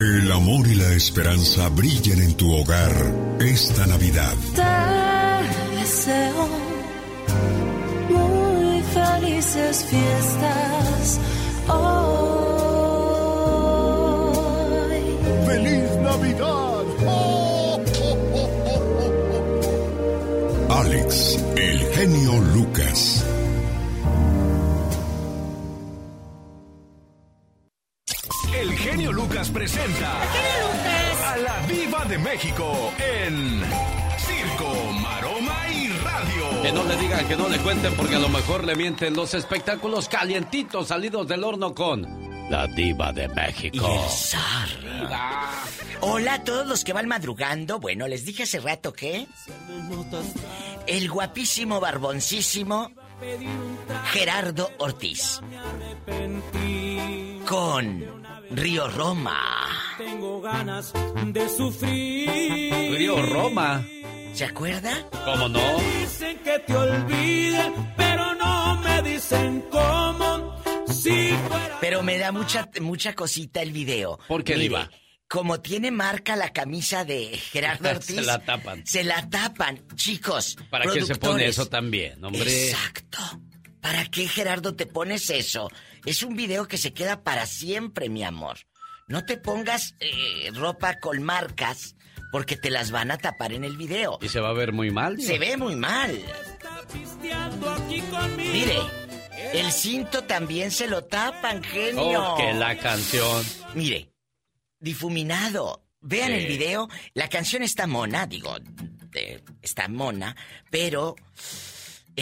El amor y la esperanza brillen en tu hogar esta Navidad. Te deseo muy felices fiestas hoy. ¡Feliz Navidad! ¡Oh, oh, oh, Alex, el genio Lucas. El genio Lucas presenta a la Viva de México en Circo, Maroma y Radio. Que no le digan, que no le cuenten, porque a lo mejor le mienten los espectáculos calientitos salidos del horno con la Diva de México. Y el zar. Hola a todos los que van madrugando. Bueno, les dije hace rato que. El guapísimo, barboncísimo. Gerardo Ortiz. Con Río Roma. Tengo ganas de sufrir. Río Roma. ¿Se acuerda? ¿Cómo no? Dicen que te olvide, pero no me dicen cómo. Si fuera... Pero me da mucha, mucha cosita el video. ¿Por qué, Mire, Diva? Como tiene marca la camisa de Gerardo Ortiz. Se la tapan. Se la tapan, chicos. ¿Para qué se pone eso también, hombre? Exacto. ¿Para qué, Gerardo, te pones eso? Es un video que se queda para siempre, mi amor. No te pongas eh, ropa con marcas porque te las van a tapar en el video. Y se va a ver muy mal. Se ve muy mal. aquí. Mire, el cinto también se lo tapan, genio. Oh, que la canción. Mire, difuminado. Vean Sí. el video. La canción está mona, digo, de- está mona, pero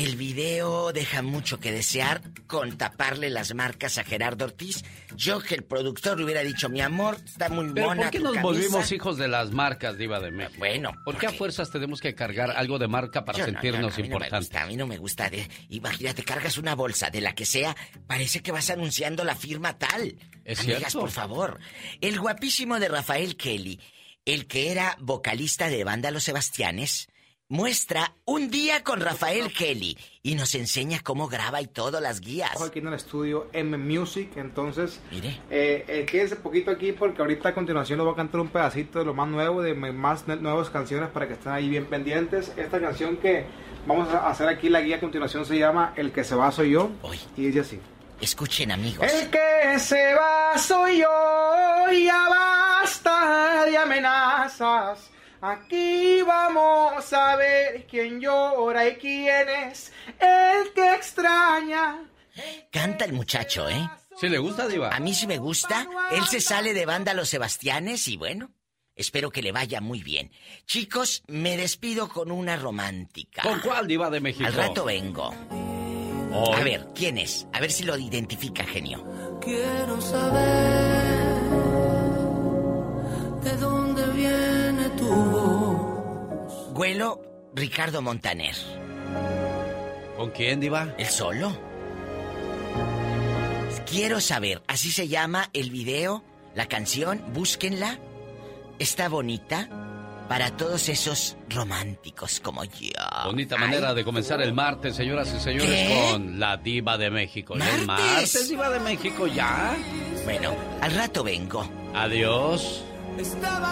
el video deja mucho que desear con taparle las marcas a Gerardo Ortiz. Yo que el productor le hubiera dicho, mi amor, está muy Pero mona ¿por qué tu nos camisa". volvimos hijos de las marcas, Diva de México? Bueno, ¿Por qué a fuerzas tenemos que cargar algo de marca para Yo no, sentirnos yo no, a mí no me importantes? gusta, a mí no me gusta. de- imagínate, cargas una bolsa de la que sea, parece que vas anunciando la firma tal. Es Amigas, cierto. por favor. El guapísimo de Rafael Kelly, el que era vocalista de banda Los Sebastianes, muestra un día con Rafael Kelly y nos enseña cómo graba y todo, las guías. Estamos aquí en el estudio M Music, entonces Mire. eh, eh, quédese poquito aquí porque ahorita a continuación les voy a cantar un pedacito de lo más nuevo, de más nuevas canciones para que estén ahí bien pendientes. Esta canción que vamos a hacer aquí, la guía a continuación se llama El que se va soy yo y dice así. Escuchen amigos. El que se va soy yo, ya basta de amenazas. Aquí vamos a ver quién llora y quién es el que extraña. Canta el muchacho, ¿eh? ¿Sí le gusta, Diva? A mí sí me gusta. Él se sale de banda Los Sebastianes y bueno, espero que le vaya muy bien. Chicos, me despido con una romántica. ¿Con cuál Diva de México? Al rato vengo. A ver, ¿quién es? A ver si lo identifica, genio. Quiero saber de dónde viene tu voz. Güelo, Ricardo Montaner. ¿Con quién, Diva? ¿El solo? Quiero saber, así se llama el video, la canción, búsquenla. Está bonita para todos esos románticos como yo. Bonita manera de comenzar el martes, señoras y señores, ¿Qué? con la Diva de México. ¿Ya ¿Martes? el martes, Diva de México, ya. Bueno, al rato vengo. Adiós.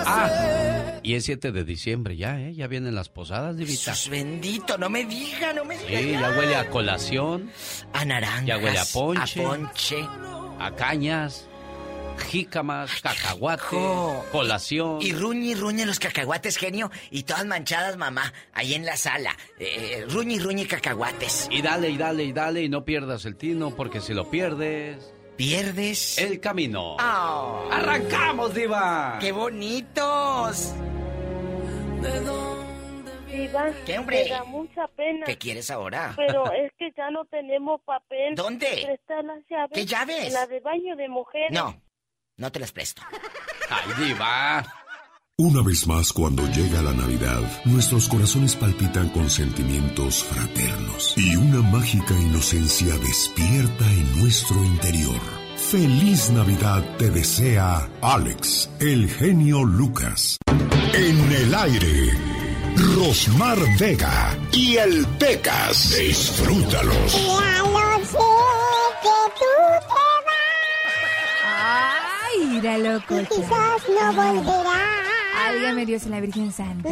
Ah, y es 7 de diciembre ya, ¿eh? Ya vienen las posadas, Divita. Jesús bendito, no me diga, no me diga. Sí, ya huele a colación. A naranjas. Ya huele a ponche. A ponche. a cañas, jícamas, cacahuate, colación. Y ruñi, ruñi los cacahuates, genio, y todas manchadas, mamá, ahí en la sala. Eh, eh, ruñi, ruñi cacahuates. Y dale, y dale, y dale, y no pierdas el tino, porque si lo pierdes... Pierdes el camino. Oh. ¡Arrancamos, Diva! ¡Qué bonitos! Diva, ¿Qué, hombre? Me da mucha pena. ¿Qué quieres ahora? Pero es que ya no tenemos papel. ¿Dónde? Prestar las llaves. ¿Qué llaves? En la de baño de mujeres. No, no te las presto. ¡Ay, Diva! Una vez más, cuando llega la Navidad, nuestros corazones palpitan con sentimientos fraternos y una mágica inocencia despierta en nuestro interior. Feliz Navidad te desea Alex, el genio Lucas. En el aire, Rosmar Vega y el Pecas. Disfrútalos. Ya lo sé que tú te Ay, mira loco. Y quizás no volverás. Válgame Dios en la Virgen Santa.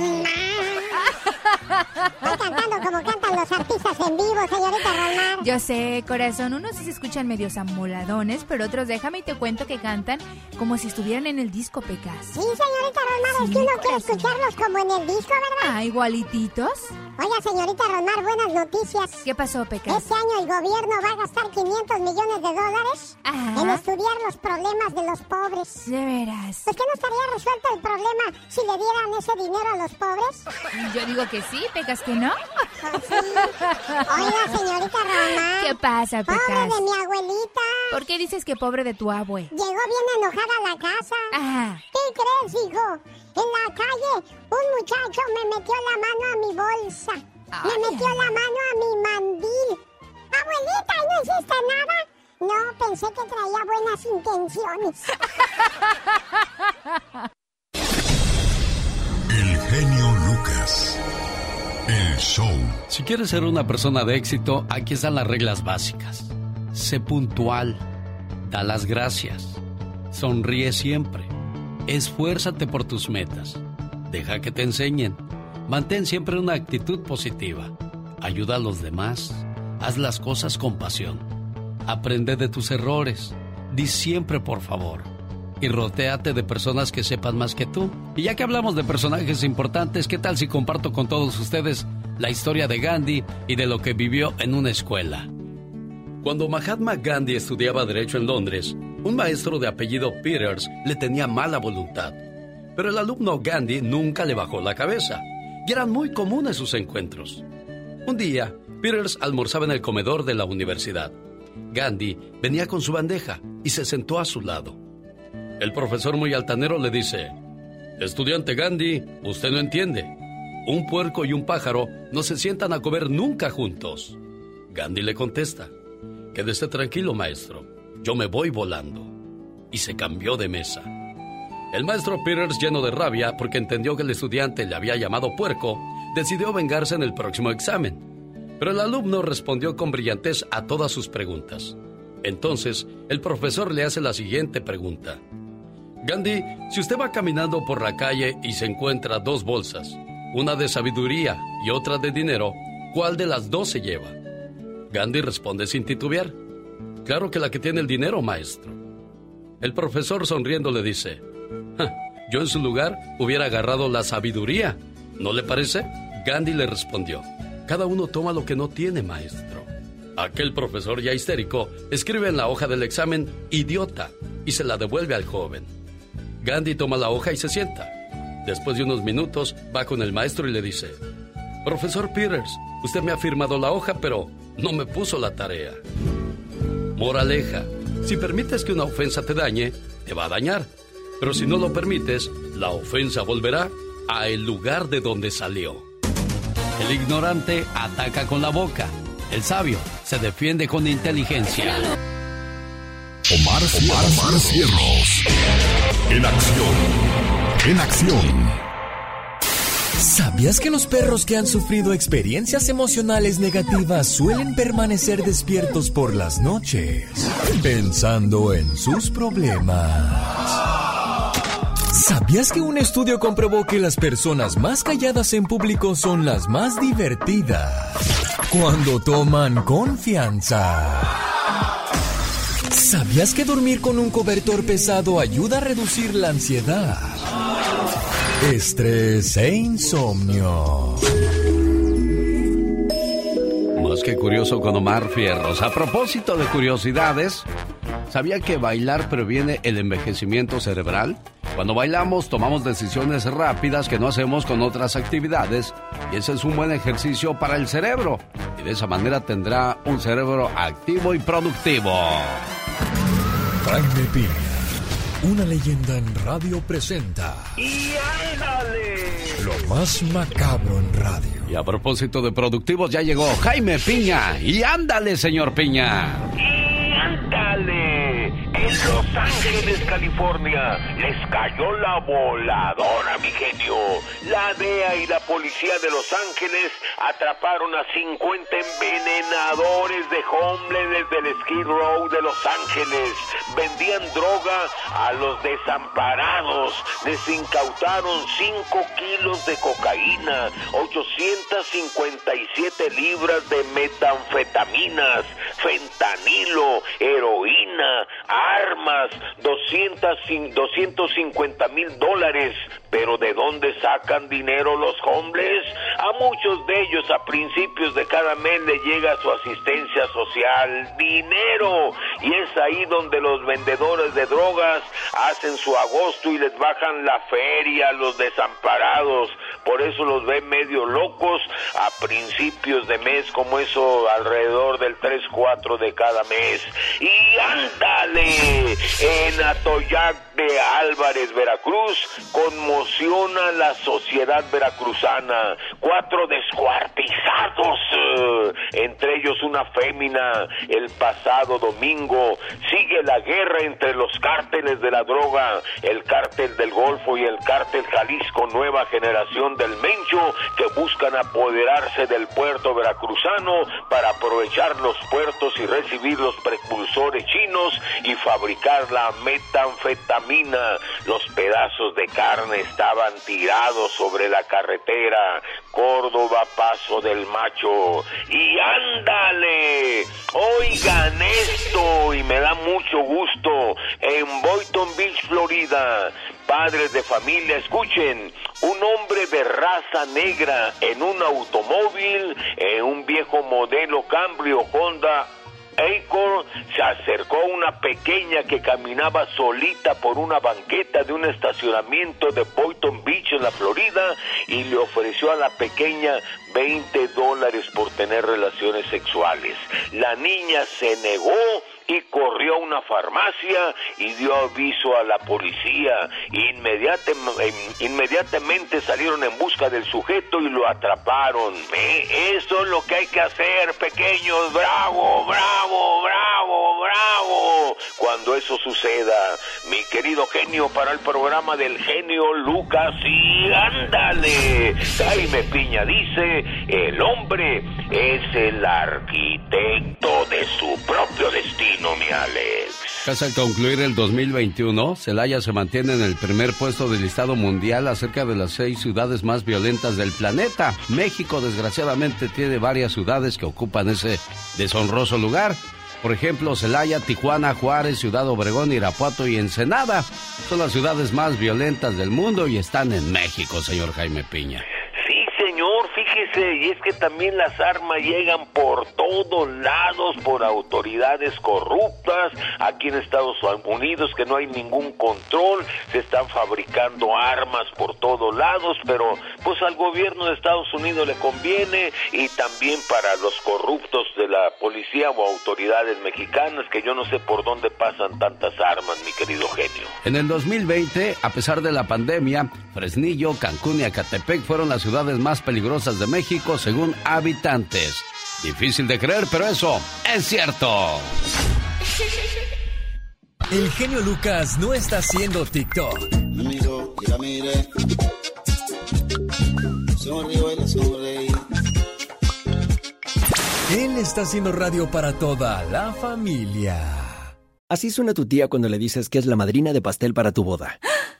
Cantando como cantan los artistas en vivo, señorita Romar. Yo sé, corazón, unos sí se escuchan medios amoladones, pero otros déjame y te cuento que cantan como si estuvieran en el disco, Pecas. Sí, señorita es Sí, que uno quiere corazón. escucharlos como en el disco, ¿verdad? Ah, igualititos. Oiga, señorita Romar, buenas noticias. ¿Qué pasó, Pecas? Este año el gobierno va a gastar 500 millones de dólares Ajá. en estudiar los problemas de los pobres. De veras. Pues que no estaría resuelto el problema si le dieran ese dinero a los pobres. Yo digo que sí, Pecas que no. Pues. Oiga, señorita Romar. ¿Qué pasa, Pobre Pecas? de mi abuelita. ¿Por qué dices que pobre de tu abue? Llegó bien enojada a la casa. Ajá. ¿Qué crees, hijo? En la calle, un muchacho me metió la mano a mi bolsa. Ay, me metió la mano a mi mandil. Abuelita, ¿y no hiciste nada? No, pensé que traía buenas intenciones. El show. Si quieres ser una persona de éxito, aquí están las reglas básicas. Sé puntual. Da las gracias. Sonríe siempre. Esfuérzate por tus metas. Deja que te enseñen. Mantén siempre una actitud positiva. Ayuda a los demás. Haz las cosas con pasión. Aprende de tus errores. Di siempre por favor. Y rotéate de personas que sepan más que tú. Y ya que hablamos de personajes importantes, ¿qué tal si comparto con todos ustedes la historia de Gandhi y de lo que vivió en una escuela? Cuando Mahatma Gandhi estudiaba Derecho en Londres, un maestro de apellido Peters le tenía mala voluntad. Pero el alumno Gandhi nunca le bajó la cabeza, y eran muy comunes sus encuentros. Un día, Peters almorzaba en el comedor de la universidad. Gandhi venía con su bandeja y se sentó a su lado. El profesor muy altanero le dice, Estudiante Gandhi, usted no entiende. Un puerco y un pájaro no se sientan a comer nunca juntos. Gandhi le contesta, Quédese tranquilo, maestro. Yo me voy volando. Y se cambió de mesa. El maestro Peters, lleno de rabia porque entendió que el estudiante le había llamado puerco, decidió vengarse en el próximo examen. Pero el alumno respondió con brillantez a todas sus preguntas. Entonces, el profesor le hace la siguiente pregunta. Gandhi, si usted va caminando por la calle y se encuentra dos bolsas, una de sabiduría y otra de dinero, ¿cuál de las dos se lleva? Gandhi responde sin titubear. Claro que la que tiene el dinero, maestro. El profesor sonriendo le dice, "Ja, yo en su lugar hubiera agarrado la sabiduría. ¿No le parece? Gandhi le respondió, cada uno toma lo que no tiene, maestro. Aquel profesor ya histérico escribe en la hoja del examen idiota y se la devuelve al joven. Gandhi toma la hoja y se sienta. Después de unos minutos va con el maestro y le dice, Profesor Peters, usted me ha firmado la hoja, pero no me puso la tarea. Moraleja, si permites que una ofensa te dañe, te va a dañar. Pero si no lo permites, la ofensa volverá a el lugar de donde salió. El ignorante ataca con la boca. El sabio se defiende con inteligencia. Omar, Omar, Cierros. En acción. En acción. ¿Sabías que los perros que han sufrido experiencias emocionales negativas suelen permanecer despiertos por las noches, pensando en sus problemas? ¿Sabías que un estudio comprobó que las personas más calladas en público son las más divertidas cuando toman confianza? ¿Sabías que dormir con un cobertor pesado ayuda a reducir la ansiedad? Estrés e insomnio. Más que curioso con Omar Fierros. A propósito de curiosidades, ¿sabía que bailar previene el envejecimiento cerebral? Cuando bailamos tomamos decisiones rápidas que no hacemos con otras actividades y ese es un buen ejercicio para el cerebro. Y de esa manera tendrá un cerebro activo y productivo. Jaime Piña, una leyenda en radio presenta. ¡Y ándale! Lo más macabro en radio. Y a propósito de productivos, ya llegó Jaime Piña. Y ándale, señor Piña. En Los Ángeles, California, les cayó la voladora, mi genio. La DEA y la policía de Los Ángeles atraparon a 50 envenenadores de homeless desde el Skid Row de Los Ángeles. Vendían droga a los desamparados. Les incautaron 5 kilos de cocaína, 857 libras de metanfetaminas, fentanilo, heroína, armas, 200, 250 mil dólares. Pero ¿de dónde sacan dinero los hombres? A muchos de ellos a principios de cada mes le llega su asistencia social, dinero. Y es ahí donde los vendedores de drogas hacen su agosto y les bajan la feria a los desamparados. Por eso los ven medio locos a principios de mes, como eso alrededor del 3-4 de cada mes. Y ándale, en Atoyac de Álvarez, Veracruz, conmociona la sociedad veracruzana. Cuatro descuartizados, eh, entre ellos una fémina, el pasado domingo. Sigue la guerra entre los cárteles de la droga, el cártel del Golfo y el cártel Jalisco Nueva Generación del Mencho, que buscan apoderarse del puerto veracruzano para aprovechar los puertos y recibir los precursores chinos y fabricar la metanfetamina. Los pedazos de carne estaban tirados sobre la carretera Córdoba Paso del Macho. Y ándale, oigan esto y me da mucho gusto. En Boynton Beach, Florida, padres de familia, escuchen, un hombre de raza negra en un automóvil, en un viejo modelo Cambrio Honda Acor se acercó a una pequeña que caminaba solita por una banqueta de un estacionamiento de Boynton Beach en la Florida y le ofreció a la pequeña 20 dólares por tener relaciones sexuales. La niña se negó y corrió a una farmacia y dio aviso a la policía. Inmediate, inmediatamente salieron en busca del sujeto y lo atraparon. Eso es lo que hay que hacer, pequeños. Bravo, bravo, bravo, bravo. Cuando eso suceda, mi querido genio para el programa del genio Lucas y ándale. Jaime Piña dice, el hombre es el arquitecto de su propio destino, mi Alex. Al concluir el 2021, Celaya se mantiene en el primer puesto del listado mundial acerca de las seis ciudades más violentas del planeta. México, desgraciadamente, tiene varias ciudades que ocupan ese deshonroso lugar. Por ejemplo, Celaya, Tijuana, Juárez, Ciudad Obregón, Irapuato y Ensenada son las ciudades más violentas del mundo y están en México, señor Jaime Piña. Señor, fíjese, y es que también las armas llegan por todos lados, por autoridades corruptas, aquí en Estados Unidos que no hay ningún control, se están fabricando armas por todos lados, pero pues al gobierno de Estados Unidos le conviene y también para los corruptos de la policía o autoridades mexicanas que yo no sé por dónde pasan tantas armas, mi querido genio. En el 2020, a pesar de la pandemia, Fresnillo, Cancún y Acatepec fueron las ciudades más peligrosas de México según habitantes. Difícil de creer, pero eso es cierto. El genio Lucas no está haciendo TikTok. Él está haciendo radio para toda la familia. Así suena tu tía cuando le dices que es la madrina de pastel para tu boda.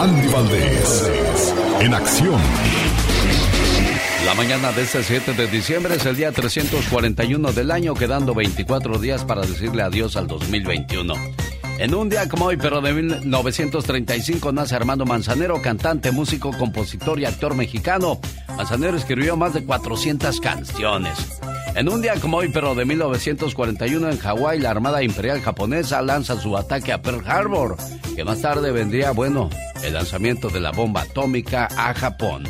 Andy Valdés, en acción. La mañana de este 7 de diciembre es el día 341 del año, quedando 24 días para decirle adiós al 2021. En un día como hoy, pero de 1935, nace Armando Manzanero, cantante, músico, compositor y actor mexicano. Manzanero escribió más de 400 canciones. En un día como hoy, pero de 1941, en Hawái, la Armada Imperial Japonesa lanza su ataque a Pearl Harbor, que más tarde vendría, bueno, el lanzamiento de la bomba atómica a Japón.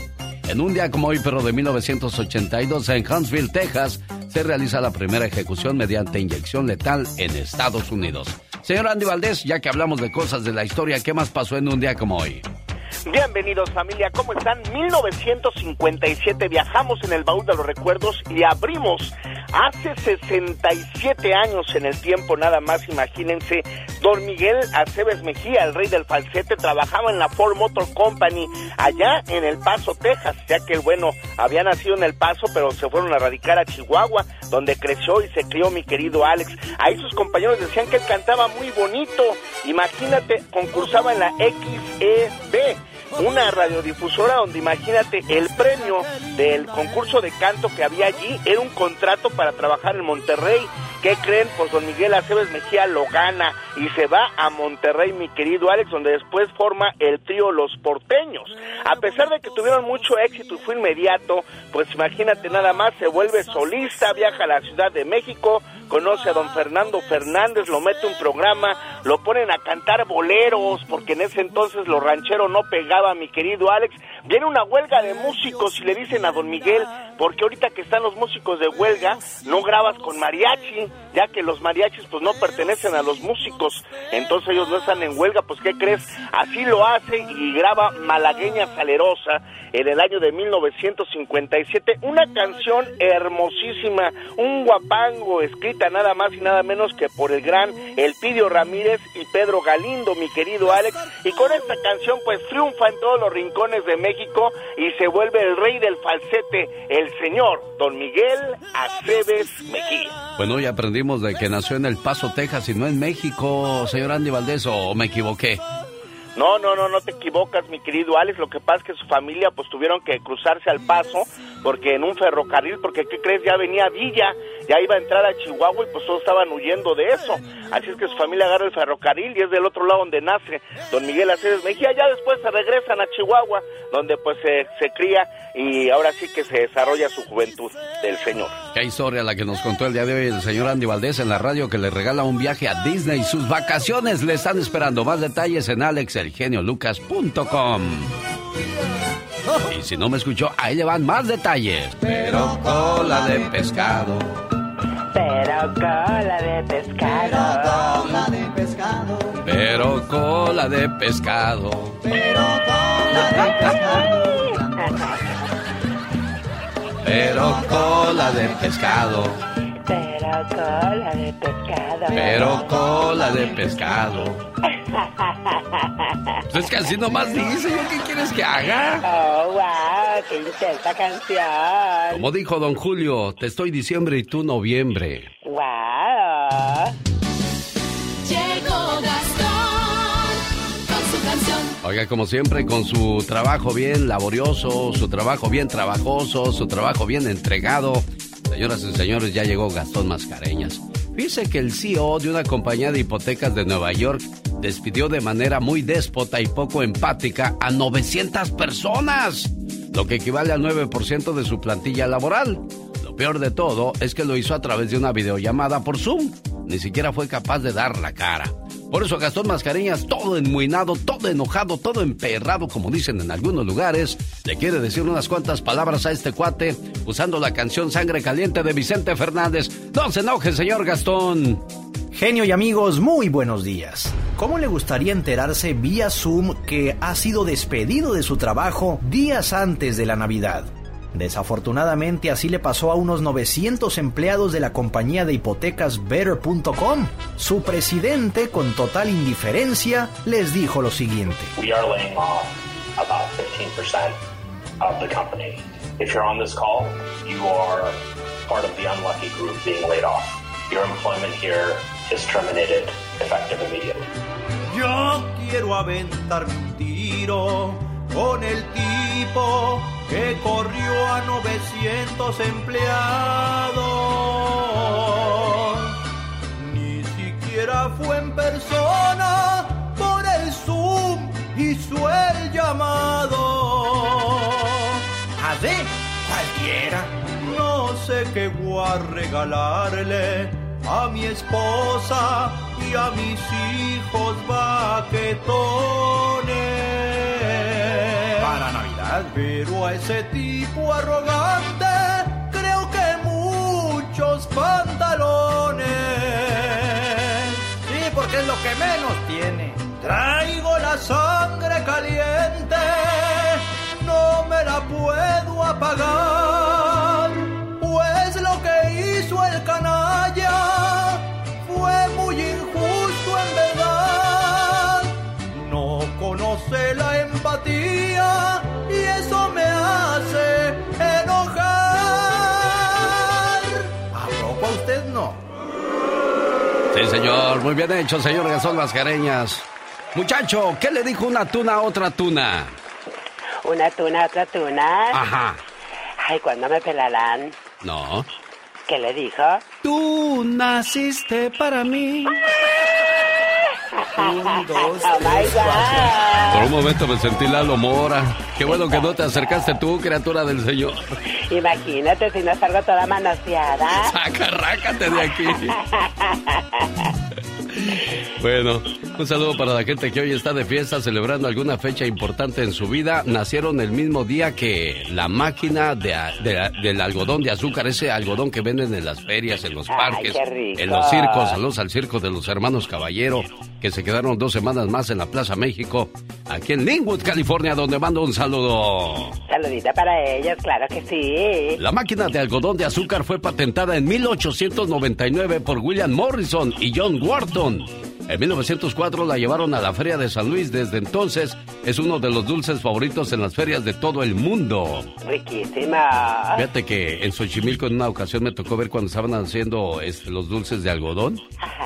En un día como hoy, pero de 1982, en Huntsville, Texas, se realiza la primera ejecución mediante inyección letal en Estados Unidos. Señor Andy Valdés, ya que hablamos de cosas de la historia, ¿qué más pasó en un día como hoy? Bienvenidos familia, ¿cómo están? 1957 viajamos en el baúl de los recuerdos y abrimos hace 67 años en el tiempo nada más, imagínense, don Miguel Aceves Mejía, el rey del falsete, trabajaba en la Ford Motor Company allá en El Paso, Texas, ya que el bueno había nacido en El Paso, pero se fueron a radicar a Chihuahua, donde creció y se crió mi querido Alex. Ahí sus compañeros decían que él cantaba muy bonito, imagínate, concursaba en la XEB una radiodifusora donde imagínate el premio del concurso de canto que había allí era un contrato para trabajar en Monterrey. ¿Qué creen? Pues don Miguel Aceves Mejía lo gana y se va a Monterrey, mi querido Alex, donde después forma el trío Los Porteños. A pesar de que tuvieron mucho éxito y fue inmediato, pues imagínate nada más, se vuelve solista, viaja a la Ciudad de México, conoce a don Fernando Fernández, lo mete un programa, lo ponen a cantar boleros, porque en ese entonces lo ranchero no pegaba, mi querido Alex. Viene una huelga de músicos y le dicen a don Miguel, porque ahorita que están los músicos de huelga, no grabas con mariachi, ya que los mariachis pues no pertenecen a los músicos, entonces ellos no están en huelga, pues ¿qué crees? Así lo hace y graba Malagueña Salerosa en el año de 1957, una canción hermosísima, un guapango escrita nada más y nada menos que por el gran Elpidio Ramírez y Pedro Galindo, mi querido Alex, y con esta canción pues triunfa en todos los rincones de México y se vuelve el rey del falsete, el señor Don Miguel Aceves Mejía. Bueno, ya aprendimos de que nació en El Paso, Texas y no en México, señor Andy Valdés, o me equivoqué. No, no, no, no te equivocas, mi querido Alex. Lo que pasa es que su familia pues tuvieron que cruzarse al paso porque en un ferrocarril, porque ¿qué crees? Ya venía Villa, ya iba a entrar a Chihuahua y pues todos estaban huyendo de eso. Así es que su familia agarra el ferrocarril y es del otro lado donde nace don Miguel Aceves Mejía. Ya después se regresan a Chihuahua, donde pues se, se cría y ahora sí que se desarrolla su juventud del señor. Qué historia la que nos contó el día de hoy el señor Andy Valdés en la radio que le regala un viaje a Disney. Sus vacaciones le están esperando. Más detalles en alexelgeniolucas.com. Y si no me escuchó, ahí le van más detalles. Pero cola de pescado. Pero cola de pescado. Pero cola de pescado. Pero cola de pescado. Pero cola de pescado. Pero cola de pescado. Pero cola de pescado. Pero cola de pescado. Pues es que así nomás dice, ¿yo qué quieres que haga? Oh, wow, qué intensa canción. Como dijo don Julio, te estoy diciembre y tú noviembre. Wow. Llegó Gastón con su canción. Oiga, como siempre, con su trabajo bien laborioso, su trabajo bien trabajoso, su trabajo bien entregado. Señoras y señores, ya llegó Gastón Mascareñas. Dice que el CEO de una compañía de hipotecas de Nueva York despidió de manera muy déspota y poco empática a 900 personas, lo que equivale al 9% de su plantilla laboral. Lo peor de todo es que lo hizo a través de una videollamada por Zoom. Ni siquiera fue capaz de dar la cara. Por eso Gastón Mascareñas, todo enmuinado, todo enojado, todo emperrado, como dicen en algunos lugares, le quiere decir unas cuantas palabras a este cuate usando la canción Sangre Caliente de Vicente Fernández. No se enoje, señor Gastón. Genio y amigos, muy buenos días. ¿Cómo le gustaría enterarse vía Zoom que ha sido despedido de su trabajo días antes de la Navidad? Desafortunadamente así le pasó a unos 900 empleados de la compañía de hipotecas Better.com. Su presidente, con total indiferencia, les dijo lo siguiente. We are laying off about 15% of the company. If you're on this call, you are part of the unlucky group being laid off. Your employment here is terminated effective immediately. Yo quiero aventar un tiro con el tipo que corrió a 900 empleados. Ni siquiera fue en persona, por el Zoom hizo el llamado. ¿Así? Cualquiera. No sé qué voy a regalarle a mi esposa y a mis hijos baquetones. Para Navidad. Pero a ese tipo arrogante creo que muchos pantalones. Sí, porque es lo que menos tiene. Traigo la sangre caliente, no me la puedo apagar. Sí, señor. Muy bien hecho, señor Gastón Mascareñas. Muchacho, ¿qué le dijo una tuna a otra tuna? Una tuna, otra tuna. Ajá. Ay, ¿cuándo me pelarán? No. ¿Qué le dijo? Tú naciste para mí. Un, dos. Por un momento me sentí Lalo Mora. Qué bueno que no te acercaste tú, criatura del Señor. Imagínate si no salgo toda manoseada. Sacarrácate de aquí. Bueno, un saludo para la gente que hoy está de fiesta celebrando alguna fecha importante en su vida. Nacieron el mismo día que la máquina de, de- del algodón de azúcar, ese algodón que venden en las ferias, en los parques, en los circos. Saludos al circo de los hermanos Caballero, que se quedaron dos semanas más en la Plaza México, aquí en Linwood, California, donde mando un saludo. Saludita para ellos, claro que sí. La máquina de algodón de azúcar fue patentada en 1899 por William Morrison y John Wharton. En 1904 la llevaron a la Feria de San Luis. Desde entonces es uno de los dulces favoritos en las ferias de todo el mundo. Riquísima. Fíjate que en Xochimilco en una ocasión me tocó ver cuando estaban haciendo este, los dulces de algodón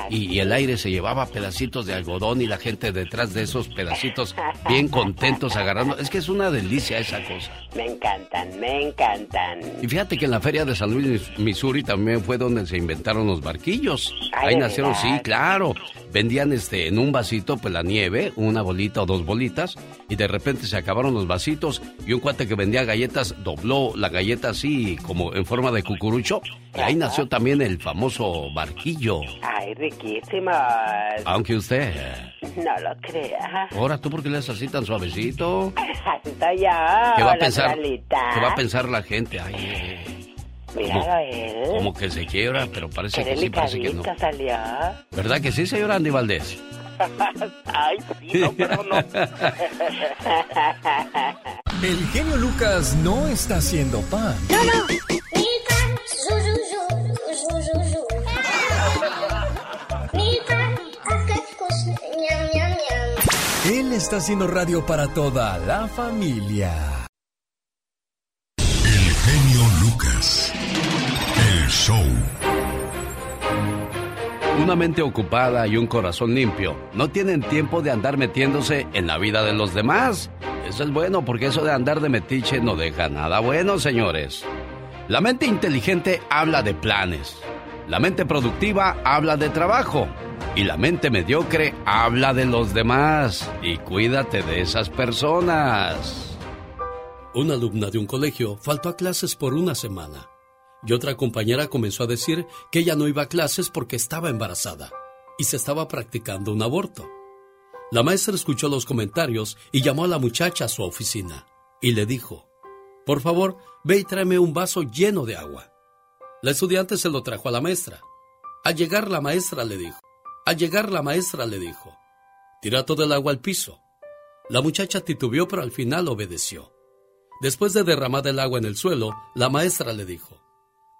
y, y el aire se llevaba pedacitos de algodón y la gente detrás de esos pedacitos bien contentos agarrando. Es que es una delicia esa cosa. Me encantan, me encantan. Y fíjate que en la feria de San Luis, Missouri también fue donde se inventaron los barquillos. Ay, Ahí ¿de nacieron, verdad? sí, claro. Vendían este en un vasito pues la nieve, una bolita o dos bolitas, y de repente se acabaron los vasitos y un cuate que vendía galletas dobló la galleta así como en forma de cucurucho y ahí nació también el famoso barquillo. Ay, riquísimos. Aunque usted, No lo crea. ahora tú por qué le haces así tan suavecito? Así estoy yo. ¿Qué va a pensar? ¿Qué va a pensar la gente? Ay, Mira él. Como que se quiebra, pero parece que sí, parece que no. ¿Verdad que sí, señor Andy Valdés? Ay, sí, no, pero no. El genio Lucas no está haciendo pan. No, no. Él está haciendo radio para toda la familia. Show. Una mente ocupada y un corazón limpio no tienen tiempo de andar metiéndose en la vida de los demás. Eso es bueno porque eso de andar de metiche no deja nada bueno, señores. La mente inteligente habla de planes. La mente productiva habla de trabajo. Y la mente mediocre habla de los demás. Y cuídate de esas personas. Una alumna de un colegio faltó a clases por una semana. Y otra compañera comenzó a decir que ella no iba a clases porque estaba embarazada y se estaba practicando un aborto. La maestra escuchó los comentarios y llamó a la muchacha a su oficina y le dijo, por favor, ve y tráeme un vaso lleno de agua. La estudiante se lo trajo a la maestra. Al llegar la maestra le dijo, al llegar la maestra le dijo, tira todo el agua al piso. La muchacha titubeó pero al final obedeció. Después de derramar el agua en el suelo, la maestra le dijo,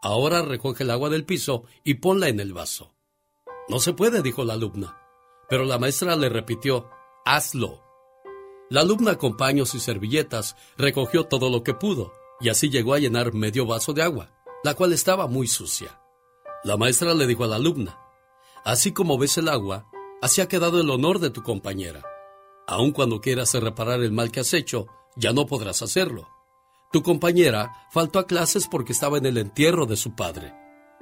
ahora recoge el agua del piso y ponla en el vaso. No se puede, dijo la alumna. Pero la maestra le repitió, hazlo. La alumna con paños y servilletas recogió todo lo que pudo y así llegó a llenar medio vaso de agua, la cual estaba muy sucia. La maestra le dijo a la alumna, así como ves el agua, así ha quedado el honor de tu compañera. Aun cuando quieras reparar el mal que has hecho, ya no podrás hacerlo. Tu compañera faltó a clases porque estaba en el entierro de su padre,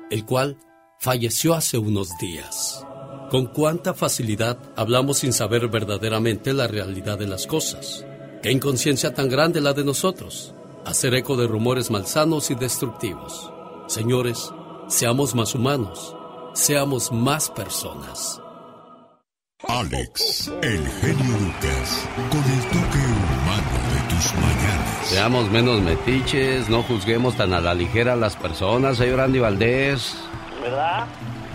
el cual falleció hace unos días. Con cuánta facilidad hablamos sin saber verdaderamente la realidad de las cosas. Qué inconsciencia tan grande la de nosotros. Hacer eco de rumores malsanos y destructivos. Señores, seamos más humanos, seamos más personas. Alex, el genio Lucas, con el toque de tus mañanas. Seamos menos metiches, no juzguemos tan a la ligera a las personas, señor Andy Valdés. ¿Verdad?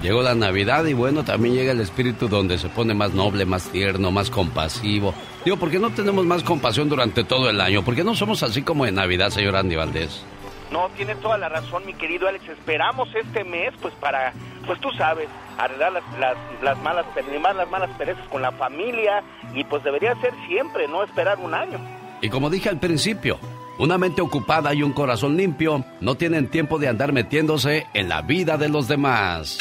Llegó la Navidad y bueno, también llega el espíritu donde se pone más noble, más tierno, más compasivo. Digo, ¿por qué no tenemos más compasión durante todo el año? ¿Por qué no somos así como en Navidad, señor Andy Valdés? No, tiene toda la razón, mi querido Alex. Esperamos este mes, pues para, pues tú sabes, arreglar las, las, las malas, las malas perezas con la familia y pues debería ser siempre, no esperar un año. Y como dije al principio, una mente ocupada y un corazón limpio no tienen tiempo de andar metiéndose en la vida de los demás.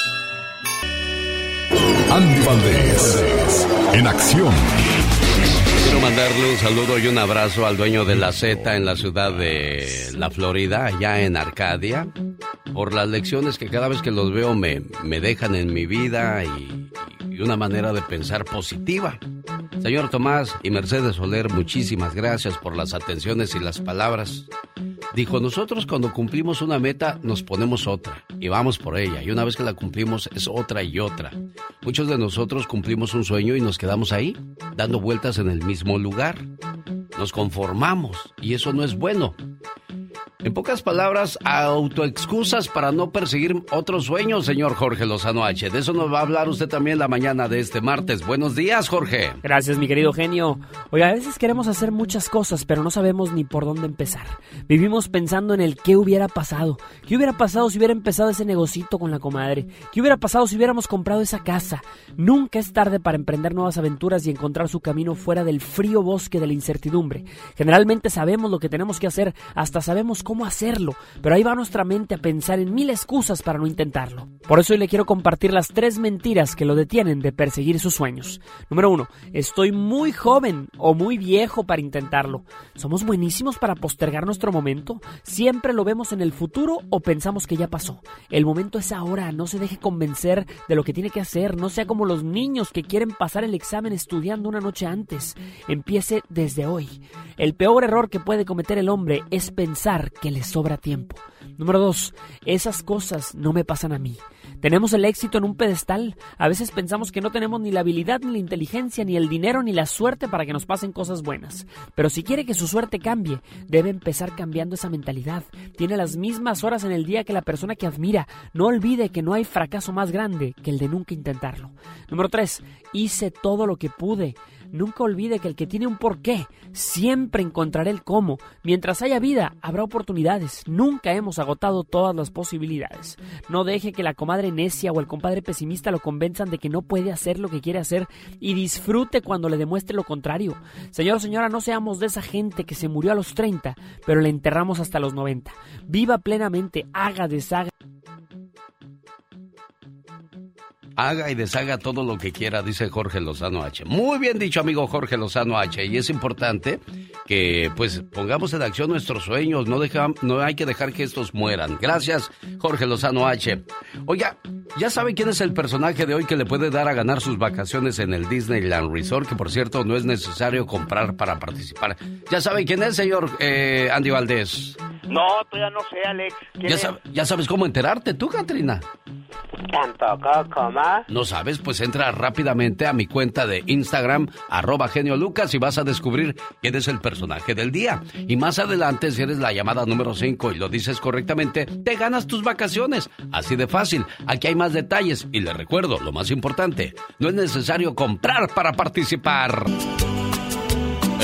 Andy Valdés, en acción. Quiero mandarle un saludo y un abrazo al dueño de la Z en la ciudad de la Florida, allá en Arcadia, por las lecciones que cada vez que los veo me, me dejan en mi vida y, y una manera de pensar positiva. Señor Tomás y Mercedes Soler, muchísimas gracias por las atenciones y las palabras. Dijo, nosotros cuando cumplimos una meta nos ponemos otra y vamos por ella y una vez que la cumplimos es otra y otra. Muchos de nosotros cumplimos un sueño y nos quedamos ahí, dando vueltas en el mismo lugar. Nos conformamos y eso no es bueno. En pocas palabras, autoexcusas para no perseguir otros sueños, señor Jorge Lozano H. De eso nos va a hablar usted también la mañana de este martes. Buenos días, Jorge. Gracias, mi querido genio. Oiga, a veces queremos hacer muchas cosas, pero no sabemos ni por dónde empezar. Vivimos pensando en el qué hubiera pasado. ¿Qué hubiera pasado si hubiera empezado ese negocito con la comadre? ¿Qué hubiera pasado si hubiéramos comprado esa casa? Nunca es tarde para emprender nuevas aventuras y encontrar su camino fuera del frío bosque de la incertidumbre. Generalmente sabemos lo que tenemos que hacer, hasta sabemos cómo hacerlo, pero ahí va nuestra mente a pensar en mil excusas para no intentarlo. Por eso hoy le quiero compartir las tres mentiras que lo detienen de perseguir sus sueños. Número uno, estoy muy joven o muy viejo para intentarlo. ¿Somos buenísimos para postergar nuestro momento? Siempre lo vemos en el futuro o pensamos que ya pasó. El momento es ahora, no se deje convencer de lo que tiene que hacer, no sea como los niños que quieren pasar el examen estudiando una noche antes. Empiece desde hoy. El peor error que puede cometer el hombre es pensar que le sobra tiempo. Número dos, esas cosas no me pasan a mí. Tenemos el éxito en un pedestal. A veces pensamos que no tenemos ni la habilidad, ni la inteligencia, ni el dinero, ni la suerte para que nos pasen cosas buenas. Pero si quiere que su suerte cambie, debe empezar cambiando esa mentalidad. Tiene las mismas horas en el día que la persona que admira. No olvide que no hay fracaso más grande que el de nunca intentarlo. Número 3. Hice todo lo que pude. Nunca olvide que el que tiene un porqué siempre encontrará el cómo. Mientras haya vida, habrá oportunidades. Nunca hemos agotado todas las posibilidades. No deje que la comadre necia o el compadre pesimista lo convenzan de que no puede hacer lo que quiere hacer y disfrute cuando le demuestre lo contrario. Señor, señora, no seamos de esa gente que se murió a los 30, pero le enterramos hasta los 90. Viva plenamente, haga, deshaga. Haga y deshaga todo lo que quiera, dice Jorge Lozano H. Muy bien dicho, amigo Jorge Lozano H. Y es importante que pues pongamos en acción nuestros sueños, no, deja, no hay que dejar que estos mueran. Gracias, Jorge Lozano H. Oiga, ¿ya sabe quién es el personaje de hoy que le puede dar a ganar sus vacaciones en el Disneyland Resort? Que por cierto no es necesario comprar para participar. ¿Ya sabe quién es, señor eh, Andy Valdés? No, todavía no sé, Alex. ¿Ya, ¿Ya sabes cómo enterarte tú, Katrina? Tampoco, ¿cómo? ¿No sabes? Pues entra rápidamente a mi cuenta de Instagram, arroba genio Lucas, y vas a descubrir quién es el personaje del día. Y más adelante, si eres la llamada número 5 y lo dices correctamente, te ganas tus vacaciones. Así de fácil. Aquí hay más detalles. Y le recuerdo, lo más importante, no es necesario comprar para participar.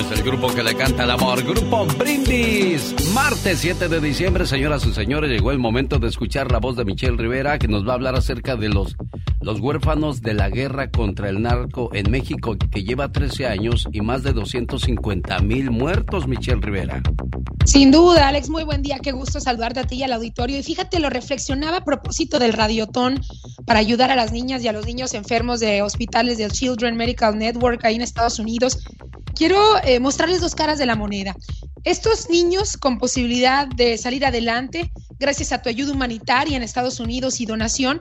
Es el grupo que le canta el amor, Grupo Brindis. Martes 7 de diciembre, señoras y señores, llegó el momento de escuchar la voz de Michelle Rivera, que nos va a hablar acerca de los, los huérfanos de la guerra contra el narco en México, que lleva 13 años y más de 250 mil muertos, Michelle Rivera. Sin duda, Alex, muy buen día, qué gusto saludarte a ti y al auditorio. Y fíjate, lo reflexionaba a propósito del radiotón para ayudar a las niñas y a los niños enfermos de hospitales del Children Medical Network ahí en Estados Unidos. Quiero eh, mostrarles dos caras de la moneda. Estos niños con posibilidad de salir adelante gracias a tu ayuda humanitaria en Estados Unidos y donación.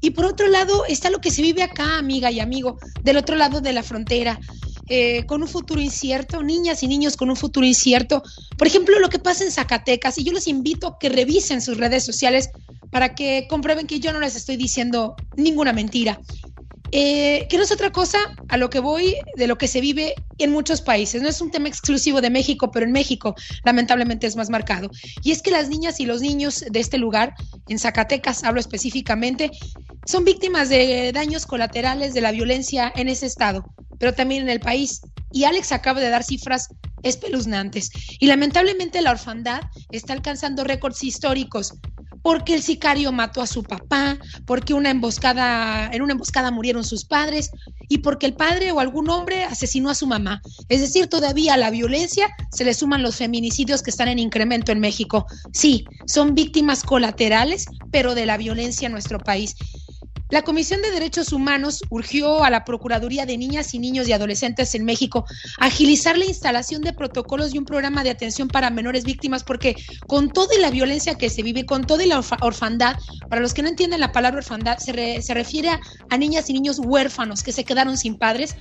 Y por otro lado está lo que se vive acá, amiga y amigo, del otro lado de la frontera. Eh, con un futuro incierto, niñas y niños con un futuro incierto. Por ejemplo, lo que pasa en Zacatecas, y yo los invito a que revisen sus redes sociales para que comprueben que yo no les estoy diciendo ninguna mentira. Eh, que no es otra cosa a lo que voy de lo que se vive en muchos países. No es un tema exclusivo de México, pero en México lamentablemente es más marcado. Y es que las niñas y los niños de este lugar, en Zacatecas hablo específicamente, son víctimas de daños colaterales de la violencia en ese estado, pero también en el país. Y Alex acaba de dar cifras espeluznantes. Y lamentablemente la orfandad está alcanzando récords históricos porque el sicario mató a su papá, porque una emboscada, en una emboscada murieron sus padres y porque el padre o algún hombre asesinó a su mamá. Es decir, todavía a la violencia se le suman los feminicidios que están en incremento en México. Sí, son víctimas colaterales, pero de la violencia en nuestro país. La Comisión de Derechos Humanos urgió a la Procuraduría de Niñas y Niños y Adolescentes en México agilizar la instalación de protocolos y un programa de atención para menores víctimas, porque con toda la violencia que se vive, con toda la orfandad, para los que no entienden la palabra orfandad, se, se refiere a, a niñas y niños huérfanos que se quedaron sin padres.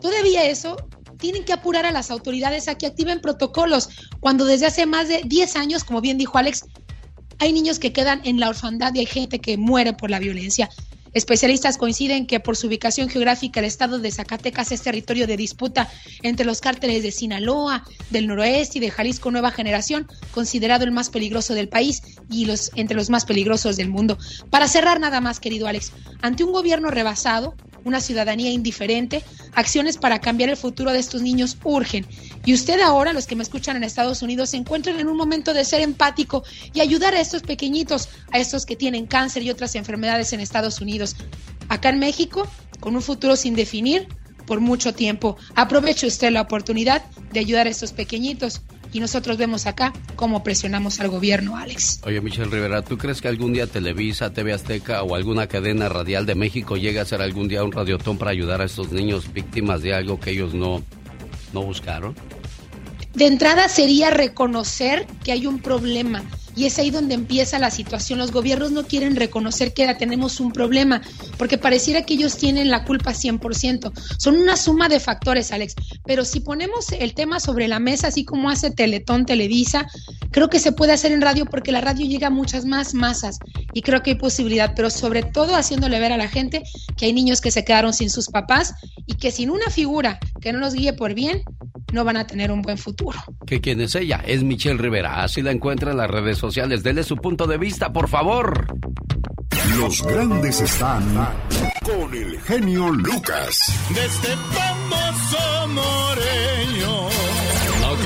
Todavía eso tienen que apurar a las autoridades a que activen protocolos, cuando desde hace más de 10 años, como bien dijo Alex, hay niños que quedan en la orfandad y hay gente que muere por la violencia. Especialistas coinciden que por su ubicación geográfica el estado de Zacatecas es territorio de disputa entre los cárteles de Sinaloa, del noroeste y de Jalisco Nueva Generación, considerado el más peligroso del país y los entre los más peligrosos del mundo. Para cerrar nada más, querido Alex, ante un gobierno rebasado, una ciudadanía indiferente, acciones para cambiar el futuro de estos niños urgen. Y usted ahora, los que me escuchan en Estados Unidos, se encuentran en un momento de ser empático y ayudar a estos pequeñitos, a estos que tienen cáncer y otras enfermedades en Estados Unidos. Acá en México, con un futuro sin definir por mucho tiempo. Aproveche usted la oportunidad de ayudar a estos pequeñitos y nosotros vemos acá cómo presionamos al gobierno, Alex. Oye, Michelle Rivera, ¿tú crees que algún día Televisa, TV Azteca o alguna cadena radial de México llegue a hacer algún día un radiotón para ayudar a estos niños víctimas de algo que ellos no, no buscaron? De entrada sería reconocer que hay un problema y es ahí donde empieza la situación. Los gobiernos no quieren reconocer que tenemos un problema, porque pareciera que ellos tienen la culpa 100%. Son una suma de factores, Alex. Pero si ponemos el tema sobre la mesa, así como hace Teletón, Televisa, creo que se puede hacer en radio porque la radio llega a muchas más masas y creo que hay posibilidad, pero sobre todo haciéndole ver a la gente que hay niños que se quedaron sin sus papás y que sin una figura que no los guíe por bien, no van a tener un buen futuro. ¿Que quién es ella? Es Michelle Rivera. Así la encuentra en las redes sociales. Dele su punto de vista, por favor. Los grandes están con el genio Lucas. De este famoso moreño.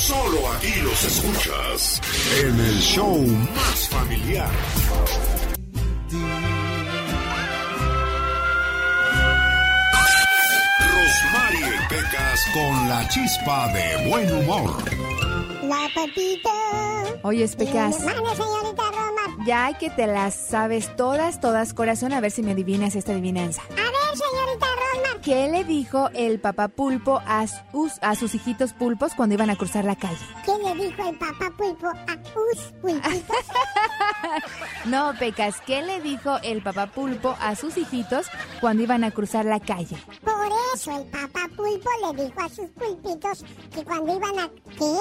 Solo aquí los escuchas en el show más familiar. Rosmarie Pecas con la chispa de buen humor. La patita. Oye, Pecas. Señorita. Ya que te las sabes todas, todas, corazón, a ver si me adivinas esta adivinanza. A ver, señorita Roma. ¿Qué le dijo el papá pulpo a sus, a sus hijitos pulpos cuando iban a cruzar la calle? ¿Qué le dijo el papá pulpo a us pulpitos? No, Pecas, ¿qué le dijo el papá pulpo a sus hijitos cuando iban a cruzar la calle? Por eso el papá pulpo le dijo a sus pulpitos que cuando iban a... ¿Qué?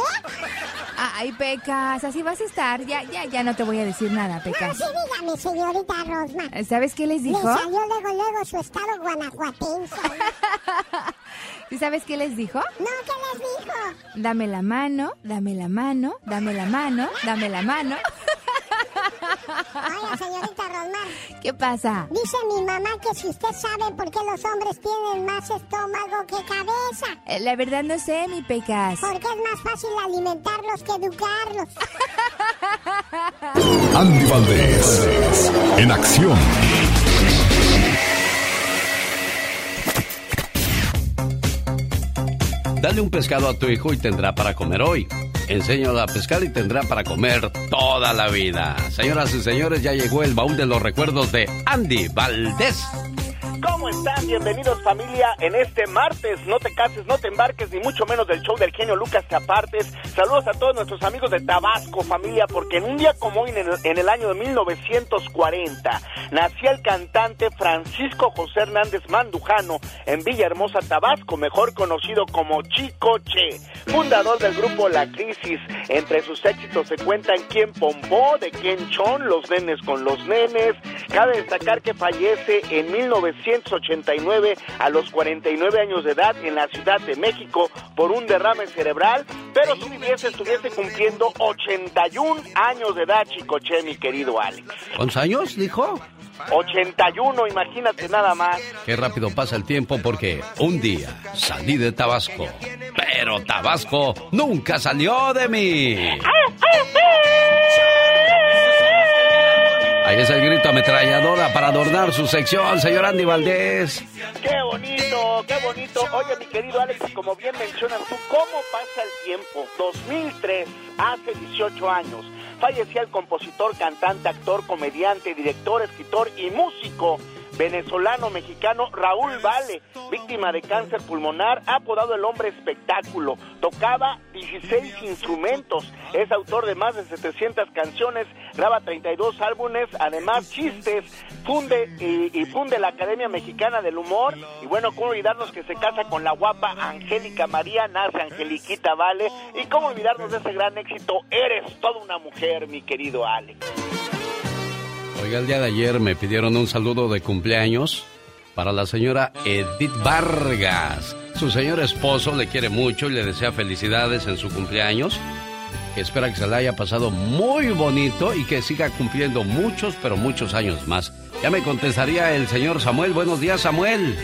Ay, Pecas, así vas a estar. Ya, ya, ya no te voy a decir nada, No, Pecas. sí, dígame, señorita Rosma. ¿Sabes qué les dijo? Le salió luego, luego su estado guanajuatense. ¿Sí sabes qué les dijo? No, ¿qué les dijo? Dame la mano, dame la mano, dame la mano, dame la mano. Oiga, señorita Rosmar. ¿Qué pasa? Dice mi mamá que si usted sabe por qué los hombres tienen más estómago que cabeza. Eh, La verdad no sé, mi Pecas. Porque es más fácil alimentarlos que educarlos. Andy Valdés, en acción. Dale un pescado a tu hijo y tendrá para comer hoy. Enséñalo a pescar y tendrá para comer toda la vida. Señoras y señores, ya llegó el baúl de los recuerdos de Andy Valdés. ¿Cómo están? Bienvenidos familia en este martes. No te cases, no te embarques, ni mucho menos del show del genio Lucas te apartes. Saludos a todos nuestros amigos de Tabasco, familia, porque en un día como hoy, en el, año de 1940, nacía el cantante Francisco José Hernández Mandujano en Villahermosa, Tabasco, mejor conocido como Chico Che, fundador del grupo La Crisis. Entre sus éxitos se cuentan Quién Pompó, de Ken Chon, Los Nenes con los Nenes. Cabe destacar que fallece en 1989 a los 49 años de edad en la Ciudad de México por un derrame cerebral, pero si viviese estuviese cumpliendo 81 años de edad, Chicoche, mi querido Alex. ¿Cuántos años, dijo? 81, imagínate nada más. Qué rápido pasa el tiempo porque un día salí de Tabasco, pero Tabasco nunca salió de mí. Ahí es el grito ametralladora para adornar su sección, señor Andy Valdés. Qué bonito, qué bonito. Oye, mi querido Alex, como bien mencionas tú, ¿cómo pasa el tiempo? 2003, hace 18 años, fallecía el compositor, cantante, actor, comediante, director, escritor y músico venezolano mexicano Raúl Vale, víctima de cáncer pulmonar, apodado el hombre espectáculo. Tocaba 16 instrumentos, es autor de más de 700 canciones, graba 32 álbumes, además chistes, funde y, funde la Academia Mexicana del Humor. Y bueno, cómo olvidarnos que se casa con la guapa Angélica María, nace Angeliquita Vale. Y cómo olvidarnos de ese gran éxito, eres toda una mujer, mi querido Alex. Oiga, el día de ayer me pidieron un saludo de cumpleaños para la señora Edith Vargas. Su señor esposo le quiere mucho y le desea felicidades en su cumpleaños. Espera que se la haya pasado muy bonito y que siga cumpliendo muchos, pero muchos años más. Ya me contestaría el señor Samuel. Buenos días, Samuel.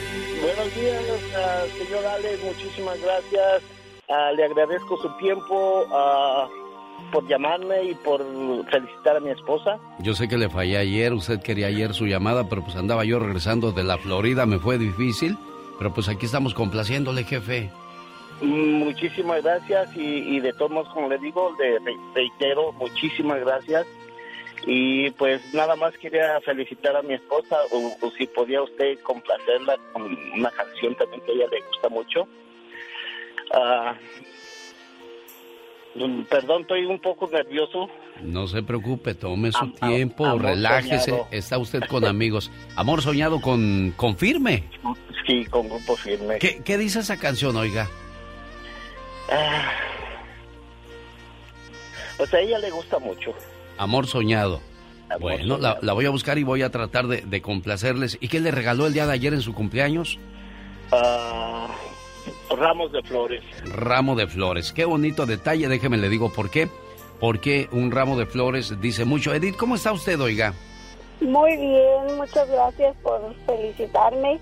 Buenos días, ah, señor Alex, muchísimas gracias. Ah, le agradezco su tiempo ah, por llamarme y por felicitar a mi esposa. Yo sé que le fallé ayer, usted quería ayer su llamada, pero pues andaba yo regresando de la Florida, me fue difícil. Pero pues aquí estamos complaciéndole, jefe. Mm, Muchísimas gracias y, y de todos modos, como le digo, le re- reitero, muchísimas gracias. Y pues nada más quería felicitar a mi esposa o, o si podía usted complacerla con una canción también que a ella le gusta mucho. Mm, perdón, estoy un poco nervioso. No se preocupe, tome su Am- tiempo, amor relájese. soñado. Está usted con amigos. Amor soñado con, con firme. Sí, con grupo firme. ¿Qué, qué dice esa canción, oiga? Ah, Pues a ella le gusta mucho. Amor soñado. bueno, La, voy a buscar y voy a tratar de, complacerles. ¿Y qué le regaló el día de ayer en su cumpleaños? Ah, ramos de flores. Ramo de flores. Qué bonito detalle, déjeme le digo por qué. Porque un ramo de flores dice mucho. Edith, ¿cómo está usted, oiga? Muy bien, muchas gracias por felicitarme.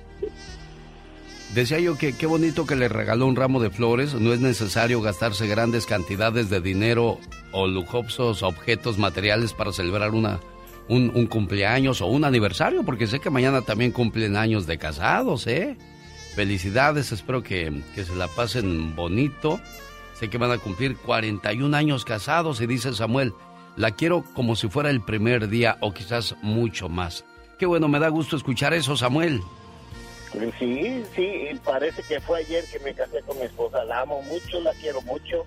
Decía yo que qué bonito que le regaló un ramo de flores. No es necesario gastarse grandes cantidades de dinero o lujosos objetos materiales para celebrar una, un, cumpleaños o un aniversario, porque sé que mañana también cumplen años de casados, ¿eh? Felicidades, espero que, que se la pasen bonito. Sé que van a cumplir 41 años casados y dice Samuel, la quiero como si fuera el primer día o quizás mucho más. Qué bueno, me da gusto escuchar eso, Samuel. Sí, sí, parece que fue ayer que me casé con mi esposa. La amo mucho, la quiero mucho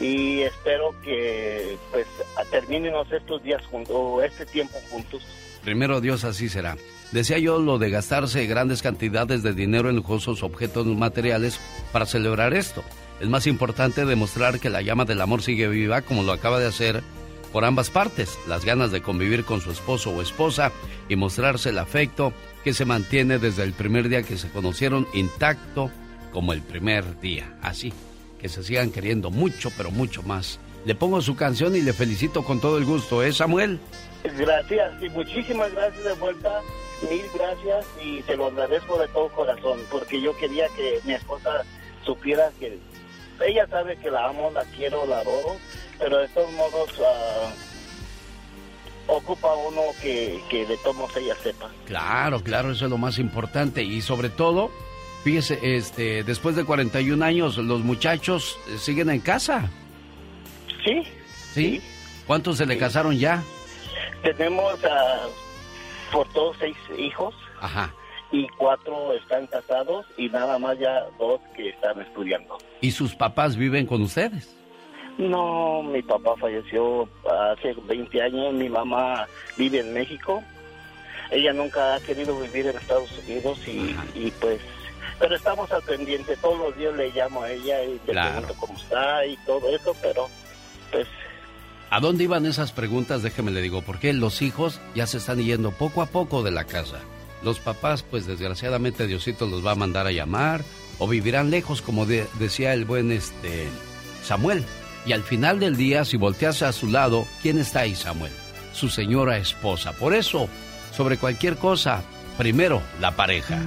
y espero que pues terminemos estos días juntos, este tiempo juntos. Primero Dios así será. Decía yo lo de gastarse grandes cantidades de dinero en lujosos objetos materiales para celebrar esto. Es más importante demostrar que la llama del amor sigue viva como lo acaba de hacer por ambas partes, las ganas de convivir con su esposo o esposa y mostrarse el afecto que se mantiene desde el primer día que se conocieron intacto como el primer día. Así, que se sigan queriendo mucho, pero mucho más. Le pongo su canción y le felicito con todo el gusto, ¿eh, Samuel? Gracias y muchísimas gracias de vuelta. Mil gracias y se lo agradezco de todo corazón porque yo quería que mi esposa supiera que ella sabe que la amo, la quiero, la adoro, pero de todos modos uh, ocupa uno que, que de todos modos ella sepa. Claro, claro, eso es lo más importante. Y sobre todo, fíjese, este, después de 41 años, los muchachos eh, siguen en casa. Sí. ¿Sí? ¿Cuántos se le casaron ya? Tenemos uh, por todos seis hijos. Ajá. Y cuatro están casados y nada más ya dos que están estudiando. ¿Y sus papás viven con ustedes? No, mi papá falleció hace 20 años, mi mamá vive en México. Ella nunca ha querido vivir en Estados Unidos y, pues, pero estamos al pendiente, todos los días le llamo a ella y le pregunto cómo está y todo eso, pero pues... ¿A dónde iban esas preguntas? Déjeme le digo, porque los hijos ya se están yendo poco a poco de la casa. Los papás, pues desgraciadamente Diosito los va a mandar a llamar o vivirán lejos, como decía el buen este Samuel. Y al final del día, si volteas a su lado, ¿quién está ahí, Samuel? Su señora esposa. Por eso, sobre cualquier cosa, primero la pareja.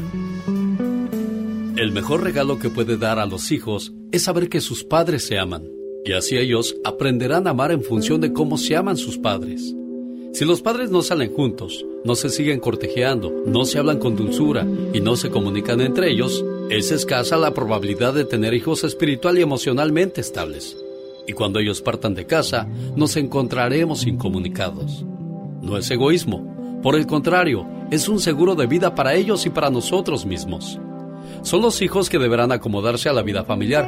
El mejor regalo que puede dar a los hijos es saber que sus padres se aman. Y así ellos aprenderán a amar en función de cómo se aman sus padres. Si los padres no salen juntos, no se siguen cortejeando, no se hablan con dulzura y no se comunican entre ellos, es escasa la probabilidad de tener hijos espiritual y emocionalmente estables y cuando ellos partan de casa, nos encontraremos incomunicados. No es egoísmo, por el contrario, es un seguro de vida para ellos y para nosotros mismos. Son los hijos que deberán acomodarse a la vida familiar.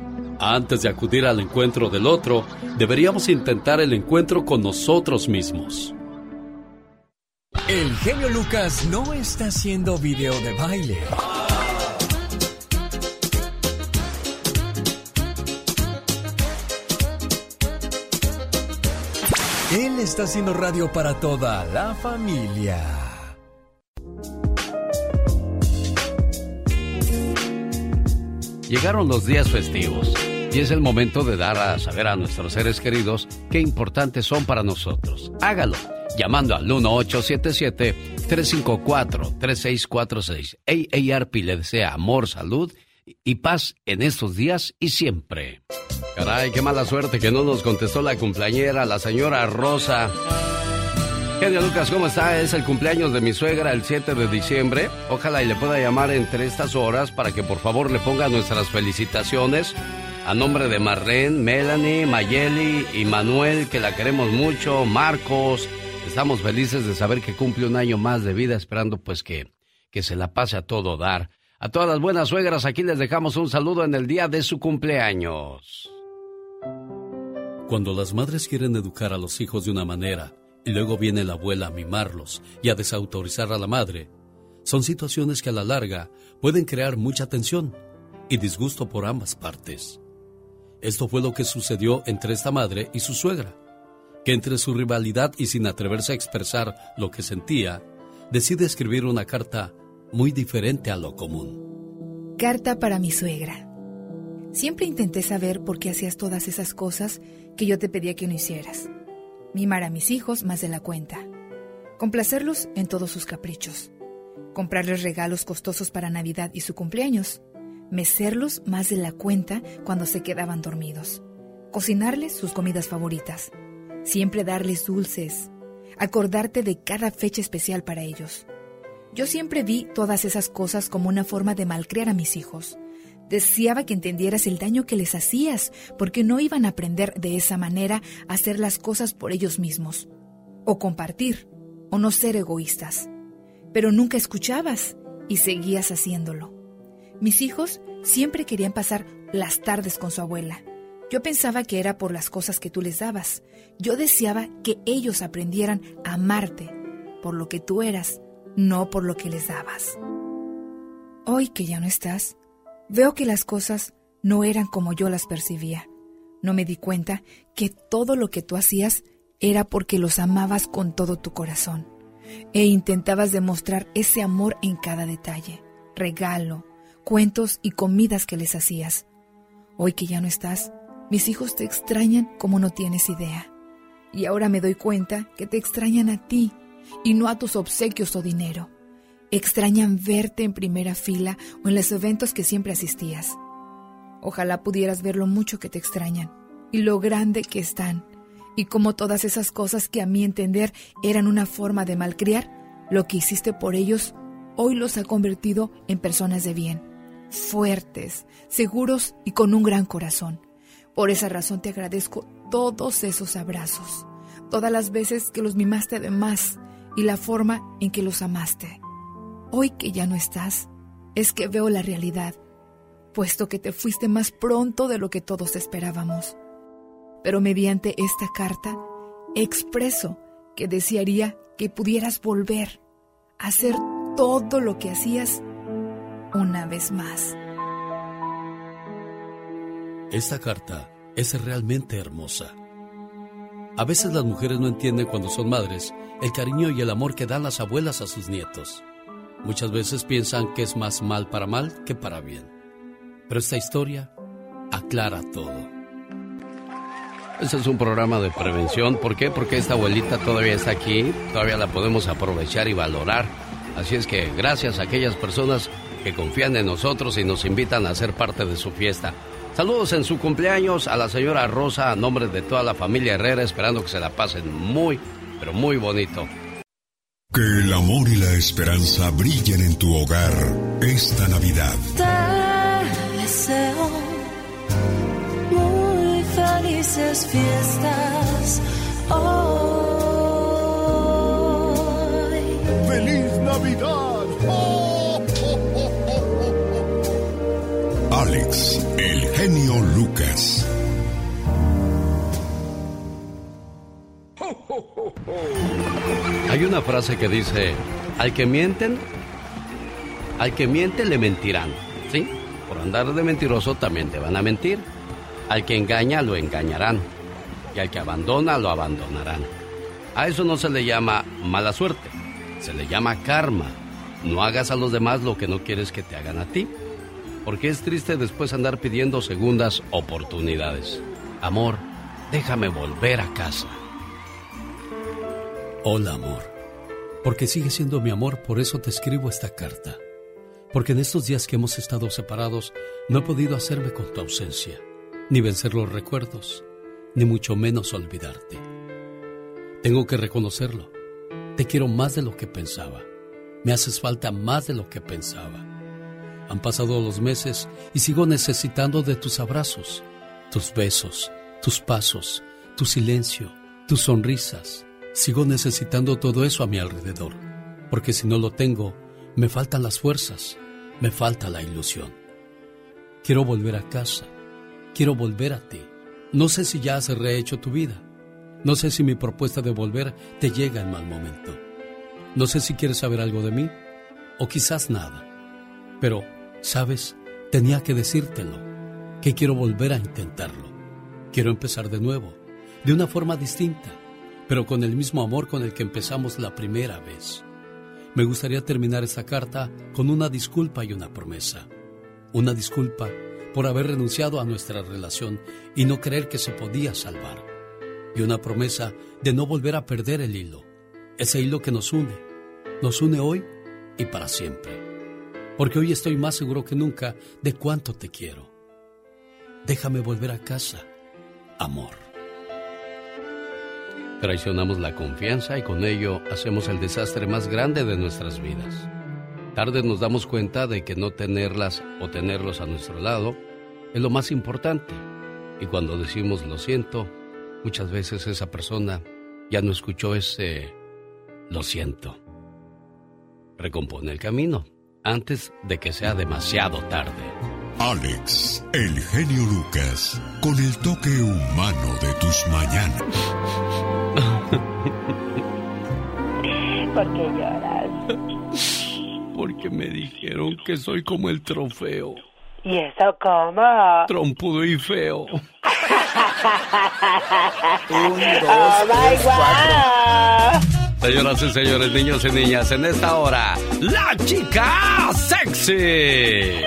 Antes de acudir al encuentro del otro, deberíamos intentar el encuentro con nosotros mismos. El genio Lucas no está haciendo video de baile. Él está haciendo radio para toda la familia. Llegaron los días festivos y es el momento de dar a saber a nuestros seres queridos qué importantes son para nosotros. Hágalo llamando al 1877-354-3646. AARP le desea amor, salud y paz en estos días y siempre. Caray, qué mala suerte que no nos contestó la cumpleañera, la señora Rosa. Genio Lucas, ¿cómo está? Es el cumpleaños de mi suegra el 7 de diciembre. Ojalá y le pueda llamar entre estas horas para que por favor le ponga nuestras felicitaciones a nombre de Marlene, Melanie, Mayeli y Manuel, que la queremos mucho, Marcos. Estamos felices de saber que cumple un año más de vida, esperando pues que, que se la pase a todo dar. A todas las buenas suegras, aquí les dejamos un saludo en el día de su cumpleaños. Cuando las madres quieren educar a los hijos de una manera y luego viene la abuela a mimarlos y a desautorizar a la madre, son situaciones que a la larga pueden crear mucha tensión y disgusto por ambas partes. Esto fue lo que sucedió entre esta madre y su suegra, que entre su rivalidad y sin atreverse a expresar lo que sentía, decide escribir una carta muy diferente a lo común. Carta para mi suegra. Siempre intenté saber por qué hacías todas esas cosas que yo te pedía que no hicieras. Mimar a mis hijos más de la cuenta. Complacerlos en todos sus caprichos. Comprarles regalos costosos para Navidad y su cumpleaños. Mecerlos más de la cuenta cuando se quedaban dormidos. Cocinarles sus comidas favoritas. Siempre darles dulces. Acordarte de cada fecha especial para ellos. Yo siempre vi todas esas cosas como una forma de malcriar a mis hijos Deseaba que entendieras el daño que les hacías, porque no iban a aprender de esa manera a hacer las cosas por ellos mismos, o compartir, o no ser egoístas. Pero nunca escuchabas y seguías haciéndolo. Mis hijos siempre querían pasar las tardes con su abuela. Yo pensaba que era por las cosas que tú les dabas. Yo deseaba que ellos aprendieran a amarte por lo que tú eras, no por lo que les dabas. Hoy que ya no estás, Veo que las cosas no eran como yo las percibía. No me di cuenta que todo lo que tú hacías era porque los amabas con todo tu corazón e intentabas demostrar ese amor en cada detalle, regalo, cuentos y comidas que les hacías. Hoy que ya no estás, mis hijos te extrañan como no tienes idea. Y ahora me doy cuenta que te extrañan a ti y no a tus obsequios o dinero. Extrañan verte en primera fila o en los eventos que siempre asistías. Ojalá pudieras ver lo mucho que te extrañan y lo grande que están, y como todas esas cosas que a mi entender eran una forma de malcriar, lo que hiciste por ellos hoy los ha convertido en personas de bien, fuertes, seguros y con un gran corazón. Por esa razón te agradezco todos esos abrazos, todas las veces que los mimaste de más y la forma en que los amaste. Hoy que ya no estás, es que veo la realidad, puesto que te fuiste más pronto de lo que todos esperábamos. Pero mediante esta carta, expreso que desearía que pudieras volver a hacer todo lo que hacías una vez más. Esta carta es realmente hermosa. A veces las mujeres no entienden cuando son madres el cariño y el amor que dan las abuelas a sus nietos. Muchas veces piensan que es más mal para mal que para bien. Pero esta historia aclara todo. Este es un programa de prevención. ¿Por qué? Porque esta abuelita todavía está aquí, todavía la podemos aprovechar y valorar. Así es que gracias a aquellas personas que confían en nosotros y nos invitan a ser parte de su fiesta. Saludos en su cumpleaños a la señora Rosa a nombre de toda la familia Herrera, esperando que se la pasen muy, pero muy bonito. Que el amor y la esperanza brillen en tu hogar esta Navidad. Te deseo muy felices fiestas hoy. ¡Feliz Navidad! Alex, el genio Lucas. Hay una frase que dice, al que mienten, al que miente le mentirán, ¿sí? Por andar de mentiroso también te van a mentir. Al que engaña lo engañarán y al que abandona lo abandonarán. A eso no se le llama mala suerte, se le llama karma. No hagas a los demás lo que no quieres que te hagan a ti, porque es triste después andar pidiendo segundas oportunidades. Amor, déjame volver a casa. Hola, amor. Porque sigue siendo mi amor, por eso te escribo esta carta. Porque en estos días que hemos estado separados, no he podido hacerme con tu ausencia, ni vencer los recuerdos, ni mucho menos olvidarte. Tengo que reconocerlo. Te quiero más de lo que pensaba. Me haces falta más de lo que pensaba. Han pasado los meses y sigo necesitando de tus abrazos, tus besos, tus pasos, tu silencio, tus sonrisas. Sigo necesitando todo eso a mi alrededor, porque si no lo tengo, me faltan las fuerzas, me falta la ilusión. Quiero volver a casa, quiero volver a ti. No sé si ya has rehecho tu vida, no sé si mi propuesta de volver te llega en mal momento. No sé si quieres saber algo de mí o quizás nada. Pero, ¿sabes? Tenía que decírtelo, que quiero volver a intentarlo. Quiero empezar de nuevo, de una forma distinta, pero con el mismo amor con el que empezamos la primera vez. Me gustaría terminar esta carta con una disculpa y una promesa. Una disculpa por haber renunciado a nuestra relación y no creer que se podía salvar. Y una promesa de no volver a perder el hilo ese hilo que nos une, nos une hoy y para siempre. Porque hoy estoy más seguro que nunca de cuánto te quiero. Déjame volver a casa, amor. Traicionamos la confianza y con ello hacemos el desastre más grande de nuestras vidas. Tarde nos damos cuenta de que no tenerlas o tenerlos a nuestro lado es lo más importante. Y cuando decimos lo siento, muchas veces esa persona ya no escuchó ese lo siento. Recompone el camino antes de que sea demasiado tarde. Alex, el genio Lucas, con el toque humano de tus mañanas. ¿Por qué lloras? Porque me dijeron que soy como el trofeo. ¿Y eso cómo? Trompudo y feo. Un, dos, oh tres, cuatro. Señoras y señores, niños y niñas, en esta hora, la chica sexy.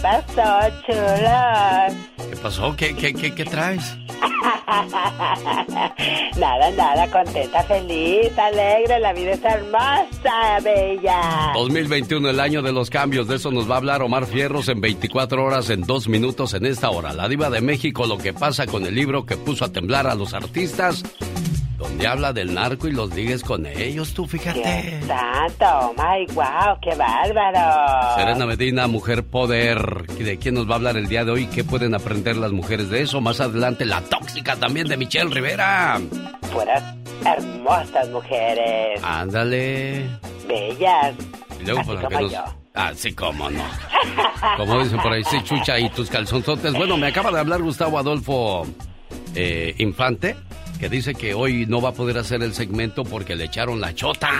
¿Qué pasó, chulos? ¿Qué pasó? ¿Qué, qué, qué, qué traes? nada, nada, contenta, feliz, alegre, la vida es hermosa, bella. 2021, el año de los cambios, de eso nos va a hablar Omar Fierros en 24 horas, en 2 minutos en esta hora. La diva de México, lo que pasa con el libro que puso a temblar a los artistas donde habla del narco y los ligues con ellos, tú fíjate. ¡Qué santo! Oh ¡My wow! ¡Qué bárbaro! Serena Medina, mujer poder. ¿De quién nos va a hablar el día de hoy? ¿Qué pueden aprender las mujeres de eso? Más adelante, la tóxica también de Michelle Rivera. Fueras hermosas mujeres. Ándale. Bellas. Y luego, Así para como que nos... yo. Ah, sí, cómo no. Como dicen por ahí, sí, chucha y tus calzonzotes. Bueno, me acaba de hablar Gustavo Adolfo eh, Infante que dice que hoy no va a poder hacer el segmento porque le echaron la chota.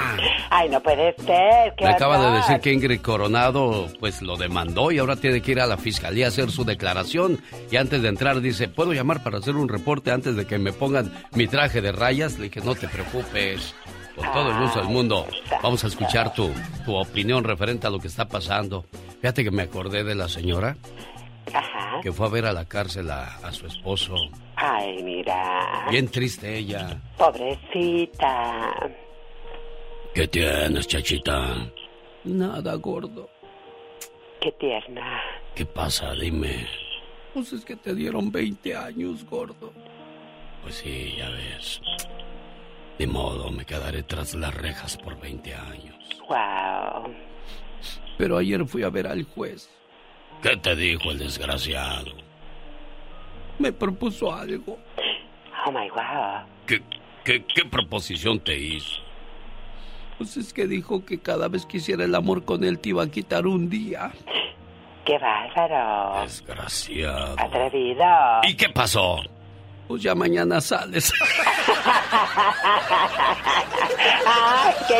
Ay, no puede ser. Me acaba de decir que Ingrid Coronado pues lo demandó y ahora tiene que ir a la fiscalía a hacer su declaración. Y antes de entrar dice, ¿puedo llamar para hacer un reporte antes de que me pongan mi traje de rayas? Le dije, no te preocupes. Con todo el gusto del mundo, vamos a escuchar tu, tu opinión referente a lo que está pasando. Fíjate que me acordé de la señora Ajá. que fue a ver a la cárcel a, a su esposo. Ay, mira. Bien triste ella. Pobrecita. ¿Qué tienes, chachita? Nada, gordo. Qué tierna. ¿Qué pasa? Dime. Pues es que te dieron 20 años, gordo. Pues sí, ya ves. De modo, me quedaré tras las rejas por 20 años. Wow. Pero ayer fui a ver al juez. ¿Qué te dijo el desgraciado? Me propuso algo. Oh my wow. ¿Qué, qué, qué proposición te hizo? Pues es que dijo que cada vez que hiciera el amor con él te iba a quitar un día. Qué bárbaro. Desgraciado. Atrevido. ¿Y qué pasó? Pues ya mañana sales. ¡Ay, qué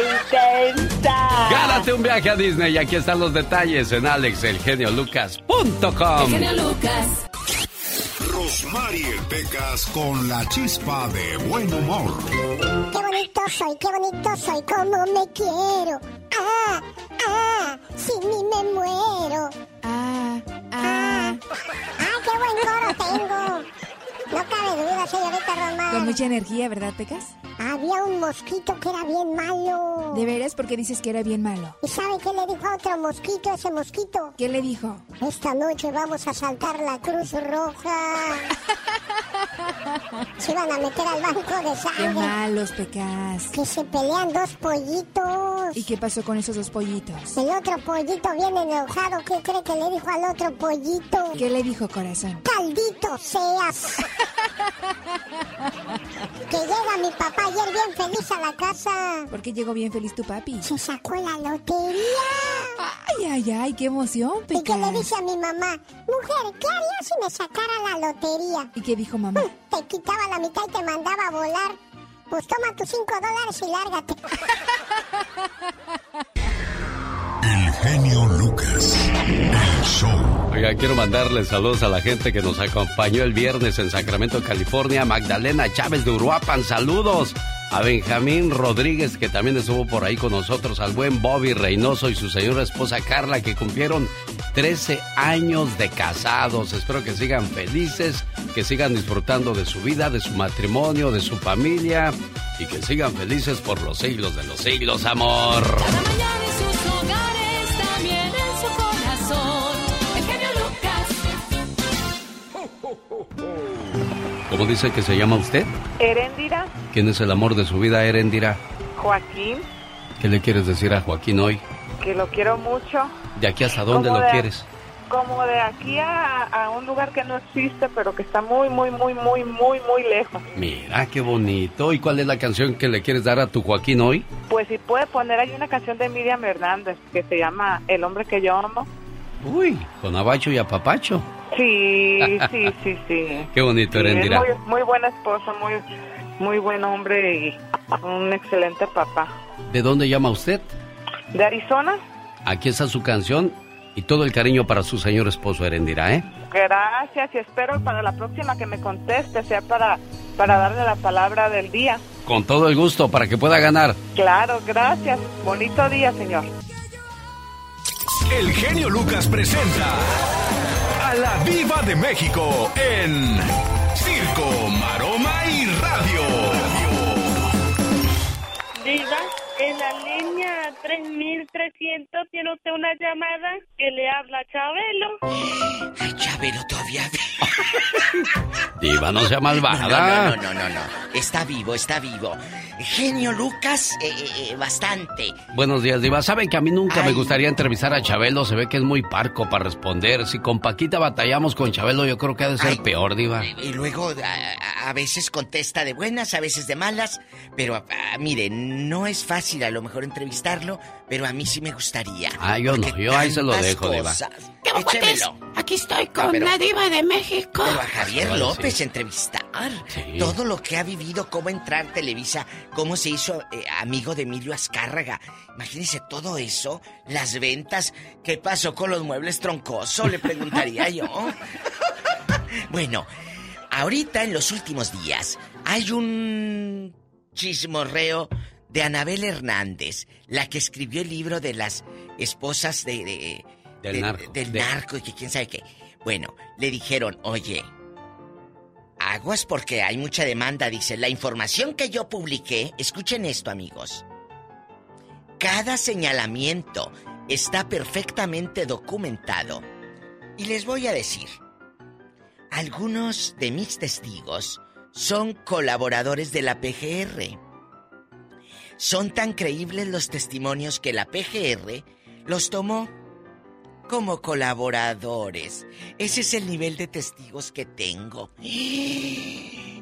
intensa! Gánate un viaje a Disney y aquí están los detalles en alexelgeniolucas.com. Lucas. Rosmarie Pecas con la chispa de buen humor. Qué bonito soy, qué bonito soy, cómo me quiero. Ah, ah, sin mí me muero. Ah, ah. Ah, qué buen coro tengo. No cabe vida, señorita Román? Con mucha energía, ¿verdad, Pecas? Había un mosquito que era bien malo. ¿De veras? ¿Por qué dices que era bien malo? ¿Y sabe qué le dijo a otro mosquito ese mosquito? ¿Qué le dijo? Esta noche vamos a saltar la Cruz Roja. Se iban a meter al banco de Qué sangre. malos, Pecas. Que se pelean dos pollitos. ¿Y qué pasó con esos dos pollitos? El otro pollito viene enojado. ¿Qué cree que le dijo al otro pollito? ¿Qué le dijo, corazón? Caldito seas. que llega mi papá ayer bien feliz a la casa. ¿Por qué llegó bien feliz tu papi? Se sacó la lotería. Ay, ay, ay, qué emoción, Y que le Pecas. dice a mi mamá, mujer, ¿qué harías si me sacara la lotería? ¿Y qué dijo mamá? Te quitaba la mitad y te mandaba a volar. Pues toma tus cinco dólares y lárgate. El genio Lucas. El show. Oiga, quiero mandarle saludos a la gente que nos acompañó el viernes en Sacramento, California. Magdalena Chávez de Uruapan, saludos. A Benjamín Rodríguez, que también estuvo por ahí con nosotros. Al buen Bobby Reynoso y su señora esposa Carla, que cumplieron 13 años de casados. Espero que sigan felices, que sigan disfrutando de su vida, de su matrimonio, de su familia. Y que sigan felices por los siglos de los siglos, amor. Cada mañana ¿Cómo dice que se llama usted? Erendira, ¿Quién es el amor de su vida, Erendira? Joaquín, ¿Qué le quieres decir a Joaquín hoy? que lo quiero mucho. ¿De aquí hasta dónde Como lo de- quieres? Como de aquí a, a un lugar que no existe, pero que está muy, muy, muy, muy, muy, muy lejos. Mira, qué bonito. ¿Y cuál es la canción que le quieres dar a tu Joaquín hoy? Pues si puede poner ahí una canción de Miriam Hernández que se llama El hombre que yo amo. Uy, con Abacho y Apapacho. Sí, sí, sí, sí. Qué bonito, Sí, es muy, muy buena esposa, muy, muy buen hombre y un excelente papá. ¿De dónde llama usted? ¿De Arizona? Aquí está su canción y todo el cariño para su señor esposo, Erendira, ¿eh? Gracias y espero para la próxima que me conteste sea para, para darle la palabra del día. Con todo el gusto para que pueda ganar. Claro, gracias. Bonito día, señor. El genio Lucas presenta a la Viva de México en Circo, Maroma y Radio. Diva, en la línea 3300 tiene usted una llamada que le habla Chabelo. Ay, Chabelo todavía. Diva, no sea malvada. no, no, no, no, no. Está vivo, está vivo. Genio Lucas, eh, eh, eh, bastante. Buenos días, Diva. Saben que a mí nunca me gustaría entrevistar a Chabelo. Se ve que es muy parco para responder. Si con Paquita batallamos con Chabelo, yo creo que ha de ser peor, Diva. Y luego a, veces contesta de buenas, a veces de malas. Pero ah, mire, no es fácil a lo mejor entrevistarlo, pero a mí sí me gustaría. Ah, yo no. Yo ahí se lo dejo, Diva. cosas. Échemelo. Aquí estoy con la diva de México. Pero a Javier López sí. entrevistar. Sí. Todo lo que ha vivido, cómo entrar a Televisa, cómo se hizo eh, amigo de Emilio Azcárraga. Imagínense todo eso, las ventas. ¿Qué pasó con los muebles troncosos? Le preguntaría yo. bueno, ahorita en los últimos días hay un chismorreo de Anabel Hernández, la que escribió el libro de las esposas de, de- Del de- narco. del narco y que quién sabe qué. Bueno, le dijeron, oye, aguas porque hay mucha demanda, dice. La información que yo publiqué, escuchen esto amigos. Cada señalamiento está perfectamente documentado. Y les voy a decir, algunos de mis testigos son colaboradores de la PGR. Son tan creíbles los testimonios que la PGR los tomó como colaboradores. Ese es el nivel de testigos que tengo.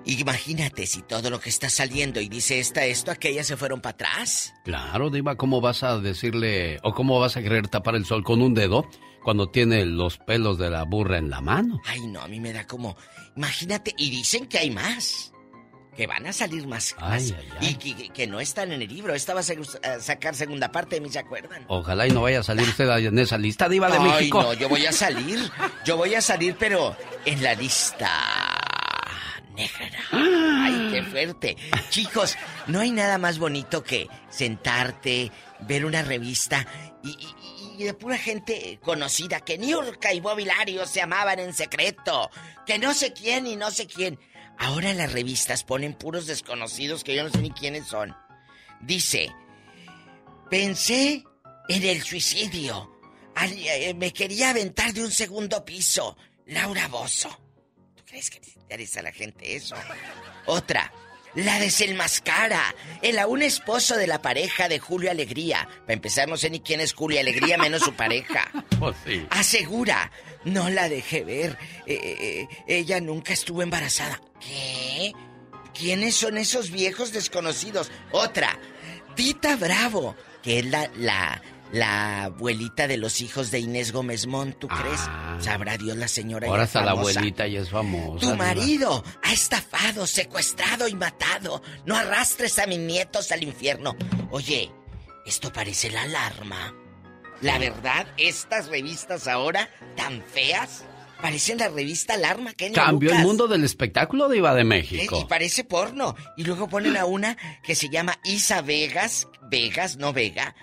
Imagínate si todo lo que está saliendo y dice esta, esto, aquella se fueron para atrás. Claro, Diva, ¿cómo vas a decirle o cómo vas a querer tapar el sol con un dedo cuando tiene los pelos de la burra en la mano? Ay, no, a mí me da como. Imagínate, y dicen que hay más. Que van a salir más. Ay, más, ay, ay. Y que, no están en el libro. Esta va a, sacar segunda parte mí, ¿se acuerdan? Ojalá y no vaya a salir usted en esa lista, Diva de Ay, México. no, yo voy a salir. Yo voy a salir, pero en la lista negra. Ay, qué fuerte. Chicos, no hay nada más bonito que sentarte, ver una revista y, y- y de pura gente conocida que Niurka y Bobby Lario se amaban en secreto, que no sé quién y no sé quién. Ahora las revistas ponen puros desconocidos que yo no sé ni quiénes son. Dice, pensé en el suicidio. Eh, me quería aventar de un segundo piso. Laura Bozo. ¿Tú crees que interesa a la gente eso? Otra. La desenmascara. El aún esposo de la pareja de Julio Alegría. Para empezar, no sé ni quién es Julio Alegría, menos su pareja. Oh, sí. Asegura. No la dejé ver. Eh, eh, ella nunca estuvo embarazada. ¿Qué? ¿Quiénes son esos viejos desconocidos? Otra. Tita Bravo, que es la, la, la abuelita de los hijos de Inés Gómez Mont, ¿tú crees? Ah. Sabrá Dios la señora. Ahora hasta la abuelita ya es famosa. Tu marido ha estafado, secuestrado y matado. No arrastres a mis nietos al infierno. Oye, esto parece la alarma. La verdad, estas revistas ahora, tan feas, parecen la revista Alarma que Cambió el mundo del espectáculo de Y México. parece porno. Y luego ponen a una que se llama Isa Vegas, Vegas, no Vega,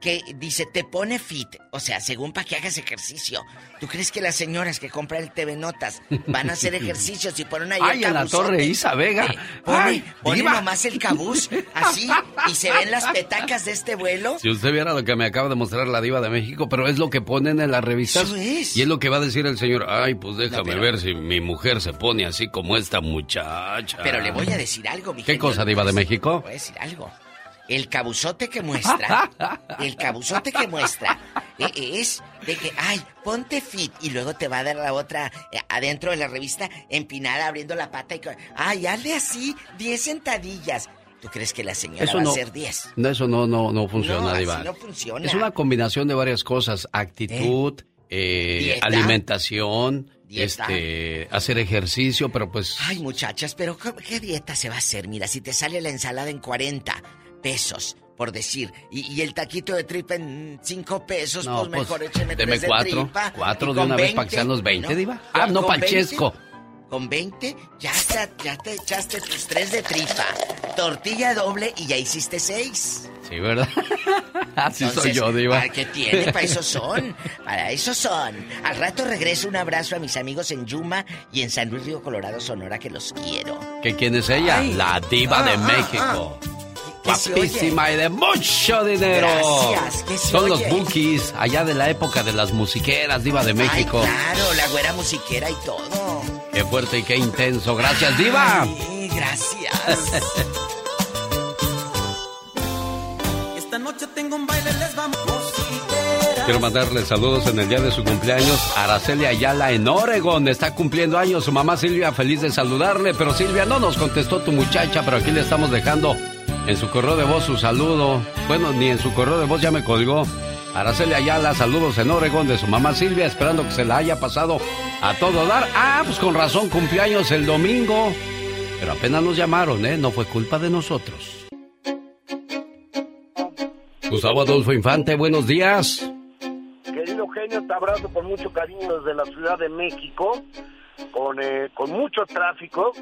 que dice, te pone fit. O sea, según para que hagas ejercicio. ¿Tú crees que las señoras que compran el TV Notas van a hacer ejercicios y ponen ahí Ay, el en la torre Isa Vega. Eh, pone Ay, pone nomás el cabuz, así, y se ven las petacas de este vuelo. Si usted viera lo que me acaba de mostrar la diva de México, pero es lo que ponen en las revistas. Eso es. Y es lo que va a decir el señor. Ay, pues déjame pero- ver si mi mujer se pone así como esta muchacha. Pero le voy a decir algo, mi ¿Qué genio cosa, diva de Lucas. México? Le voy a decir algo. El cabuzote que muestra, el cabuzote que muestra eh, es de que, ay, ponte fit y luego te va a dar la otra eh, adentro de la revista empinada abriendo la pata y, ay, hazle así 10 sentadillas. ¿Tú crees que la señora Eso va no, a hacer 10? no, eso no, no, no funciona, No, así no funciona. Es una combinación de varias cosas: actitud, eh, alimentación, Dieta. este, hacer ejercicio, pero pues. Ay, muchachas, pero ¿qué, qué dieta se va a hacer? Mira, si te sale la ensalada en 40 pesos, por decir, y, y el taquito de tripa en 5 pesos, No, pues pues, mejor écheme deme tres de cuatro, tripa. cuatro de con una vez para que sean los 20, diva. Ah, no, Panchesco. 20, Con 20 ya te, ya te echaste tus tres de tripa, tortilla doble y ya hiciste 6. Sí, ¿verdad? Así soy yo, diva. ¿Qué tiene? Para eso son. Para eso son. Al rato regreso un abrazo a mis amigos en Yuma y en San Luis Río Colorado, Sonora, que los quiero. ¿Que quién es ella? Ay. La diva de Ah, ah, México. ¿Qué se Guapísima y de mucho dinero. Gracias, ¿qué se Son los bookies, allá de la época de las musiqueras, diva de México. Ay, claro, la güera musiquera y todo. Qué fuerte y qué intenso. Gracias, diva. Ay, gracias. Esta noche tengo un baile, les vamos. Quiero mandarle saludos en el día de su cumpleaños a Araceli Ayala en Oregon. Está cumpliendo años su mamá Silvia, feliz de saludarle. Pero Silvia, no nos contestó tu muchacha, pero aquí le estamos dejando en su correo de voz su saludo. Bueno, ni en su correo de voz ya me colgó. Araceli Ayala, saludos en Oregon de su mamá Silvia, esperando que se la haya pasado a todo dar. Ah, pues con razón, cumpleaños el domingo. Pero apenas nos llamaron, ¿eh? No fue culpa de nosotros. Gustavo Adolfo Infante, buenos días. Querido genio, te abrazo con mucho cariño desde la Ciudad de México, con, eh, con mucho tráfico,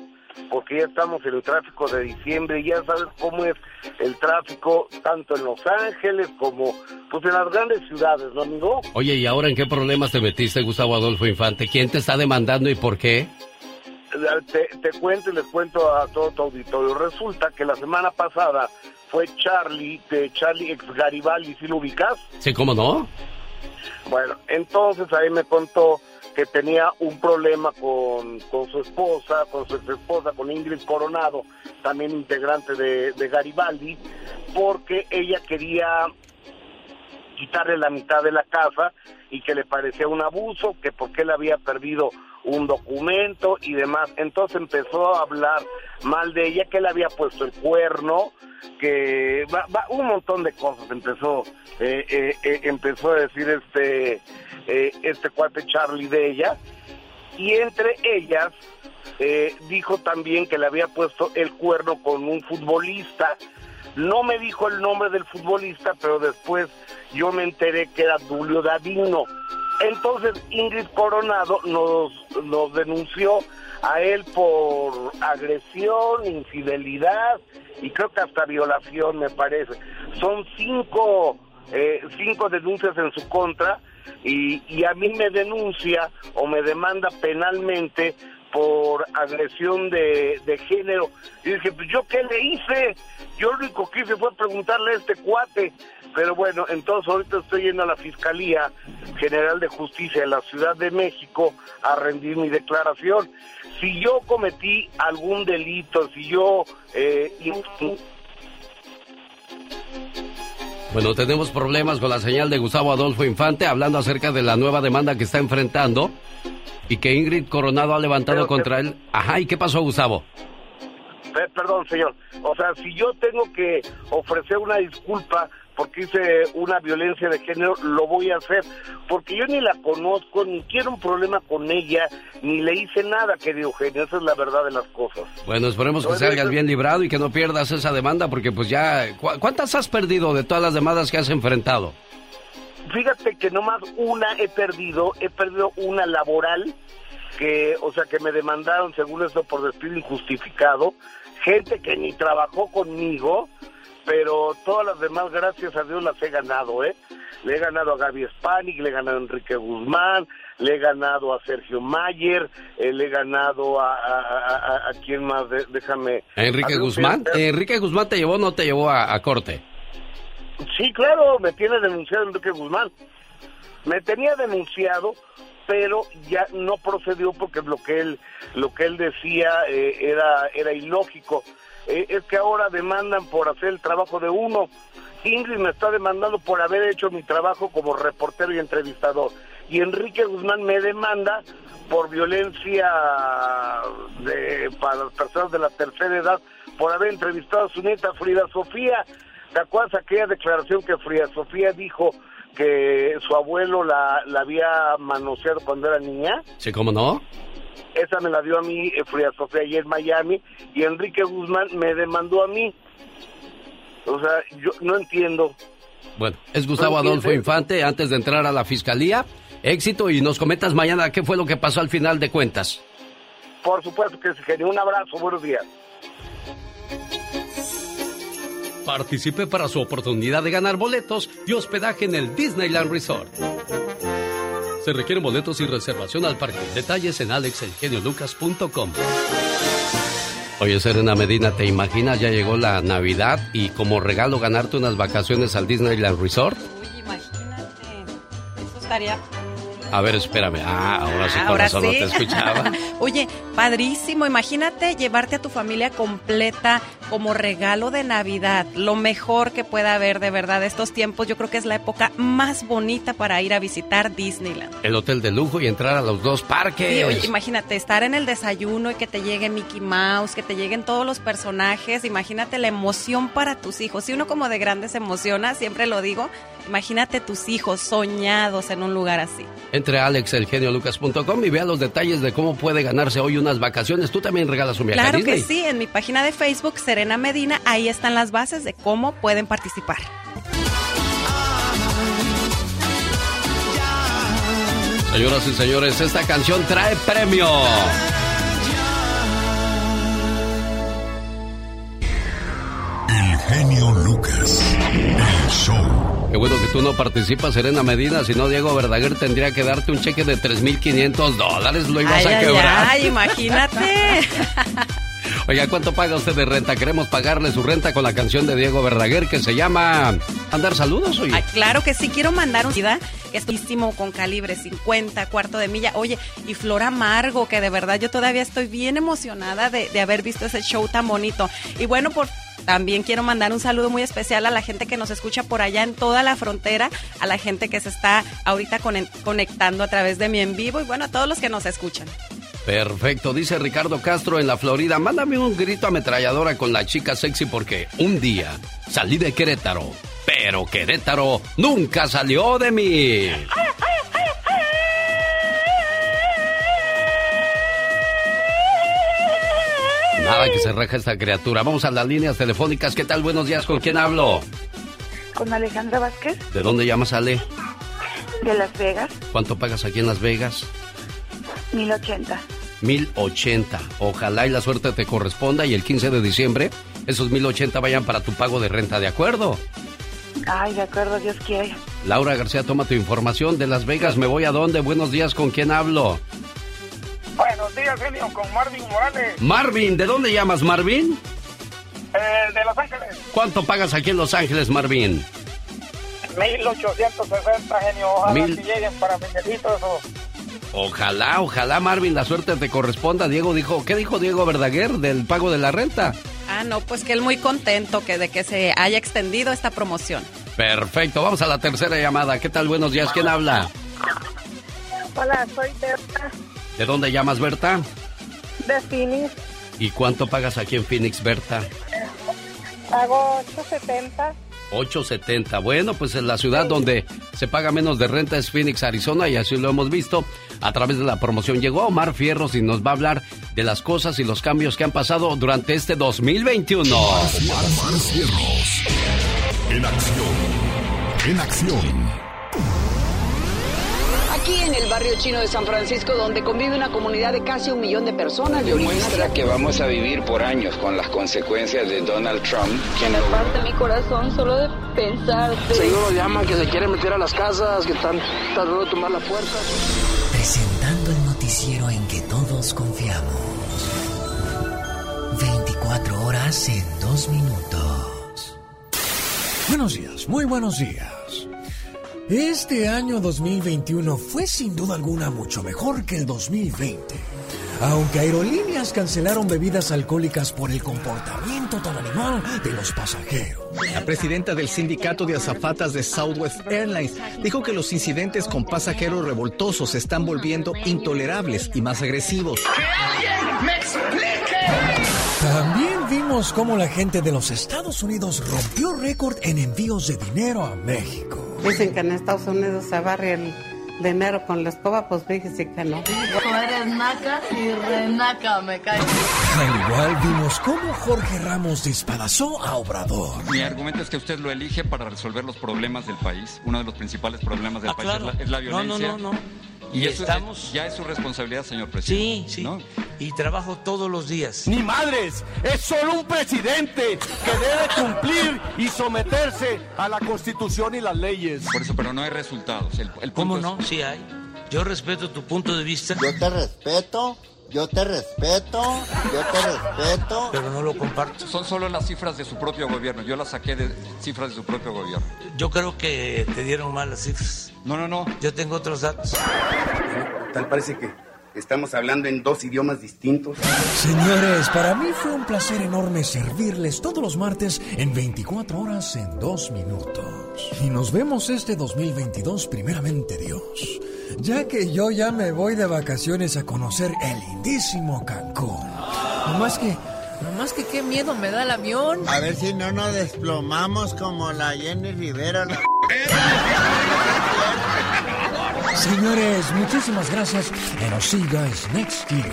porque ya estamos en el tráfico de diciembre y ya sabes cómo es el tráfico tanto en Los Ángeles como pues en las grandes ciudades, ¿no, amigo? Oye, ¿y ahora en qué problemas te metiste, Gustavo Adolfo Infante? ¿Quién te está demandando y por qué? Te, te cuento y les cuento a todo tu auditorio. Resulta que la semana pasada fue Charlie, de Charlie ex Garibaldi, ¿sí lo ubicas? Sí, ¿cómo no? Bueno, entonces ahí me contó que tenía un problema con, con su esposa, con su ex esposa, con Ingrid Coronado, también integrante de, de Garibaldi, porque ella quería quitarle la mitad de la casa y que le parecía un abuso, que porque él había perdido un documento y demás. Entonces empezó a hablar mal de ella, que él había puesto el cuerno, que va, va, un montón de cosas empezó eh, eh, eh, empezó a decir este eh, este cuate Charlie de ella. Y entre ellas eh, dijo también que le había puesto el cuerno con un futbolista. No me dijo el nombre del futbolista pero después yo me enteré que era Julio Davino entonces Ingrid Coronado nos, nos denunció a él por agresión, infidelidad y creo que hasta violación me parece. Son cinco, eh, cinco denuncias en su contra y, y a mí me denuncia o me demanda penalmente por agresión de, género. Y dije, pues yo qué le hice, yo lo único que hice fue preguntarle a este cuate. Pero bueno, entonces ahorita estoy yendo a la Fiscalía General de Justicia de la Ciudad de México a rendir mi declaración. Si yo cometí algún delito, si yo... Eh, bueno, tenemos problemas con la señal de Gustavo Adolfo Infante hablando acerca de la nueva demanda que está enfrentando y que Ingrid Coronado ha levantado contra él. Ajá, ¿y qué pasó, Gustavo? perdón, señor. O sea, si yo tengo que ofrecer una disculpa porque hice una violencia de género, lo voy a hacer. Porque yo ni la conozco, ni quiero un problema con ella, ni le hice nada, querido Eugenio. Esa es la verdad de las cosas. Bueno, esperemos que salgas bien librado y que no pierdas esa demanda, porque pues ya... ¿Cuántas has perdido de todas las demandas que has enfrentado? Fíjate que nomás una he perdido, he perdido una laboral, que, o sea, que me demandaron, según eso, por despido injustificado, gente que ni trabajó conmigo, pero todas las demás, gracias a Dios, las he ganado, ¿eh? Le he ganado a Gaby Spanik, le he ganado a Enrique Guzmán, le he ganado a Sergio Mayer, eh, le he ganado a, a, quién más, déjame... ¿A Enrique Guzmán? ¿Enrique Guzmán te llevó o no te llevó a, corte? Sí, claro, me tiene denunciado Enrique Guzmán. Me tenía denunciado, pero ya no procedió porque lo que él, lo que él decía eh, era, era ilógico. Eh, es que ahora demandan por hacer el trabajo de uno. Ingrid me está demandando por haber hecho mi trabajo como reportero y entrevistador. Y Enrique Guzmán me demanda por violencia de, para las personas de la tercera edad, por haber entrevistado a su nieta Frida Sofía. ¿Te acuerdas aquella declaración que Frida Sofía dijo que su abuelo la, la había manoseado cuando era niña? Sí, ¿cómo no? Esa me la dio a mí eh, Frida Sofía ayer en Miami y Enrique Guzmán me demandó a mí. O sea, yo no entiendo. Bueno, es Gustavo Adolfo Infante antes de entrar a la fiscalía. Éxito y nos comentas mañana qué fue lo que pasó al final de cuentas. Por supuesto que sí, Un abrazo, buenos días. Participe para su oportunidad de ganar boletos y hospedaje en el Disneyland Resort. Se requieren boletos y reservación al parque. Detalles en alexelgeniolucas.com. Oye, Serena Medina, ¿te imaginas? Ya llegó la Navidad y como regalo ganarte unas vacaciones al Disneyland Resort. Uy, imagínate. Eso estaría a ver, espérame. Ah, ahora sí, ahora no te escuchaba. Oye, padrísimo. Imagínate llevarte a tu familia completa como regalo de Navidad. Lo mejor que pueda haber, de verdad, estos tiempos. Yo creo que es la época más bonita para ir a visitar Disneyland. El hotel de lujo y entrar a los dos parques. Sí, oye, imagínate estar en el desayuno y que te llegue Mickey Mouse, que te lleguen todos los personajes. Imagínate la emoción para tus hijos. Si uno como de grande se emociona, siempre lo digo, imagínate tus hijos soñados en un lugar así. Entre a alexelgeniolucas.com y vea los detalles de cómo puede ganarse hoy unas vacaciones. Tú también regalas un viaje Claro que sí, en mi página de Facebook, Serena Medina, ahí están las bases de cómo pueden participar. Señoras y señores, esta canción trae premio. Genio Lucas, el show. Qué bueno que tú no participas, Serena Medina, si no Diego Verdaguer tendría que darte un cheque de 3.500 dólares, lo ibas a quebrar. Ay, imagínate. Oiga, ¿cuánto paga usted de renta? Queremos pagarle su renta con la canción de Diego Verdaguer que se llama Andar Saludos, oye. claro que sí, quiero mandar un vida que es con calibre 50, cuarto de milla. Oye, y Flor Amargo, que de verdad yo todavía estoy bien emocionada de, de haber visto ese show tan bonito. Y bueno, por también quiero mandar un saludo muy especial a la gente que nos escucha por allá en toda la frontera, a la gente que se está ahorita conectando a través de mi en vivo y bueno, a todos los que nos escuchan. Perfecto, dice Ricardo Castro en la Florida. Mándame un grito ametralladora con la chica sexy porque un día salí de Querétaro, pero Querétaro nunca salió de mí. Nada que se reja esta criatura. Vamos a las líneas telefónicas. ¿Qué tal? Buenos días. ¿Con quién hablo? Con Alejandra Vázquez. ¿De dónde llamas, Ale? De Las Vegas. ¿Cuánto pagas aquí en Las Vegas? 1080. 1080. Ojalá y la suerte te corresponda y el 15 de diciembre esos 1080 vayan para tu pago de renta, ¿de acuerdo? Ay, de acuerdo, Dios quiere. Laura García, toma tu información de Las Vegas. ¿Me voy a dónde? Buenos días, ¿con quién hablo? Buenos días, genio, con Marvin Morales. Marvin, ¿de dónde llamas, Marvin? Eh, de Los Ángeles. ¿Cuánto pagas aquí en Los Ángeles, Marvin? 1860, genio. Ojalá Mil- que lleguen para Miguelitos o... Ojalá, ojalá, Marvin, la suerte te corresponda. Diego dijo, ¿qué dijo Diego Verdaguer del pago de la renta? Ah, no, pues que él muy contento que de que se haya extendido esta promoción. Perfecto, vamos a la tercera llamada. ¿Qué tal? Buenos días, ¿quién habla? Hola, soy Berta ¿De dónde llamas, Berta? de Phoenix. ¿Y cuánto pagas aquí en Phoenix, Berta? Pago 870. 870. Bueno, pues en la ciudad donde se paga menos de renta es Phoenix, Arizona, y así lo hemos visto a través de la promoción. Llegó Omar Fierros y nos va a hablar de las cosas y los cambios que han pasado durante este 2021. Omar Cierros. En acción. En acción. Aquí en el barrio chino de San Francisco, donde convive una comunidad de casi un millón de personas de origen Demuestra que vamos a vivir por años con las consecuencias de Donald Trump. Se me parte mi corazón solo de pensarte. Seguro llaman que se quieren meter a las casas, que están tratando de tomar la puerta. Presentando el noticiero en que todos confiamos. 24 horas en 2 minutos. Buenos días, muy buenos días. Este año 2021 fue sin duda alguna mucho mejor que el 2020. Aunque aerolíneas cancelaron bebidas alcohólicas por el comportamiento tan animal de los pasajeros. La presidenta del sindicato de azafatas de Southwest Airlines dijo que los incidentes con pasajeros revoltosos se están volviendo intolerables y más agresivos. También vimos cómo la gente de los Estados Unidos rompió récord en envíos de dinero a México. Dicen que en Estados Unidos se barre el dinero con la escoba, pues fíjese que no. Tú eres naca y renaca, me cae. Al igual vimos cómo Jorge Ramos despedazó a Obrador. Mi argumento es que usted lo elige para resolver los problemas del país. Uno de los principales problemas del Ah, país claro. es, la, es la No, no, violencia. no, no. Y, Y eso estamos- es- ya es su responsabilidad, señor Sí, presidente. sí. ¿no? Y trabajo todos los días. Ni madres, es solo un presidente que debe cumplir y someterse a la constitución y las leyes. Por eso, pero no hay resultados. El, el punto ¿Cómo es- no? Sí hay. Yo respeto tu punto de vista. Yo te respeto, yo te respeto, yo te respeto. Pero no lo comparto. Son solo las cifras de su propio gobierno. Yo las saqué de cifras de su propio gobierno. Yo creo que te dieron mal las cifras. No, no, no. Yo tengo otros datos. Tal parece que estamos hablando en dos idiomas distintos. Señores, para mí fue un placer enorme servirles todos los martes en 24 horas en 2 minutos. Y nos vemos este 2022 primeramente Dios. Ya que yo ya me voy de vacaciones a conocer el lindísimo Cancún. No más que, no más que qué miedo me da el avión. A ver si no nos desplomamos como la Jenny Rivera. la- Señores, muchísimas gracias. And I'll see you guys next year.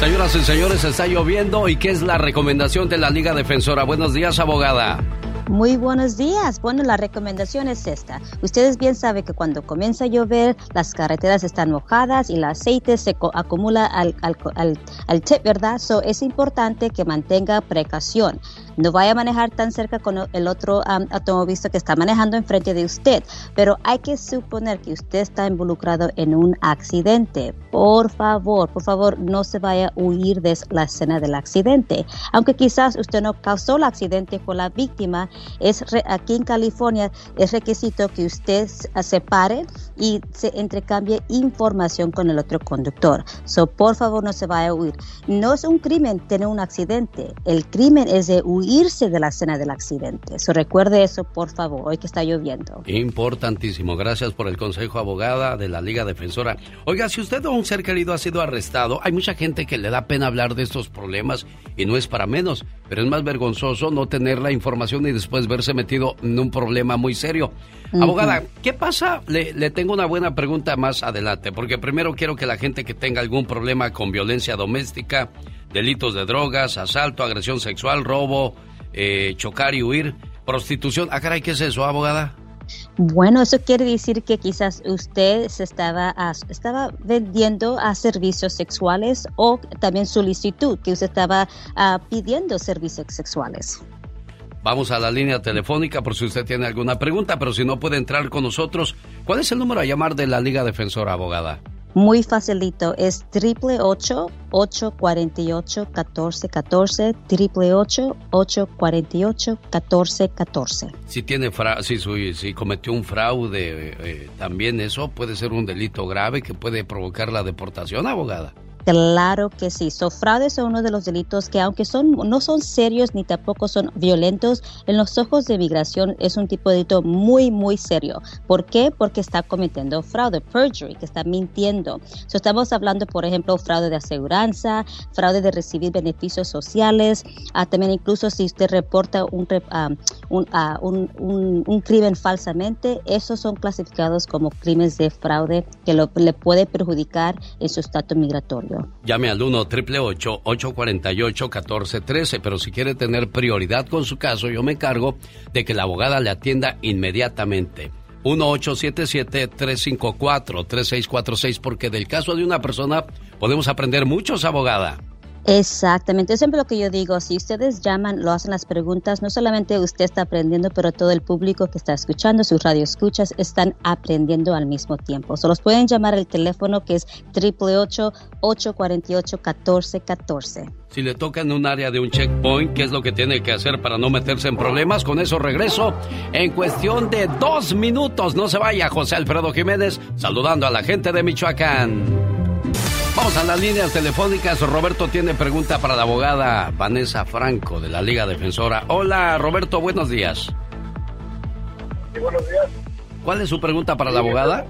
Señoras y señores, está lloviendo y ¿qué es la recomendación de la Liga Defensora? Buenos días, abogada. Muy buenos días. Bueno, la recomendación es esta. Ustedes bien saben que cuando comienza a llover, las carreteras están mojadas y el aceite se acumula al, al, al, al ¿verdad? So, es importante que mantenga precaución. No vaya a manejar tan cerca con el otro um, automovilista que está manejando enfrente de usted, pero hay que suponer que usted está involucrado en un accidente. Por favor, por favor, no se vaya a huir de la escena del accidente. Aunque quizás usted no causó el accidente con la víctima, es aquí en California es requisito que usted se se pare y se intercambie información con el otro conductor. So, por favor, no se vaya a huir. No es un crimen tener un accidente. El crimen es de huirse de la escena del accidente. So, recuerde eso, por favor, hoy que está lloviendo. Importantísimo. Gracias por el consejo, abogada de la Liga Defensora. Oiga, si usted o un ser querido ha sido arrestado, hay mucha gente que le da pena hablar de estos problemas y no es para menos, pero es más vergonzoso no tener la información y después verse metido en un problema muy serio. Ujú. Abogada, ¿qué pasa? Le, le tengo una buena pregunta más adelante, porque primero quiero que la gente que tenga algún problema con violencia doméstica, delitos de drogas, asalto, agresión sexual, robo, eh, chocar y huir, prostitución. Ah, caray, ¿qué es eso, abogada? Bueno, eso quiere decir que quizás usted se estaba, estaba vendiendo a servicios sexuales o también solicitud, que usted estaba ah, pidiendo servicios sexuales. Vamos a la línea telefónica por si usted tiene alguna pregunta, pero si no puede entrar con nosotros, ¿cuál es el número a llamar de la Liga Defensora Abogada? Muy facilito, es triple 848 1414 triple 848 1414 Si tiene fra si, si, cometió un fraude, eh, eh, también eso puede ser un delito grave que puede provocar la deportación, abogada. Claro que sí. So, fraude son uno de los delitos que, aunque son, no son serios ni tampoco son violentos, en los ojos de migración es un tipo de delito muy, muy serio. ¿Por qué? Porque está cometiendo fraude, perjury, que está mintiendo. So, estamos hablando, por ejemplo, fraude de aseguranza, fraude de recibir beneficios sociales, ah, también incluso si usted reporta un, ah, ah, un, un, un, crimen falsamente, esos son clasificados como crímenes de fraude que lo, le puede perjudicar en su estatus migratorio. Llame al 1 888 848 1413 pero si quiere tener prioridad con su caso, yo me encargo de que la abogada le atienda inmediatamente. 1-877-354-3646, porque del caso de una persona podemos aprender muchos, abogada. Exactamente, siempre lo que yo digo, si ustedes llaman, lo hacen las preguntas, no solamente usted está aprendiendo, pero todo el público que está escuchando, sus radioescuchas, están aprendiendo al mismo tiempo. Solo pueden llamar el teléfono que es 888-848-1414. Si le toca en un área de un checkpoint, ¿qué es lo que tiene que hacer para no meterse en problemas? Con eso regreso en cuestión de dos minutos. No se vaya, José Alfredo Jiménez, saludando a la gente de Michoacán. Vamos a las líneas telefónicas. Roberto tiene pregunta para la abogada Vanessa Franco de la Liga Defensora. Hola, Roberto, buenos días. Sí, buenos días. ¿Cuál es su pregunta para la abogada?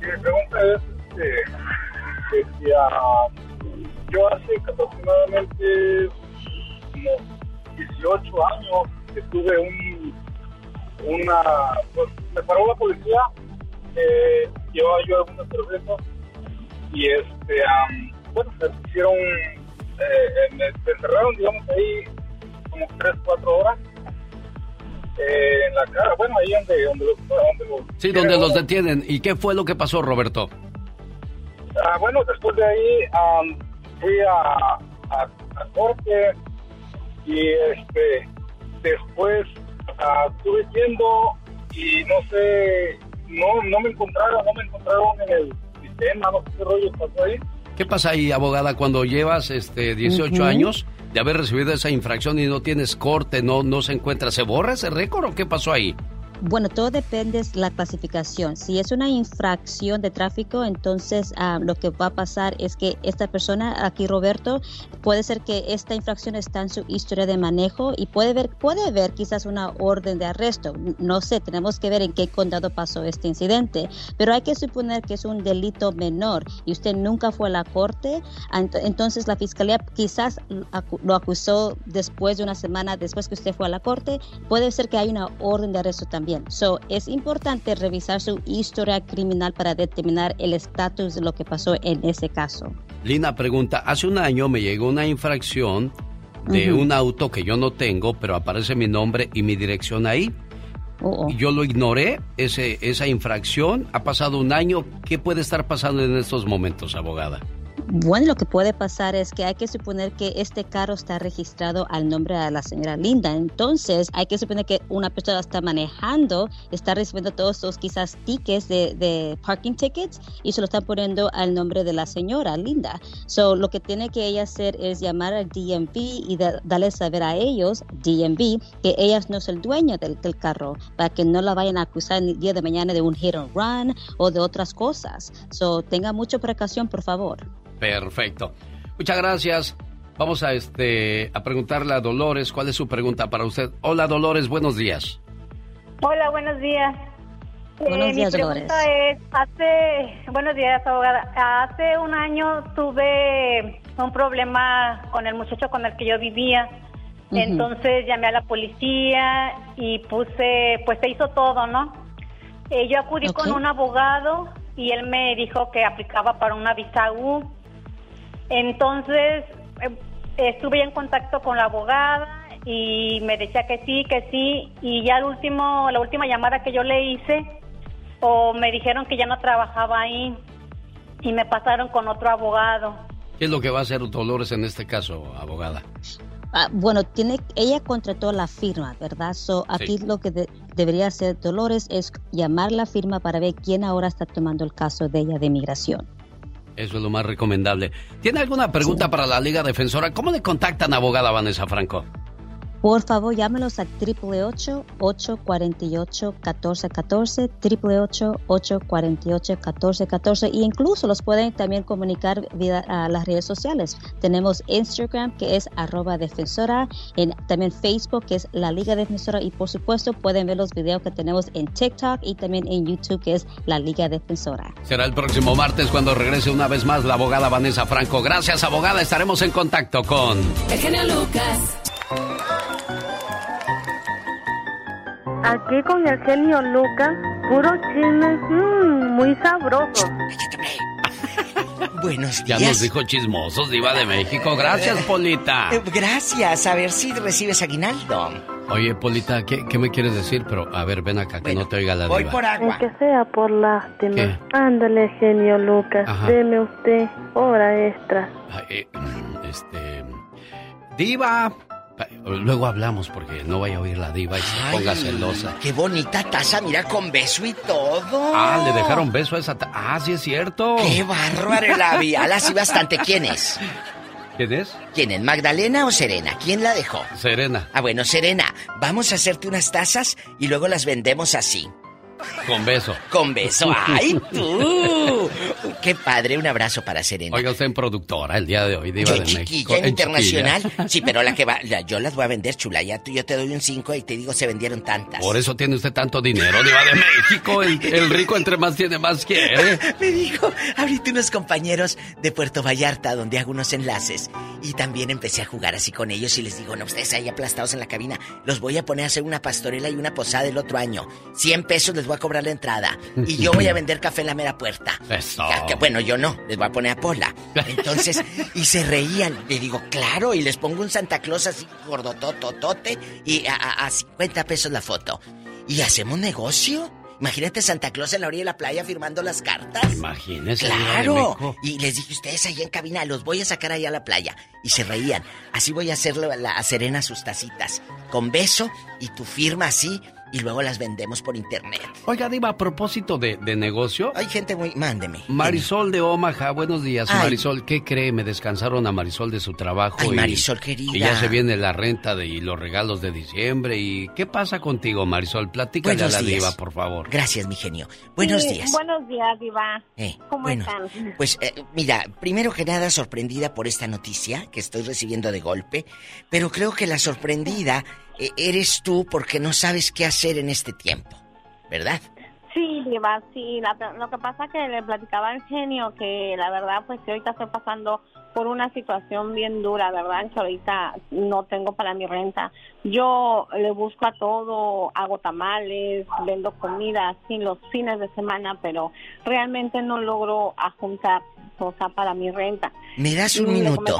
Mi pregunta es, este, que, yo hace aproximadamente 18 años que tuve un, una, pues, me paró la policía, eh, llevaba yo algunos procesos y este, bueno, se hicieron, eh, me, encerraron, digamos, ahí como 3, 4 horas. Eh, en la cara, bueno, ahí donde, donde, los, donde los... Sí, donde los detienen. ¿Y qué fue lo que pasó, Roberto? Ah, bueno, después de ahí fui a, a, a, corte y este después uh, estuve viendo y no sé, no, no me encontraron, no me encontraron en el qué pasa ahí, abogada, cuando llevas este 18 años de haber recibido esa infracción y no tienes corte, no, no se encuentra? ¿Se borra ese récord o qué pasó ahí? Bueno, todo depende de la clasificación. Si es una infracción de tráfico, entonces ah, lo que va a pasar es que esta persona, aquí Roberto, puede ser que esta infracción está en su historia de manejo y puede ver, puede ver quizás una orden de arresto. No sé, tenemos que ver en qué condado pasó este incidente, pero hay que suponer que es un delito menor y usted nunca fue a la corte, entonces la fiscalía quizás lo acusó después de una semana, después que usted fue a la corte, puede ser que hay una orden de arresto también So, es importante revisar su historia criminal para determinar el estatus de lo que pasó en ese caso. Lina pregunta, hace un año me llegó una infracción de un auto que yo no tengo, pero aparece mi nombre y mi dirección ahí. Oh, oh. Yo lo ignoré, ese, esa infracción. Ha pasado un año. ¿Qué puede estar pasando en estos momentos, abogada? Bueno, lo que puede pasar es que hay que suponer que este carro está registrado al nombre de la señora Linda. Entonces, hay que suponer que una persona está manejando, está recibiendo todos esos quizás tickets de, parking tickets y se lo están poniendo al nombre de la señora Linda. So, lo que tiene que ella hacer es llamar al DMV y darle saber a ellos, DMV, que ella no es el dueño del, del carro, para que no la vayan a acusar el día de mañana de un hit and run o de otras cosas. So, tenga mucha precaución, por favor. Perfecto. Muchas gracias. Vamos a este a preguntarle a Dolores cuál es su pregunta para usted. Hola Dolores, buenos días. Hola, buenos días. Buenos eh, días, mi pregunta es, hace, buenos días, abogada. Hace un año tuve un problema con el muchacho con el que yo vivía. Entonces llamé a la policía y puse, pues se hizo todo, ¿no? Eh, yo acudí con un abogado y él me dijo que aplicaba para una visa U entonces eh, estuve en contacto con la abogada y me decía que sí, que sí, y ya el último, la última llamada que yo le hice, o me dijeron que ya no trabajaba ahí y me pasaron con otro abogado. ¿Qué es lo que va a hacer Dolores en este caso, abogada? Ah, bueno, tiene, ella contrató la firma, ¿verdad? So, aquí lo que debería hacer Dolores es llamar la firma para ver quién ahora está tomando el caso de ella de migración. Eso es lo más recomendable. ¿Tiene alguna pregunta para la Liga Defensora? ¿Cómo le contactan abogada Vanessa Franco? Por favor, llámenos a 888-848-1414, 888-848-1414 e incluso los pueden también comunicar vía a las redes sociales. Tenemos Instagram que es arroba defensora, en, también Facebook que es la Liga Defensora y por supuesto pueden ver los videos que tenemos en TikTok y también en YouTube que es la Liga Defensora. Será el próximo martes cuando regrese una vez más la abogada Vanessa Franco. Gracias abogada, estaremos en contacto con... El Lucas. Aquí con el genio Lucas, puro chisme, mmm, muy sabroso. Buenos días. Ya nos dijo chismosos, Diva de México. Gracias, Polita. Eh, gracias. A ver si recibes aguinaldo. Oye, Polita, ¿qué, me quieres decir? Pero, a ver, ven acá, que no te oiga la voy diva. por agua. Que sea por lástima. Ándale, genio Lucas. Deme usted hora extra. Eh, este... Diva, Luego hablamos porque no vaya a oír la diva y se ponga celosa. Qué bonita taza, mira, con beso y todo. Ah, le dejaron beso a esa taza. Ah, sí es cierto. Qué bárbaro el labial, así bastante. ¿Quién es? ¿Quién es? ¿Quién es? ¿Magdalena o Serena? ¿Quién la dejó? Serena. Ah, bueno, Serena, vamos a hacerte unas tazas y luego las vendemos así. Con beso. Con beso. ¡Ay, tú! Qué padre, un abrazo para Serena. Oiga, usted en productora el día de hoy, Diva de México. En internacional. Sí, pero la que va, yo las voy a vender, chula. Ya tú, yo te doy un 5 y te digo, se vendieron tantas. Por eso tiene usted tanto dinero, Diva de México. El, rico entre más tiene, más quiere. Me dijo, ahorita unos compañeros de Puerto Vallarta, donde hago unos enlaces. Y también empecé a jugar así con ellos y les digo, no, ustedes ahí aplastados en la cabina, los voy a poner a hacer una pastorela y una posada el otro año. 100 pesos les voy a cobrar la entrada. Y yo voy a vender café en la mera puerta. Eso. Que, bueno, yo no, les voy a poner a Pola. Entonces, y se reían. Le digo, claro, y les pongo un Santa Claus así gordotototote y a, a, a 50 pesos la foto. Y hacemos negocio. Imagínate Santa Claus en la orilla de la playa firmando las cartas. Imagínese. Claro. Y les dije, ustedes ahí en cabina, los voy a sacar ahí a la playa. Y se reían. Así voy a hacerle a, la, a Serena sus tacitas. Con beso y tu firma así y luego las vendemos por internet. Oiga, Diva, a propósito de, negocio. Hay gente muy. Mándeme. Marisol de Omaha, buenos días. Marisol, ¿qué cree? Me descansaron a Marisol de su trabajo. Ay, Marisol, querida. Y ya se viene la renta de, y los regalos de diciembre. ¿Y qué pasa contigo, Marisol? Platícale a la Diva, por favor. Gracias, mi genio. Buenos días. Buenos días, Diva. Eh, ¿Cómo están? Pues, eh, mira, primero que nada, sorprendida por esta noticia que estoy recibiendo de golpe. Pero creo que la sorprendida eres tú porque no sabes qué hacer en este tiempo, ¿verdad? Sí, Diva, sí. lo que pasa que le platicaba al genio que la verdad, pues que ahorita estoy pasando por una situación bien dura, ¿verdad? Que ahorita no tengo para mi renta. Yo le busco a todo, hago tamales, vendo comida, sin los fines de semana, pero realmente no logro juntar cosa para mi renta. ¿Me das un minuto?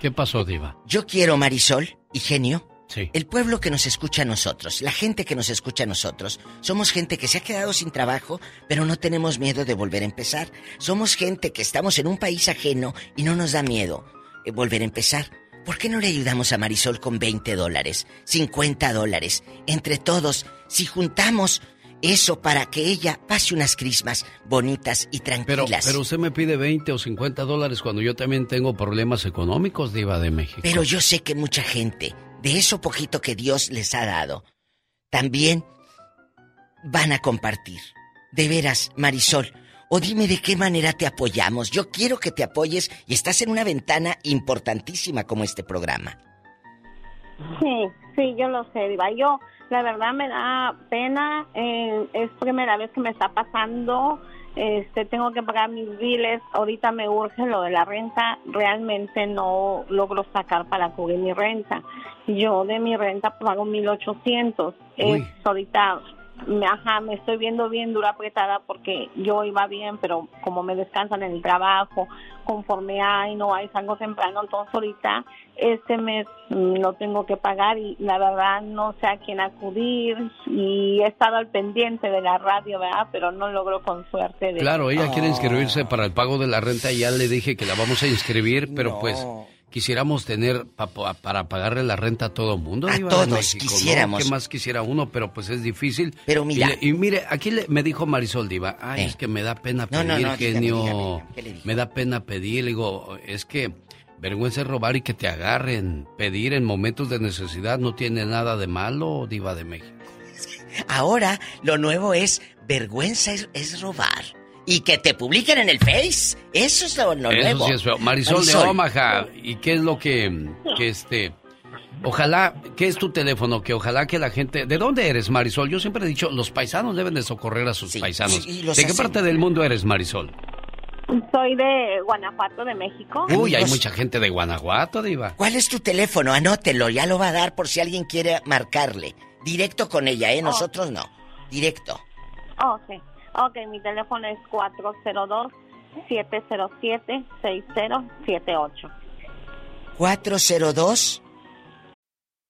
¿Qué pasó, Diva? Yo quiero, Marisol y genio, Sí. El pueblo que nos escucha a nosotros, la gente que nos escucha a nosotros, somos gente que se ha quedado sin trabajo, pero no tenemos miedo de volver a empezar. Somos gente que estamos en un país ajeno y no nos da miedo eh, volver a empezar. ¿Por qué no le ayudamos a Marisol con 20 dólares, 50 dólares? Entre todos, si juntamos eso para que ella pase unas crismas bonitas y tranquilas. Pero, pero usted me pide 20 o 50 dólares cuando yo también tengo problemas económicos, Diva de México. Pero yo sé que mucha gente de eso poquito que Dios les ha dado, también van a compartir. De veras, Marisol, o dime de qué manera te apoyamos. Yo quiero que te apoyes y estás en una ventana importantísima como este programa. Sí, sí, yo lo sé, Diva. Yo, la verdad, me da pena. Eh, es primera vez que me está pasando este tengo que pagar mis biles, ahorita me urge lo de la renta, realmente no logro sacar para cubrir mi renta. Yo de mi renta pago 1800. Es ahorita ajá, me estoy viendo bien dura apretada porque yo iba bien, pero como me descansan en el trabajo, conforme hay, no hay, salgo temprano, entonces ahorita este mes no tengo que pagar y la verdad no sé a quién acudir y he estado al pendiente de la radio, ¿verdad? Pero no logro con suerte. De... Claro, ella quiere inscribirse para el pago de la renta y ya le dije que la vamos a inscribir, pero pues quisiéramos tener para pagarle la renta a todo mundo. A todos quisiéramos. ¿Qué más quisiera uno? Pero pues es difícil. Pero mira. Y, mire, aquí me dijo Marisol Diva, ay, es que me da pena pedir, genio. me da pena pedir. Le digo, es que vergüenza es robar y que te agarren. Pedir en momentos de necesidad no tiene nada de malo, Diva de México. Ahora, lo nuevo es vergüenza es robar y que te publiquen en el Face. Eso es lo, nuevo. Sí es feo. Marisol, de Omaha. ¿Y qué es lo que, que este... Ojalá, ¿qué es tu teléfono? Que ojalá que la gente... ¿De dónde eres, Marisol? Yo siempre he dicho, los paisanos deben de socorrer a sus paisanos. ¿De qué parte del mundo eres, Marisol? Soy de Guanajuato, de México. Uy, hay mucha gente de Guanajuato, Diva. ¿Cuál es tu teléfono? Anótelo, ya lo va a dar por si alguien quiere marcarle. Directo con ella, ¿eh? Oh. Nosotros no. Directo. Oh, sí. Ok, mi teléfono es 402-707-6078. 402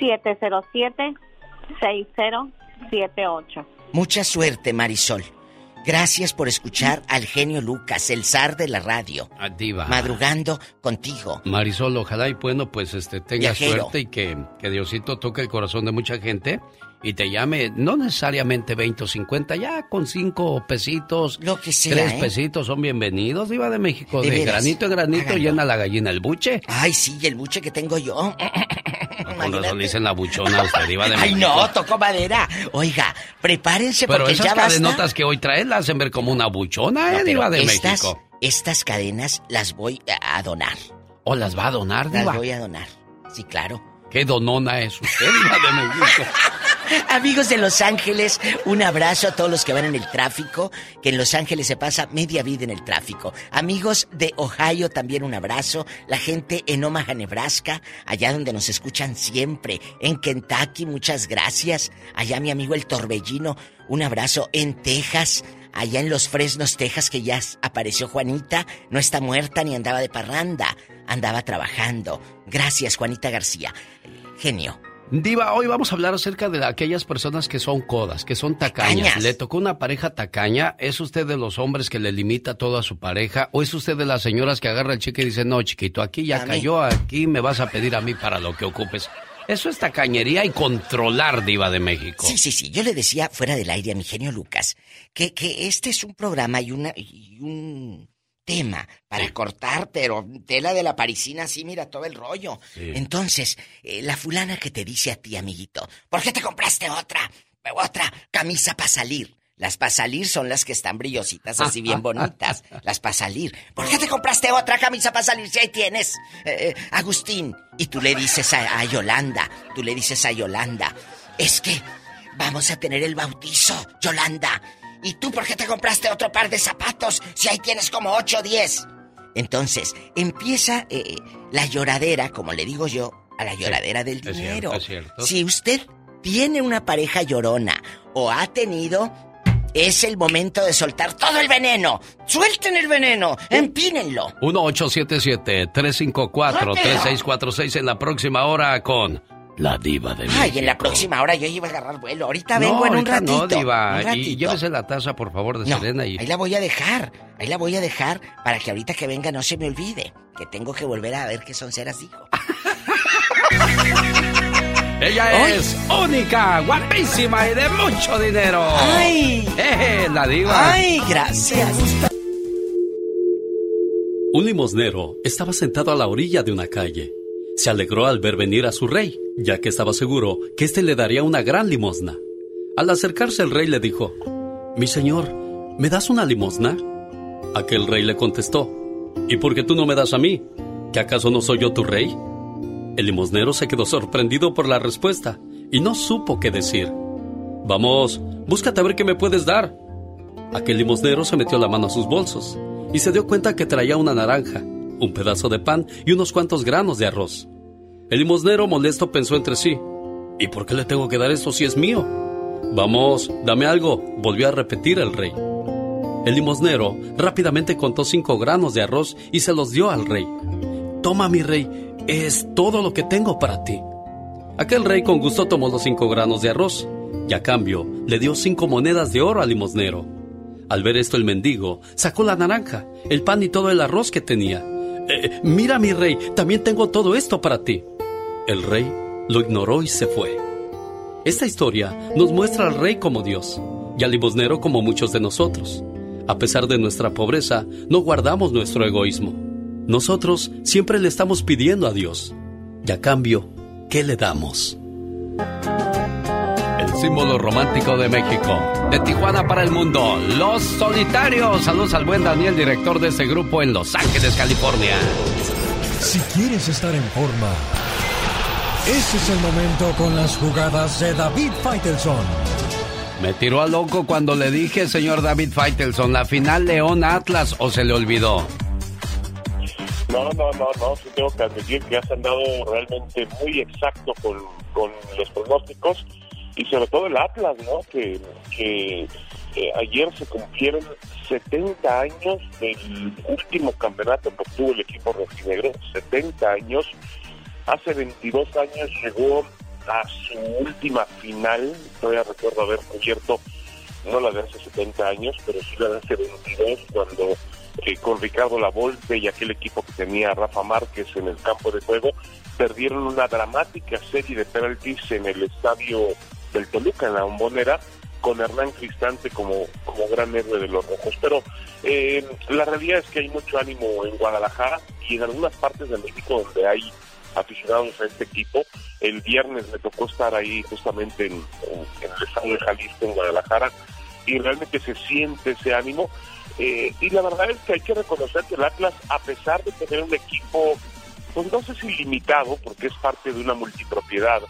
707-6078. Mucha suerte, Marisol. Gracias por escuchar al genio Lucas, el zar de la radio. Adiva. Madrugando contigo. Marisol, ojalá y bueno, pues este tenga suerte y que, que Diosito toque el corazón de mucha gente y te llame, no necesariamente 20 o 50, ya con 5 pesitos, lo que sea, 3 ¿eh? pesitos son bienvenidos, Diva de México. De, granito en granito llena la gallina el buche. Ay, sí, el buche que tengo yo. Con razón le dicen la buchona usted, Diva de México. Ay, no, tocó madera. Oiga, prepárense Pero porque esas ya cadenotas que hoy traes las hacen ver como una buchona, ¿eh, Diva de estas, México? Estas cadenas las voy a donar. ¿O las va a donar, Diva? Las voy a donar, sí, claro. ¿Qué donona es usted, Diva de México? Amigos de Los Ángeles, un abrazo a todos los que van en el tráfico, que en Los Ángeles se pasa media vida en el tráfico. Amigos de Ohio, también un abrazo. La gente en Omaha, Nebraska, allá donde nos escuchan siempre. En Kentucky, muchas gracias. Allá mi amigo el Torbellino, un abrazo. En Texas, allá en Los Fresnos, Texas, que ya apareció Juanita, no está muerta ni andaba de parranda, andaba trabajando. Gracias, Juanita García. Genio. Diva, hoy vamos a hablar acerca de aquellas personas que son codas, que son tacañas. ¿Le tocó una pareja tacaña? ¿Es usted de los hombres que le limita todo a su pareja? ¿O es usted de las señoras que agarra el chique y dice, no, chiquito, aquí ya cayó, aquí me vas a pedir a mí para lo que ocupes? Eso es tacañería y controlar, Diva de México. Sí, sí, sí. Yo le decía fuera del aire a mi genio Lucas que, que este es un programa y, una, y un tema para cortar, pero tela de la parisina, así mira todo el rollo. Entonces, eh, la fulana que te dice a ti, amiguito, ¿por qué te compraste otra? Otra camisa para salir. Las para salir son las que están brillositas, así bien bonitas. Las para salir. ¿Por qué te compraste otra camisa para salir si ahí tienes, eh, Agustín? Y tú le dices a, a Yolanda, tú le dices a Yolanda, es que vamos a tener el bautizo, Yolanda. ¿Y tú por qué te compraste otro par de zapatos si ahí tienes como 8 o 10? Entonces, empieza eh, la lloradera, como le digo yo, a la lloradera del dinero. Si usted tiene una pareja llorona o ha tenido, es el momento de soltar todo el veneno. Suelten el veneno, empínenlo. 1877-354-3646 en la próxima hora con la diva de México. Ay, en la próxima hora yo iba a agarrar vuelo. Ahorita vengo en un ratito. No, diva. Y llévese la taza, por favor, de Selena. Y... Ahí la voy a dejar. Ahí la voy a dejar para que ahorita que venga no se me olvide. Que tengo que volver a ver qué son ceras dijo. Ella es única, guapísima y de mucho dinero. ¡Ay! Eh, la diva. ¡Ay, gracias! Un limosnero estaba sentado a la orilla de una calle. Se alegró al ver venir a su rey, ya que estaba seguro que éste le daría una gran limosna. Al acercarse el rey le dijo, Mi señor, ¿me das una limosna? Aquel rey le contestó, ¿Y por qué tú no me das a mí? ¿Que acaso no soy yo tu rey? El limosnero se quedó sorprendido por la respuesta y no supo qué decir. Vamos, búscate a ver qué me puedes dar. Aquel limosnero se metió la mano a sus bolsos y se dio cuenta que traía una naranja, un pedazo de pan y unos cuantos granos de arroz. El limosnero molesto pensó entre sí, ¿y por qué le tengo que dar esto si es mío? Vamos, dame algo, volvió a repetir el rey. El limosnero rápidamente contó cinco granos de arroz y se los dio al rey. Toma, mi rey, es todo lo que tengo para ti. Aquel rey con gusto tomó los cinco granos de arroz y a cambio le dio cinco monedas de oro al limosnero. Al ver esto el mendigo sacó la naranja, el pan y todo el arroz que tenía. Eh, mira mi rey, también tengo todo esto para ti. El rey lo ignoró y se fue. Esta historia nos muestra al rey como Dios y al limosnero como muchos de nosotros. A pesar de nuestra pobreza, no guardamos nuestro egoísmo. Nosotros siempre le estamos pidiendo a Dios. Y a cambio, ¿qué le damos? Símbolo romántico de México. De Tijuana para el mundo. Los Solitarios. Saludos al buen Daniel, director de ese grupo en Los Ángeles, California. Si quieres estar en forma, ese es el momento con las jugadas de David Faitelson. Me tiró a loco cuando le dije, señor David Faitelson, la final León Atlas o se le olvidó. No, no, no, no, sí tengo que admitir que has andado realmente muy exacto con, con los pronósticos y sobre todo el Atlas, ¿no? Que, ayer se cumplieron 70 años del último campeonato que obtuvo el equipo rojinegro, 70 años. Hace 22 años llegó a su última final, todavía recuerdo haber cubierto, no la de hace 70 años, pero sí la de hace 22, cuando eh, con Ricardo Lavolpe y aquel equipo que tenía Rafa Márquez en el campo de juego, perdieron una dramática serie de penaltis en el estadio del Toluca, en la bombonera, con Hernán Cristante como, como gran héroe de los rojos. Pero eh, la realidad es que hay mucho ánimo en Guadalajara y en algunas partes de México donde hay aficionados a este equipo. El viernes me tocó estar ahí justamente en, el estado de Jalisco, en Guadalajara, y realmente se siente ese ánimo. Eh, y la verdad es que hay que reconocer que el Atlas, a pesar de tener un equipo, pues no sé si limitado, porque es parte de una multipropiedad,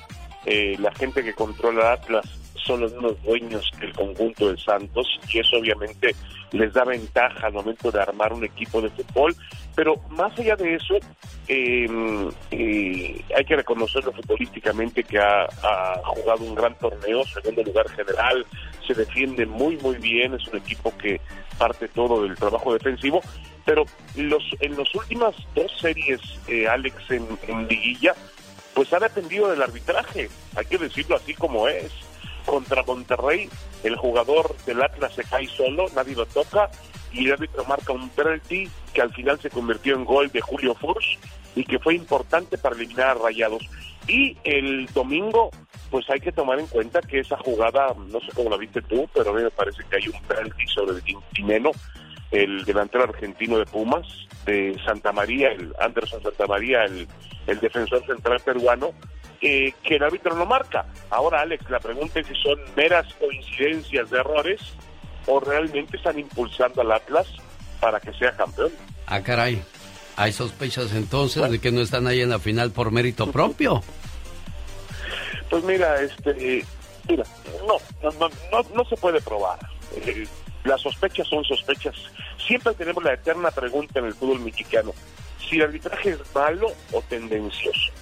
eh, la gente que controla Atlas son los mismos dueños que el conjunto de Santos y eso obviamente les da ventaja al momento de armar un equipo de fútbol. Pero más allá de eso, eh, eh, hay que reconocerlo futbolísticamente que ha, ha, jugado un gran torneo, segundo lugar general, se defiende muy muy bien, es un equipo que parte todo del trabajo defensivo, pero los, en las últimas dos series, eh, Alex, en, en liguilla, pues ha dependido del arbitraje, hay que decirlo así como es contra Monterrey, el jugador del Atlas se cae solo, nadie lo toca y el árbitro marca un penalti que al final se convirtió en gol de Julio Furch y que fue importante para eliminar a Rayados. Y el domingo, pues hay que tomar en cuenta que esa jugada, no sé cómo la viste tú, pero a mí me parece que hay un penalti sobre el Tintineno, el delantero argentino de Pumas, de Santa María, el Anderson Santa María, el, el defensor central peruano, eh, que el árbitro no marca. Ahora, Alex, la pregunta es si son meras coincidencias de errores o realmente están impulsando al Atlas para que sea campeón. Ah, caray. ¿Hay sospechas entonces de que no están ahí en la final por mérito propio? Pues mira, este, mira, no, no, no, no se puede probar. Eh, las sospechas son sospechas. Siempre tenemos la eterna pregunta en el fútbol mexicano, si el arbitraje es malo o tendencioso.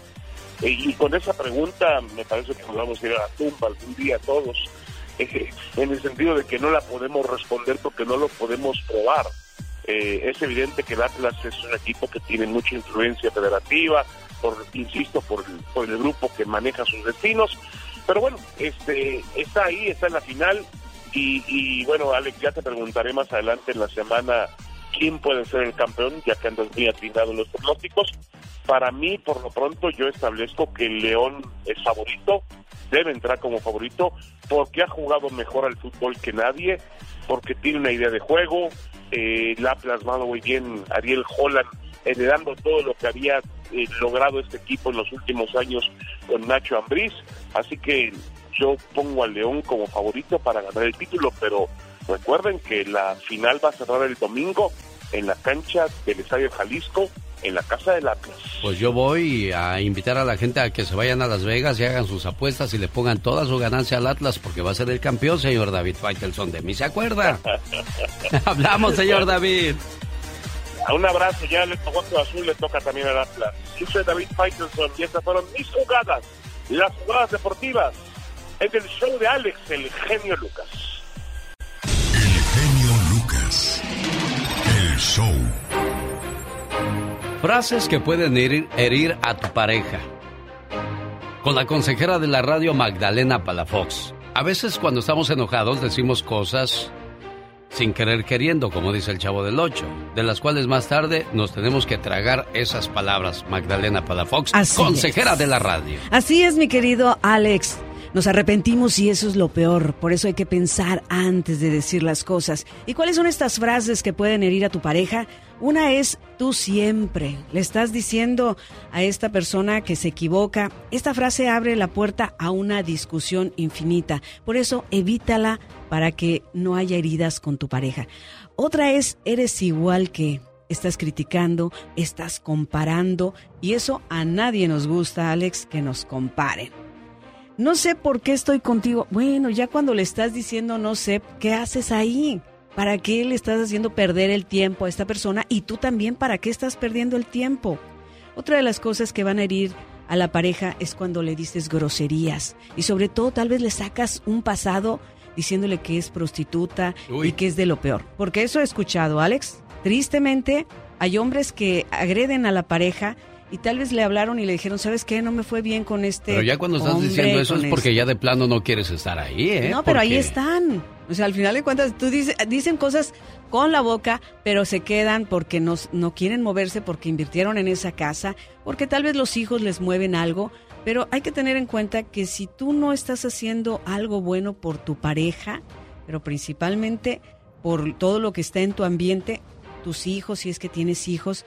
Eh, y con esa pregunta me parece que nos vamos a ir a la tumba algún día todos, eh, en el sentido de que no la podemos responder porque no lo podemos probar. Eh, es evidente que el Atlas es un equipo que tiene mucha influencia federativa, por, insisto, por, el grupo que maneja sus destinos, pero bueno, este está ahí, está en la final, y, bueno, Alex, ya te preguntaré más adelante en la semana quién puede ser el campeón, ya que andas muy los pronósticos. Para mí, por lo pronto, yo establezco que el León es favorito, debe entrar como favorito, porque ha jugado mejor al fútbol que nadie, porque tiene una idea de juego, eh, la ha plasmado muy bien Ariel Holland, heredando todo lo que había eh, logrado este equipo en los últimos años con Nacho Ambriz. Así que yo pongo al León como favorito para ganar el título, pero recuerden que la final va a cerrar el domingo en la cancha del Estadio Jalisco en la casa del Atlas. Pues yo voy a invitar a la gente a que se vayan a Las Vegas y hagan sus apuestas y le pongan toda su ganancia al Atlas porque va a ser el campeón, señor David Faitelson. De mí se acuerda. Hablamos, señor David. Un abrazo, ya le tocó a Azul, le toca también al Atlas. Yo soy David Faitelson y estas fueron mis jugadas, las jugadas deportivas, en el show de Alex, el genio Lucas. El genio Lucas. Show. Frases que pueden herir, herir, a tu pareja. Con la consejera de la radio Magdalena Palafox. A veces cuando estamos enojados decimos cosas sin querer queriendo, como dice el chavo del 8, de las cuales más tarde nos tenemos que tragar esas palabras. Magdalena Palafox, consejera de la radio. Así es, mi querido Alex. Nos arrepentimos y eso es lo peor. Por eso hay que pensar antes de decir las cosas. ¿Y cuáles son estas frases que pueden herir a tu pareja? Una es tú siempre. Le estás diciendo a esta persona que se equivoca. Esta frase abre la puerta a una discusión infinita. Por eso evítala para que no haya heridas con tu pareja. Otra es eres igual que. Estás criticando, estás comparando y eso a nadie nos gusta, Alex, que nos comparen. No sé por qué estoy contigo. Bueno, ya cuando le estás diciendo no sé, ¿qué haces ahí? ¿Para qué le estás haciendo perder el tiempo a esta persona? Y tú también, ¿para qué estás perdiendo el tiempo? Otra de las cosas que van a herir a la pareja es cuando le dices groserías. Y sobre todo, tal vez le sacas un pasado diciéndole que es prostituta y que es de lo peor. Porque eso he escuchado, Alex. Tristemente, hay hombres que agreden a la pareja y tal vez le hablaron y le dijeron, ¿sabes qué? No me fue bien con este. Pero ya cuando estás diciendo eso es porque ya de plano no quieres estar ahí, ¿eh? No, pero ahí están. O sea, al final de cuentas, tú dices, dicen cosas con la boca, pero se quedan porque no, no quieren moverse, porque invirtieron en esa casa, porque tal vez los hijos les mueven algo. Pero hay que tener en cuenta que si tú no estás haciendo algo bueno por tu pareja, pero principalmente por todo lo que está en tu ambiente, tus hijos, si es que tienes hijos,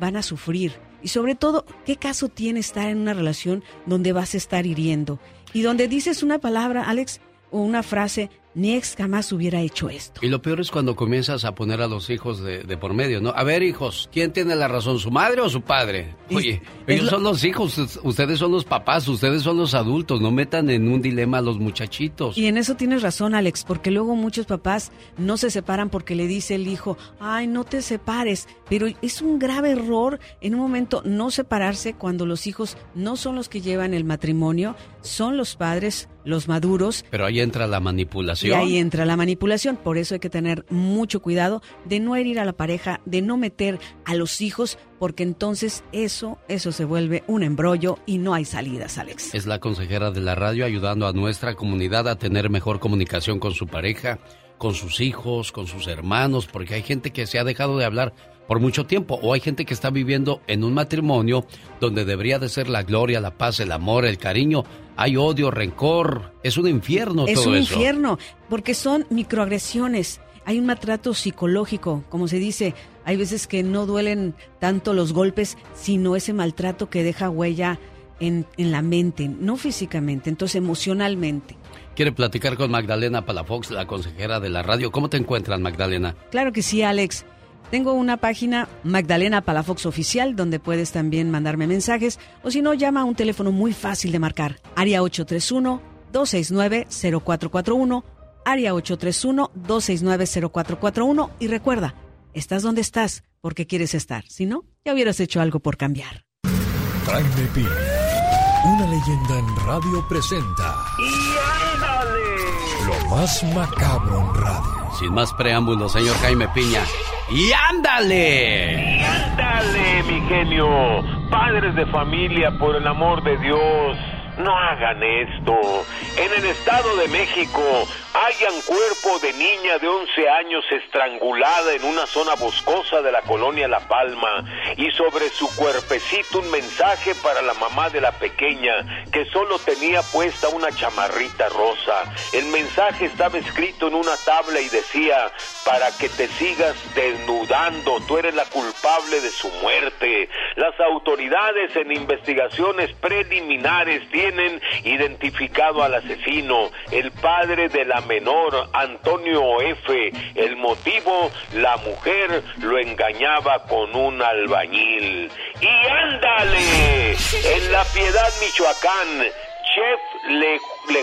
van a sufrir. Y sobre todo, ¿qué caso tiene estar en una relación donde vas a estar hiriendo? Y donde dices una palabra, Alex, o una frase ni ex jamás hubiera hecho esto. Y lo peor es cuando comienzas a poner a los hijos de, por medio, ¿no? A ver, hijos, ¿quién tiene la razón, su madre o su padre? Oye, ellos son los hijos, ustedes son los papás, ustedes son los adultos, no metan en un dilema a los muchachitos. Y en eso tienes razón, Alex, porque luego muchos papás no se separan porque le dice el hijo, ay, no te separes, pero es un grave error en un momento no separarse cuando los hijos no son los que llevan el matrimonio, son los padres, los maduros. Pero ahí entra la manipulación y ahí entra la manipulación. Por eso hay que tener mucho cuidado de no herir a la pareja, de no meter a los hijos, porque entonces eso, eso se vuelve un embrollo y no hay salidas, Alex. Es la consejera de la radio ayudando a nuestra comunidad a tener mejor comunicación con su pareja, con sus hijos, con sus hermanos, porque hay gente que se ha dejado de hablar por mucho tiempo. O hay gente que está viviendo en un matrimonio donde debería de ser la gloria, la paz, el amor, el cariño. Hay odio, rencor. Es un infierno es todo eso. Es un infierno, porque son microagresiones. Hay un maltrato psicológico, como se dice. Hay veces que no duelen tanto los golpes, sino ese maltrato que deja huella en, en la mente, no físicamente, entonces emocionalmente. Quiere platicar con Magdalena Palafox, la consejera de la radio. ¿Cómo te encuentras, Magdalena? Claro que sí, Alex. Tengo una página Magdalena Palafox Oficial donde puedes también mandarme mensajes o si no llama a un teléfono muy fácil de marcar, área 831-269-0441, área 831-269-0441 y recuerda, estás donde estás porque quieres estar, si no, ya hubieras hecho algo por cambiar. Jaime Piña, una leyenda en radio presenta. ¡Y ándale! Lo más macabro en radio. Sin más preámbulos, señor Jaime Piña. ¡Y ándale! ¡Y ándale, mi genio! Padres de familia, por el amor de Dios, no hagan esto. En el Estado de México hayan cuerpo de niña de 11 años estrangulada en una zona boscosa de la colonia La Palma y sobre su cuerpecito un mensaje para la mamá de la pequeña que solo tenía puesta una chamarrita rosa. El mensaje estaba escrito en una tabla y decía, para que te sigas desnudando, tú eres la culpable de su muerte. Las autoridades en investigaciones preliminares identificado al asesino, el padre de la menor, Antonio F. El motivo, la mujer lo engañaba con un albañil. Y ándale, en La Piedad, Michoacán, Chef le,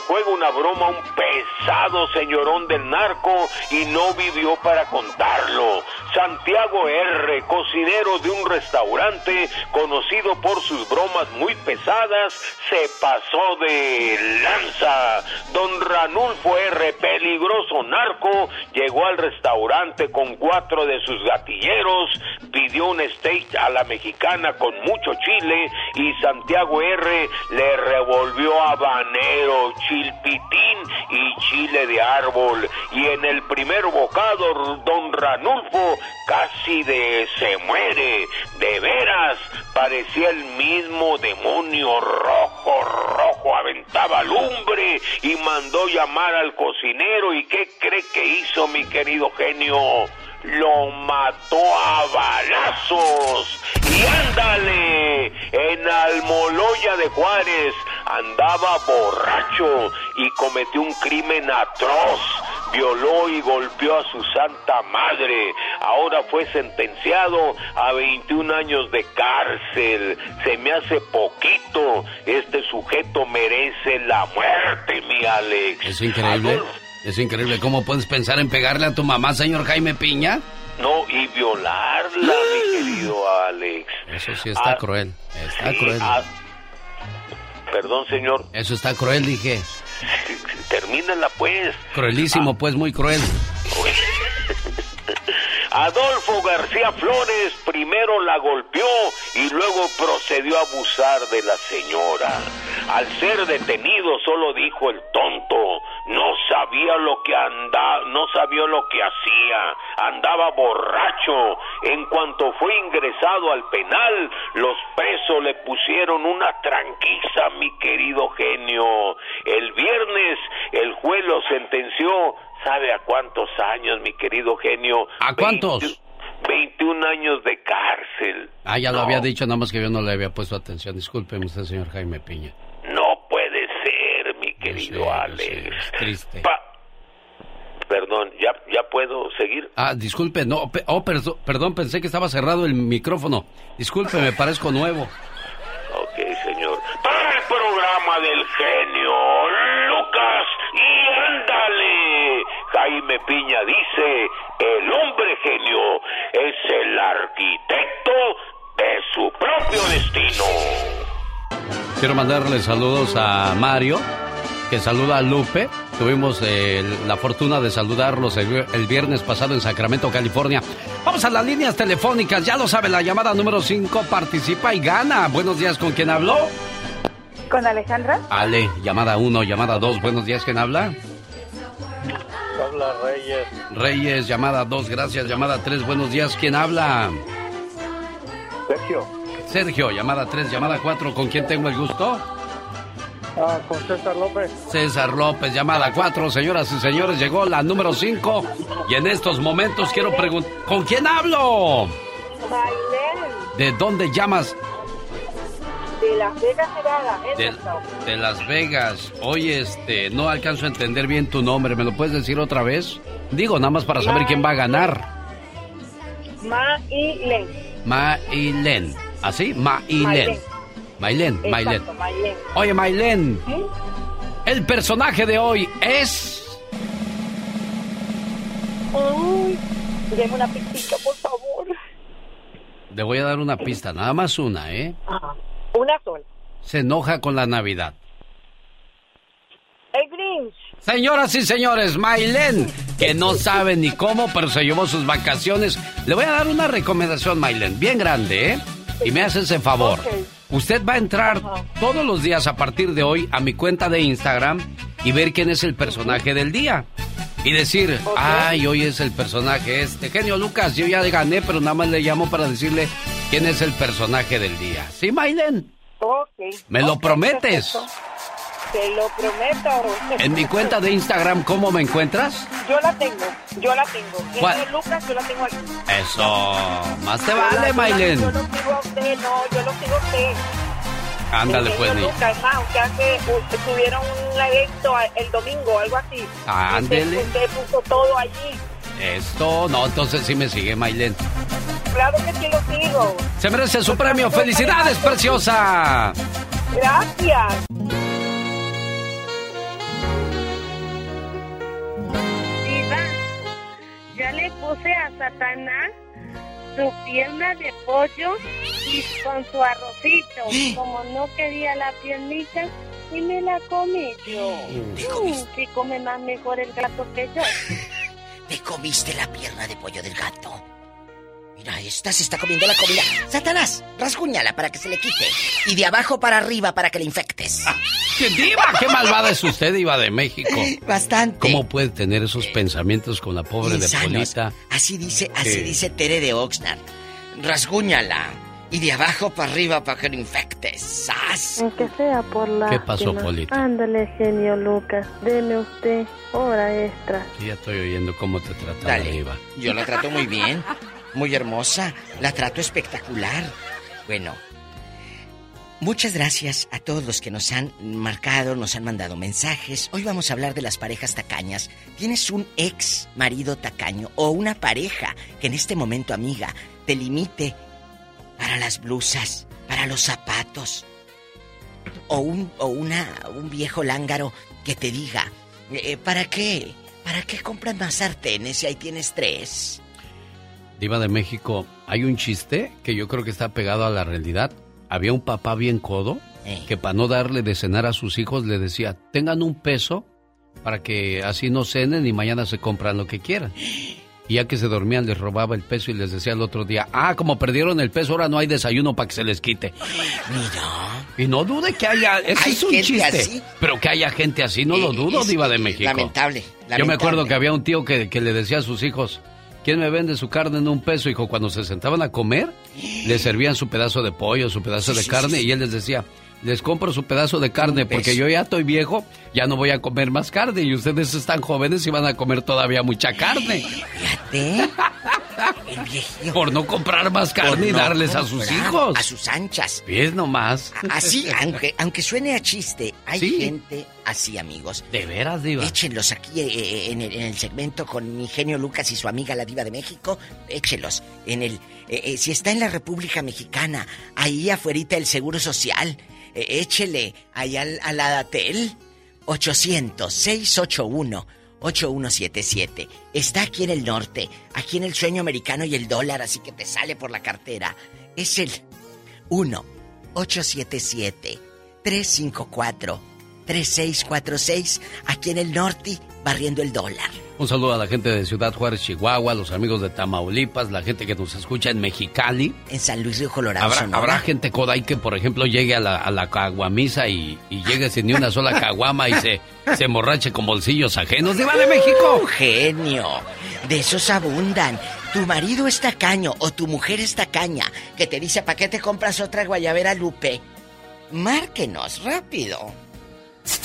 juega una broma a un pesado señorón del narco y no vivió para contarlo. Santiago R., cocinero de un restaurante conocido por sus bromas muy pesadas, se pasó de lanza. Don Ranulfo R., peligroso narco, llegó al restaurante con cuatro de sus gatilleros, pidió un steak a la mexicana con mucho chile y Santiago R. le revolvió chilpitín y chile de árbol. Y en el primer bocado, don Ranulfo casi de se muere. De veras, parecía el mismo demonio rojo, rojo, aventaba lumbre y mandó llamar al cocinero. ¿Y qué cree que hizo mi querido genio? Lo mató a balazos. Y ándale, en Almoloya de Juárez andaba borracho y cometió un crimen atroz. Violó y golpeó a su santa madre. Ahora fue sentenciado a 21 años de cárcel. Se me hace poquito. Este sujeto merece la muerte, mi Alex. Es increíble. Es increíble cómo puedes pensar en pegarle a tu mamá, señor Jaime Piña. No, y violarla, mi querido Alex. Eso sí está ah, cruel. Está cruel. Ah, perdón, señor. Eso está cruel, dije. Termínala, pues. Cruelísimo, ah. pues, muy cruel. Adolfo García Flores primero la golpeó y luego procedió a abusar de la señora. Al ser detenido solo dijo el tonto, no sabía lo que andaba, no sabía lo que hacía, andaba borracho. En cuanto fue ingresado al penal, los presos le pusieron una tranquiza, años, mi querido genio? ¿A cuántos? 21 años de cárcel. Ah, ya lo había dicho, nada más que yo no le había puesto atención. Discúlpeme usted, señor Jaime Piña. No puede ser, mi querido Alex. triste. Perdón, ¿ya, ¿ya puedo seguir? Ah, disculpe, no, oh, perdón, perdón, pensé que estaba cerrado el micrófono. Disculpe, me parezco nuevo. Ok, señor. Para el programa del genio Jaime Piña dice, el hombre genio es el arquitecto de su propio destino. Quiero mandarle saludos a Mario, que saluda a Lupe. Tuvimos eh, la fortuna de saludarlos el, el, viernes pasado en Sacramento, California. Vamos a las líneas telefónicas, ya lo sabe, la llamada número 5 participa y gana. Buenos días, ¿con quién habló? ¿Con Alejandra? Ale, llamada 1, llamada 2, buenos días, ¿quién habla? Habla Reyes. Reyes, llamada 2, gracias. Llamada 3, buenos días. ¿Quién habla? Sergio. Sergio, llamada 3, llamada 4. ¿Con quién tengo el gusto? Ah, con César López. César López, llamada 4. Señoras y señores, llegó la número 5. Y en estos momentos quiero preguntar: ¿Con quién hablo? ¿De dónde llamas? De Las Vegas, Nevada. De, de, Las Vegas. Oye, este, no alcanzo a entender bien tu nombre. ¿Me lo puedes decir otra vez? Digo, nada más para saber quién va a ganar. Mailen. Mailen. ¿Así? Mailen. Mailen, Mailen. Oye, Mailen. El personaje de hoy es. Uy, déme una pistita, por favor. Le voy a dar una pista, nada más una, ¿eh? Ajá. Una sola. Se enoja con la Navidad. El Grinch. Señoras y señores, Mailen, que no sabe ni cómo, pero se llevó sus vacaciones. Le voy a dar una recomendación, Mailen, bien grande, ¿eh? Y me hace ese favor. Okay. Usted va a entrar Ajá. todos los días a partir de hoy a mi cuenta de Instagram y ver quién es el personaje del día. Y decir, ay, hoy es el personaje este. Genio Lucas, yo ya gané, pero nada más le llamo para decirle quién es el personaje del día. ¿Sí, Maylen? Ok. ¿Me lo prometes? Te lo prometo. En mi cuenta de Instagram, ¿cómo me encuentras? Yo la tengo, yo la tengo. ¿Cuál? Lucas, yo la tengo aquí. Eso, más te vale, Maylen. Yo lo sigo a usted, no, yo lo sigo a usted. Ándale, pues, ni. Lucas, más, usted hace, usted tuvieron un evento el domingo, algo así. Ándele. Usted, usted puso todo allí. Esto, no, entonces sí me sigue, Maylen. Claro que sí lo sigo. Se merece su premio. ¡Felicidades, preciosa! Gracias. Ya le puse a Satanás su pierna de pollo y con su arrocito. Como no quería la piernita, y me la comí yo. Mm, sí come más mejor el gato que yo. ¿Te comiste la pierna de pollo del gato? Mira, esta se está comiendo la comida. Satanás, rasguñala para que se le quite. Y de abajo para arriba para que le infectes. ¡Qué diva! ¡Qué malvada es usted, diva de México! Bastante. ¿Cómo puede tener esos pensamientos con la pobre de Insanos. Polita? Así dice, así Sí. dice Tere de Oxnard. Rasguñala. Y de abajo para arriba para que le infectes. ¡Sas! Aunque sea por la. ¿Qué pasó, Polita? Ándale, genio Lucas. Deme usted hora extra. Ya estoy oyendo cómo te trata la Dale. diva. Yo la trato muy bien. Muy hermosa. La trato espectacular. Bueno. Muchas gracias a todos los que nos han marcado, nos han mandado mensajes. Hoy vamos a hablar de las parejas tacañas. ¿Tienes un ex marido tacaño o una pareja que en este momento, amiga, te limite para las blusas, para los zapatos? O un, o una, un viejo lángaro que te diga, eh, ¿para qué? ¿Para qué compras más sartenes si ahí tienes tres? Diva de México, hay un chiste que yo creo que está pegado a la realidad. Había un papá bien codo Eh. que para no darle de cenar a sus hijos le decía, tengan un peso para que así no cenen y mañana se compran lo que quieran. Y ya que se dormían les robaba el peso y les decía el otro día, ah, como perdieron el peso, ahora no hay desayuno para que se les quite. Mira. Y no dude que haya, ese Hay es un chiste, así. pero que haya gente así, no lo Eh, dudo, es Diva de México. Lamentable, Yo me acuerdo que había un tío que, que le decía a sus hijos, ¿quién me vende su carne en un peso? Hijo, cuando se sentaban a comer, le servían su pedazo de pollo, su pedazo de carne, y él les decía, les compro su pedazo de carne porque yo ya estoy viejo, ya no voy a comer más carne, y ustedes están jóvenes y van a comer todavía mucha carne. Fíjate. El. Por no comprar más carne y darles a sus hijos. A sus anchas. ¿Ves nomás? Así, aunque, aunque suene a chiste, hay Sí. gente así, amigos. De veras, Diva. Échenlos aquí eh, en, el, en el segmento con mi genio Lucas y su amiga la diva de México. Échenlos. En el, eh, eh, si está en la República Mexicana, ahí afuerita el Seguro Social, eh, échele ahí al, a la Datel. 800-681-8177. Está aquí en el norte, aquí en el sueño americano y el dólar, así que te sale por la cartera. Es el 1-877-354-3646, aquí en el norte, barriendo el dólar. Un saludo a la gente de Ciudad Juárez, Chihuahua, los amigos de Tamaulipas, la gente que nos escucha en Mexicali. En San Luis Río Colorado, Habrá, Sonora. habrá gente ahí que, por ejemplo, llegue a la, a la caguamisa y, y llegue sin ni una sola caguama y se, se emborrache con bolsillos ajenos. ¡Diva de México! ¡Uh, genio! De esos abundan. Tu marido es tacaño o tu mujer es tacaña que te dice, ¿para qué te compras otra guayabera Lupe? Márquenos, rápido.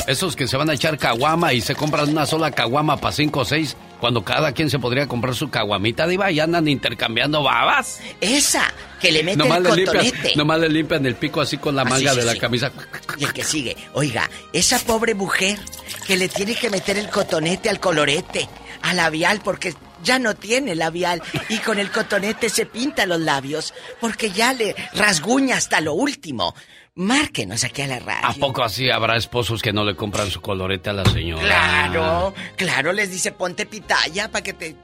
Esos que se van a echar caguama y se compran una sola caguama para cinco o seis, cuando cada quien se podría comprar su caguamita, Diva, y andan intercambiando babas. Esa, que le mete Nomás el le, limpian, cotonete. nomás le limpian el pico así con la Ah, manga sí, de la sí. camisa. Y el que sigue, oiga, esa pobre mujer que le tiene que meter el cotonete al colorete, al labial, porque ya no tiene labial y con el cotonete se pinta los labios, porque ya le rasguña hasta lo último. Márquenos aquí a la radio. ¿A poco así habrá esposos que no le compran su colorete a la señora? Claro, claro, les dice ponte pitaya para que te...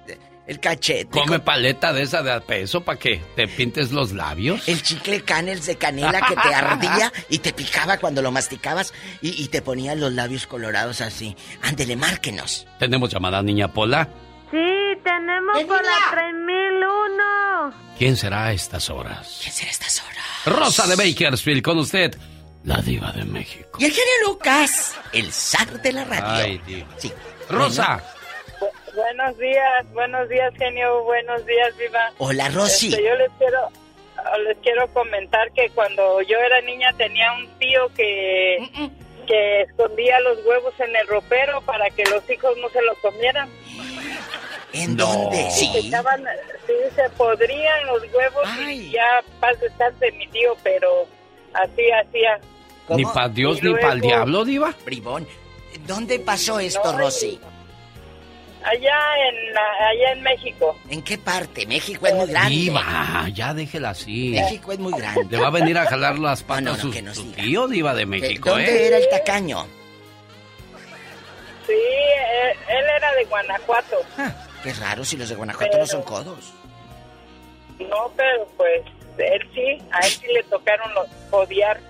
El cachete. Come paleta de esa de a peso para que te pintes los labios. El chicle canels de canela que te ardía y te picaba cuando lo masticabas y, y te ponía los labios colorados así. Ándele, márquenos. Tenemos llamada niña Pola. Sí, tenemos por la 3001. ¿Quién será a estas horas? ¿Quién será a estas horas? Rosa de Bakersfield con usted. La diva de México. Y el genio Lucas, el zar de la radio. Ay. Sí. Rosa. Bu- Buenos días, buenos días, genio. Buenos días, viva. Hola, Rosy. Este, yo les quiero les quiero comentar que cuando yo era niña tenía un tío que que escondía los huevos en el ropero para que los hijos no se los comieran. ¿En dónde? Y se echaban- sí, se podrían los huevos y ya paz descanse mi tío, pero así hacía. Ni para Dios ni para el diablo, diva. Bribón. ¿Dónde pasó esto, No, Rosy? Allá en allá en México. ¿En qué parte? México es muy grande. Diva, ya déjela así. México es muy grande. Le va a venir a jalar las patas no, no, su, que su tío, diva de México, ¿Dónde ¿eh? era el tacaño? Sí, él, él era de Guanajuato. Qué raro si los de Guanajuato no son codos. No, pero pues él sí, a él sí le tocaron los odiar.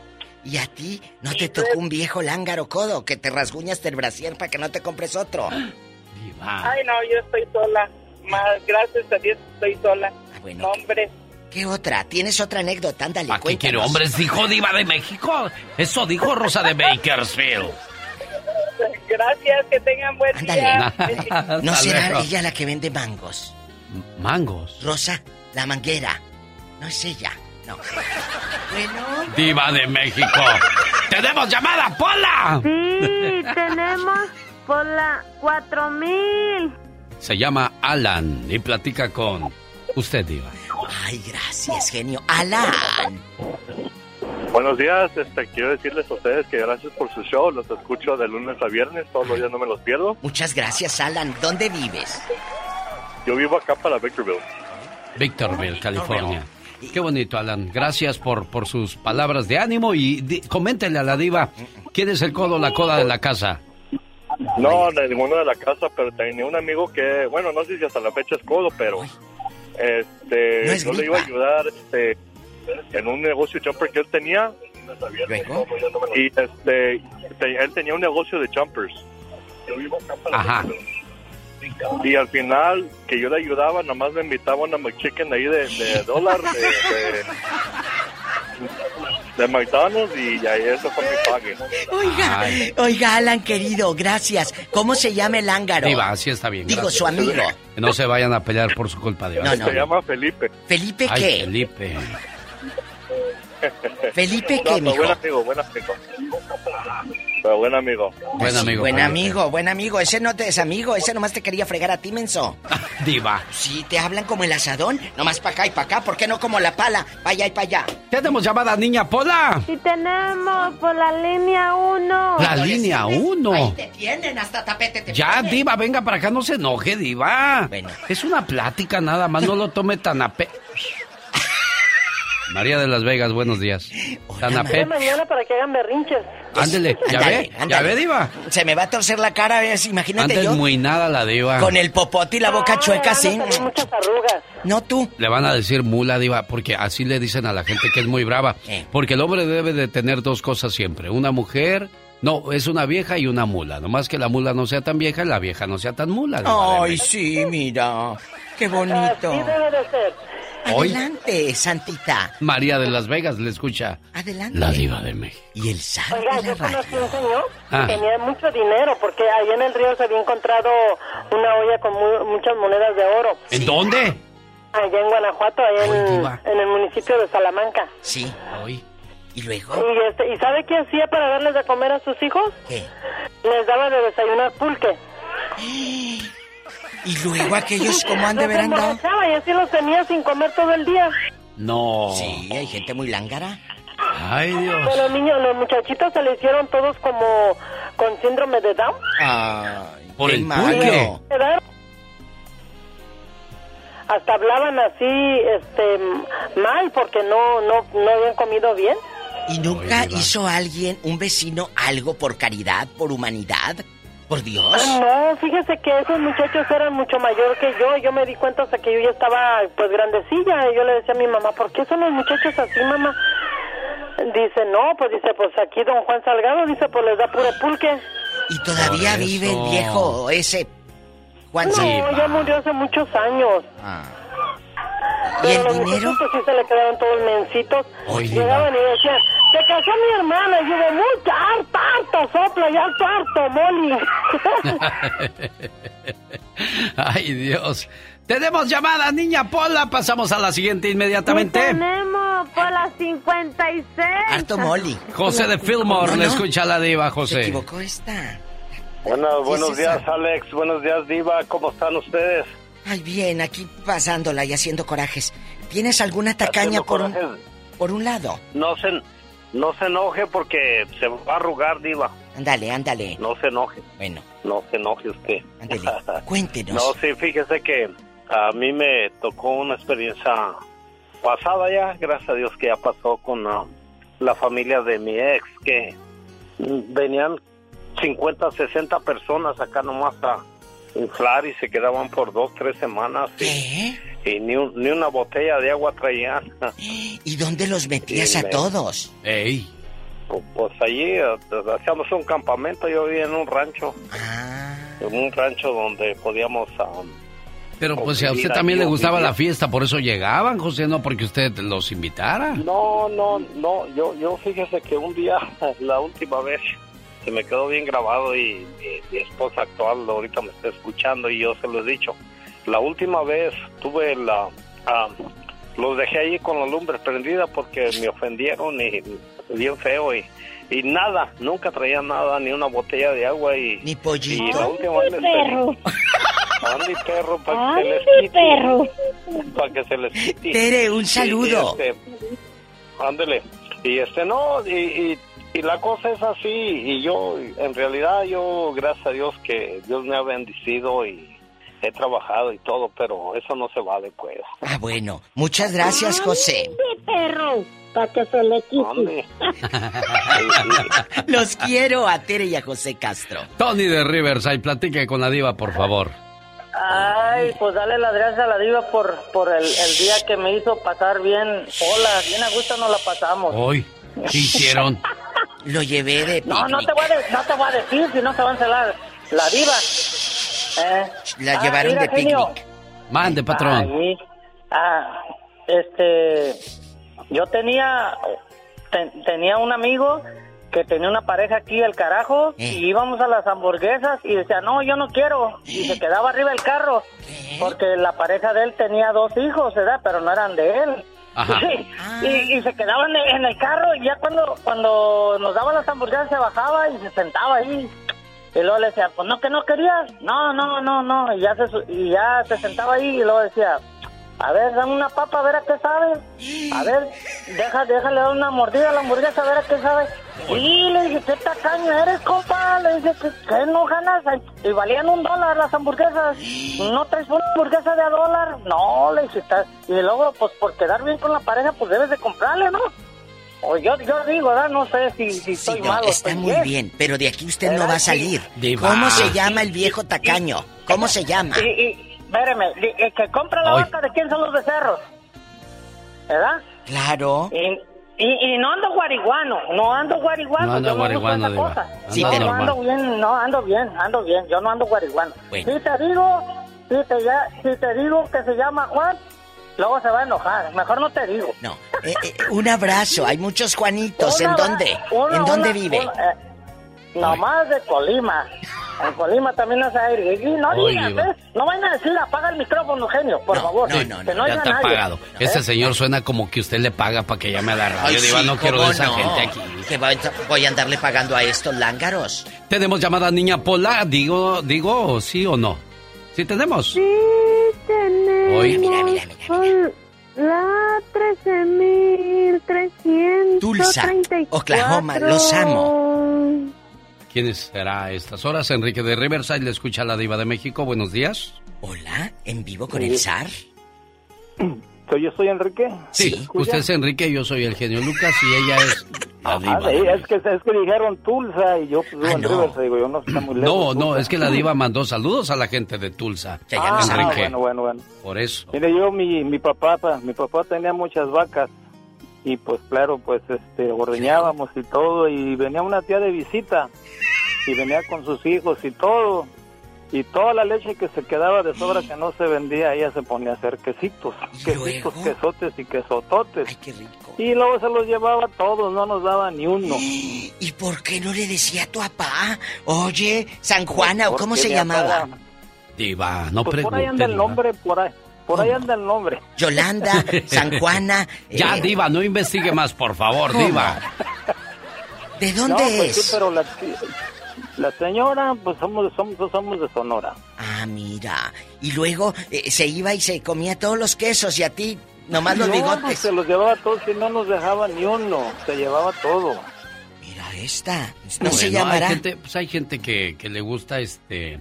¿Y a ti no te tocó un viejo lángaro codo que te rasguñaste el brasier para que no te compres otro? Ay, no, yo estoy sola. Más gracias a Dios estoy sola. bueno. Hombre, ¿Qué otra? ¿Tienes otra anécdota? Ándale, ¿Para qué quiere hombres? Dijo diva de México. Eso dijo Rosa de Bakersfield. gracias, que tengan buen día. ¿No será luego. ella la que vende mangos? Mangos. Rosa, la manguera. No es ella. No. Bueno. Diva de México. ¡Tenemos llamada, Pola! Sí, tenemos por la 4000. Se llama Alan y platica con usted, diva. Ay, gracias, genio. Alan. Buenos días, este, quiero decirles a ustedes que gracias por su show, los escucho de lunes a viernes, todos los días no me los pierdo. Muchas gracias, Alan. ¿Dónde vives? Yo vivo acá para Victorville. Victorville, California. Qué bonito, Alan. Gracias por, por sus palabras de ánimo y di- coméntele a la diva quién es el codo o la coda de la casa. No, de ninguno de la casa, pero tenía un amigo que, bueno, no sé si hasta la fecha es codo, pero este, No es yo le iba a ayudar este, en un negocio jumper que él tenía. Y este, te- él tenía un negocio de jumpers. Ajá. Y al final, que yo le ayudaba, nomás me invitaba a una McChicken ahí de, de dólar, de, de, de McDonald's, y ahí eso fue mi pague. Oiga, Ay. oiga, Alan, querido, gracias. ¿Cómo se llama el ángaro? Diva, así está bien. Digo, gracias. su amigo. Que no se vayan a pelear por su culpa, diva. No, no, Se llama Felipe. ¿Felipe Ay, qué? Felipe. ¿Felipe No, qué, pero mijo? buen amigo, buen amigo. Pero buen amigo. Buen Sí, amigo. Buen amigo, buen amigo. Ese no te es amigo, ese nomás te quería fregar a ti, menso. Diva. Sí, te hablan como el asadón, nomás para acá y para acá. ¿Por qué no como la pala? Vaya y para allá. Tenemos llamada, niña Pola. Y tenemos por la línea 1. La línea 1. Te tienen hasta tapete. Te Ya, ponen. Diva, venga para acá, no se enoje, Diva. Bueno. Es una plática nada más, no lo tome tan a pe... María de Las Vegas, buenos días. Tan a pe... mañana para que hagan berrinches. Ándele, ¿ya ve? ¿Ya ve, Diva? Se me va a torcer la cara, ¿ves? imagínate Antes yo. muy nada la Diva. Con el popote y la boca chueca, sí. muchas arrugas. No tú. Le van a decir mula, Diva, porque así le dicen a la gente que es muy brava. Porque el hombre debe de tener dos cosas siempre. Una mujer... No, es una vieja y una mula. Nomás que la mula no sea tan vieja y la vieja no sea tan mula. Diva Ay, sí, mira. Qué bonito. debe de ser. Hoy- Adelante, Santita. María de Las Vegas le escucha Adelante. la Diva de México. Y el zar Oiga, yo conocí radio. un señor Ah. que tenía mucho dinero porque allá en el río se había encontrado una olla con mu- muchas monedas de oro. ¿En dónde? Allá en Guanajuato, allá en, el municipio de Salamanca. Sí. Hoy. ¿Y luego? Y, este, ¿Y sabe qué hacía para darles de comer a sus hijos? ¿Qué? Les daba de desayunar pulque. ¿Y luego aquellos cómo han de ver andado? y así los tenía sin comer todo el día. No. Sí, hay gente muy lángara. Ay, Dios. Pero los niños, los muchachitos se le hicieron todos como con síndrome de Down. Ay, Por el. ¿Verdad? Hasta hablaban así, este, mal porque no, no, no habían comido bien. ¿Y nunca Oye, hizo alguien, un vecino, algo por caridad, por humanidad? Por Dios. No, fíjese que esos muchachos eran mucho mayor que yo. Yo me di cuenta hasta que yo ya estaba, pues, grandecilla. Y yo le decía a mi mamá, ¿por qué son los muchachos así, mamá? Dice, no, pues dice, pues aquí don Juan Salgado, dice, pues les da puro pulque. Y todavía vive el viejo ese Juan No, Salgado. ya murió hace muchos años. Ah. ¿Y Pero el los dinero? muchachos, pues sí se le quedaron todos mencitos. Oye, Llegaban y decían, Se casó mi hermana y hubo mucha, harta, harta sopla y harto, harto moli. Ay, Dios. Tenemos llamada, niña Pola. Pasamos a la siguiente inmediatamente. Tenemos Pola 56. Harto Molly. José de Fillmore, le escucha a la diva, José. Se equivocó esta. Bueno, buenos es días? Alex. Buenos días, Diva. ¿Cómo están ustedes? Ay, bien, aquí pasándola y haciendo corajes. ¿Tienes alguna tacaña por un, por un lado? No se, no se enoje porque se va a arrugar, Diva. Ándale, ándale. No se enoje. Bueno. No se enoje usted. Cuéntenos. No, sí, fíjese que a mí me tocó una experiencia pasada ya, gracias a Dios que ya pasó con ah, la familia de mi ex, que venían 50, 60 personas acá nomás a inflar y se quedaban por dos, tres semanas. Y, y ni, un- ni una botella de agua traían. ¿Y dónde los metías a me- todos? Ey. Pues, pues allí eh, hacíamos un campamento, yo vivía en un rancho. Ah. En un rancho donde podíamos... ah, Pero pues si a usted también le gustaba la fiesta, por eso llegaban, José, no porque usted los invitara. No, no, no, yo, yo fíjese que un día, la última vez, se me quedó bien grabado y mi, mi esposa actual ahorita me está escuchando y yo se lo he dicho. La última vez tuve la... ah, los dejé ahí con la lumbre prendida porque me ofendieron y bien feo y, y nada, nunca traía nada, ni una botella de agua y... Ni pollito. Y la última vez les pedí- perro. Andy perro, para que se Andy, les quite. perro. Para que se les quite. Tere, un Y- saludo. y, este, ándele. Y este, no, y, y, la cosa es así. Y yo, en realidad, yo, gracias a Dios que Dios me ha bendecido y he trabajado y todo, pero eso no se vale, pues. Ah, bueno. Muchas gracias, José. Sí, perro. Para que se le quite. Los quiero a Tere y a José Castro. Tony de Riverside, platique con la diva, por favor. Ay, pues dale las gracias a la diva por, por el, el día que me hizo pasar bien. Hola, bien a gusto nos la pasamos. Hoy, ¿qué hicieron? Lo llevé de No, no te voy a, de- no te voy a decir si no se va a encelar. La diva. Eh, La ah, llevaron mira, de genio. picnic. Mande, patrón. Ahí. Ah, este, yo tenía, te- tenía un amigo que tenía una pareja aquí el carajo y íbamos a las hamburguesas y decía, no, yo no quiero. Y se quedaba arriba el carro porque la pareja de él tenía dos hijos, ¿verdad? Pero no eran de él. Ajá. Sí, y, y se quedaba en el, en el carro y ya cuando, cuando nos daban las hamburguesas se bajaba y se sentaba ahí. Y luego le decía, pues no, que no querías. No, no, no, no. Y ya se, y ya se sentaba ahí y luego decía, a ver, dame una papa, a ver a qué sabe. A ver, deja, déjale dar una mordida a la hamburguesa, a ver a qué sabe. Y le dije, ¿qué tacaño eres, compa? Le dije, ¿qué, qué no ganas? Y valían un dólar las hamburguesas. ¿No traes una hamburguesa de a dólar? No, le dije, "está-". y luego, pues por quedar bien con la pareja, pues debes de comprarle, ¿no? O yo, yo digo, ¿verdad? No sé si, si estoy No, malo. está muy bien, pero de aquí usted no va a salir. Diva. ¿Cómo se llama el viejo tacaño? ¿Cómo se llama? Y, y, espéreme, el que compra la Ay. vaca, ¿de quién son los becerros? ¿Verdad? Claro. Y, y, y no ando guariguano, no ando guariguano. No no uso guariguano, cosa. Anda no, no ando bien, no, ando bien, ando bien, yo no ando guariguano. Bueno. Si te digo, si te, ya, si te digo que se llama Juan, luego se va a enojar, mejor no te digo. No. Eh, eh, un abrazo. Hay muchos Juanitos. ¿En Una- dónde? una- ¿En dónde una- vive? eh, nomás de Colima. En Colima también hace aire. Y no Oye, digas. ¿eh? No vayan a decir, apaga el micrófono, genio, por favor. Sí, que no ya está nadie. apagado. Este ¿Eh? señor suena como que usted le paga para que llame a la radio. Ay, Diva, sí, no quiero ¿cómo de esa no? gente aquí. Que voy, voy a andarle pagando a estos lángaros. ¿Tenemos llamada niña Pola? Digo, digo, sí o no. ¿Sí tenemos? Sí, tenemos. Oye, mira, mira, Son La 13.334. Tulsa, Oklahoma, los amo. ¿Quién será a estas horas? Enrique de Riverside le escucha a la diva de México. Buenos días. Hola, en vivo con el zar. ¿Soy yo soy Enrique? Sí, usted es Enrique, yo soy el genio Lucas y ella es la Ah, diva. sí, es que, es que dijeron Tulsa y yo pues, vivo en Riverside, digo, yo no está muy lejos. No, no, Tulsa. es que la diva mandó saludos a la gente de Tulsa. Ah, Enrique. bueno, bueno, bueno. Por eso. Mire, yo, mi, mi papá, pa- mi papá tenía muchas vacas y pues claro, pues este, ordeñábamos y todo y venía una tía de visita y venía con sus hijos y todo y toda la leche que se quedaba de sobra que no se vendía, ella se ponía a hacer quesitos, quesitos, quesotes y quesototes. Y luego se los llevaba todos, no nos daba ni uno. ¿Y por qué no le decía a tu papá? Oye, San Juana, ¿o cómo se llamaba? Diva, no Pues por ahí anda el nombre, por ahí. Por ahí anda el nombre. Yolanda, San Juana. Ya, eh, Diva, no investigue más, por favor, ¿Cómo? Diva. ¿De No, dónde pues es? sí, pero la, la señora, pues somos, somos, somos de Sonora. Ah, mira. Y luego eh, se iba y se comía todos los quesos y a ti nomás los no, bigotes. pues se los llevaba todos y no nos dejaba ni uno. Se llevaba todo. Mira esta. No se llamará. Hay gente, pues hay gente que, que le gusta este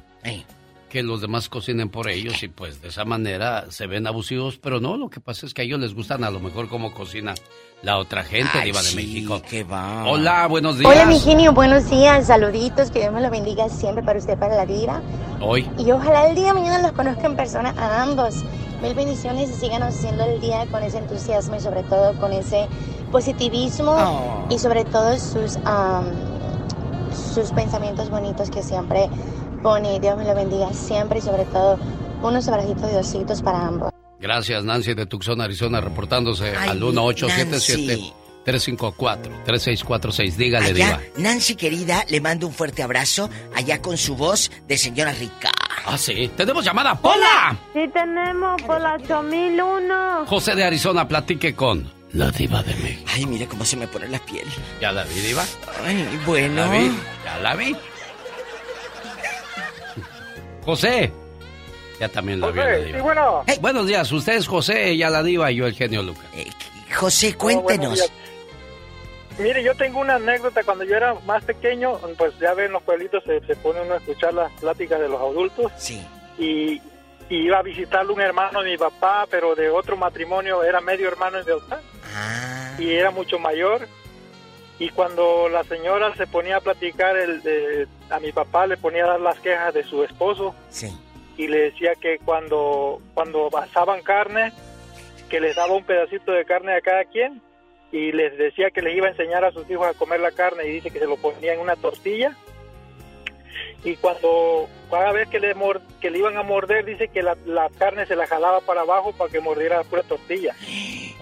que los demás cocinen por ellos y pues de esa manera se ven abusivos, pero no, lo que pasa es que a ellos les gustan a lo mejor cómo cocina la otra gente, Ay, Diva de México. qué va. Hola, buenos días. Hola, mi genio, buenos días, saluditos, que Dios me lo bendiga siempre para usted, para la vida. Hoy. Y ojalá el día de mañana los conozca en persona a ambos. Mil bendiciones y sigan haciendo el día con ese entusiasmo y sobre todo con ese positivismo Oh. y sobre todo sus, am, sus pensamientos bonitos que siempre pone. Dios me lo bendiga siempre y sobre todo unos abrazitos de ositos para ambos. Gracias, Nancy de Tucson, Arizona, reportándose Ay, al Nancy. 1877 354 3646. Dígale, Allá, Diva. Nancy querida, le mando un fuerte abrazo allá con su voz de señora rica. Ah, sí. Tenemos llamada. ¡Hola! Sí tenemos por la 8001. José de Arizona, platique con la Diva de México. Ay, mire cómo se me pone la piel. ¿Ya la vi, Diva? Ay, bueno. ¿La vi? ¿Ya la vi? José. Ya también la vi. José, la Diva. sí, bueno. Buenos días, usted es José, ella la Diva y yo el genio Lucas. José, cuéntenos. Mire, yo tengo una anécdota. Cuando yo era más pequeño, pues ya ven, los pueblitos se, se pone uno a escuchar las pláticas de los adultos. Sí. Y, y iba a visitarle un hermano de mi papá, pero de otro matrimonio, era medio hermano de mi papá. Y era mucho mayor. Y cuando la señora se ponía a platicar, el, de- a mi papá le ponía a dar las quejas de su esposo. Sí. Y le decía que cuando, cuando asaban carne, que les daba un pedacito de carne a cada quien y les decía que les iba a enseñar a sus hijos a comer la carne y dice que se lo ponía en una tortilla y cuando cada vez que le, mor- que le iban a morder dice que la, la carne se la jalaba para abajo para que mordiera la pura tortilla.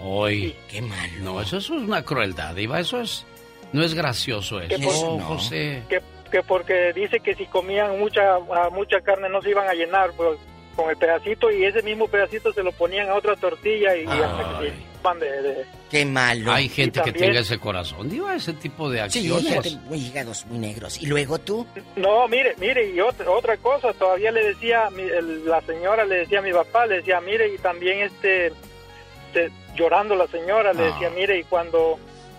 Hoy. Qué malo. No, eso, es una crueldad, Diva. Eso es. No es gracioso eso. Que por- No, José. Que, que porque dice que si comían mucha a mucha carne no se iban a llenar pues, con el pedacito y ese mismo pedacito se lo ponían a otra tortilla y, hasta que iban de- de, Qué malo. Hay gente que tenga ese corazón, Diva, ese tipo de Sí, acciones. hay gente muy hígados muy negros. ¿Y luego tú? No, mire, mire, y otra, otra cosa, todavía le decía, mi- el- la señora le decía a mi papá, le decía, mire, y también este, este, llorando la señora, le Ah. decía, mire, y cuando,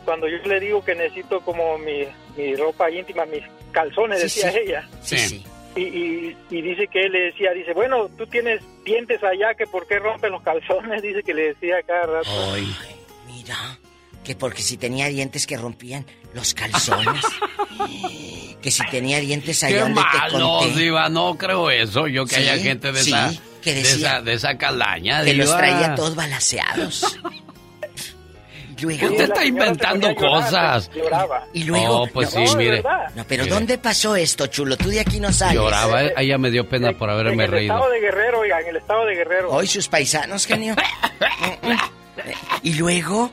cuando yo le digo que necesito como mi, mi ropa íntima, mis calzones, Sí, decía sí. ella. Sí, sí. Y, y, y dice que él le decía, dice, bueno, tú tienes dientes allá, que por qué rompes los calzones, dice que le decía cada rato. Ay, mira. Que porque si tenía dientes que rompían los calzones. que si tenía dientes allá Qué donde te malo, conté. Diva, no creo eso. Yo que Sí, haya gente de sí, esa. que de decía esa, de esa calaña, Que los traía todos balaseados. Luego, Usted está inventando cosas. Y luego. Oh, pues sí, mire. No, pero Mire. ¿dónde pasó esto, chulo? Tú de aquí no sales. Lloraba, eh, ella me dio pena por En haberme el reído. estado de Guerrero, oiga, en el estado de Guerrero. Hoy sus paisanos, genio. y luego.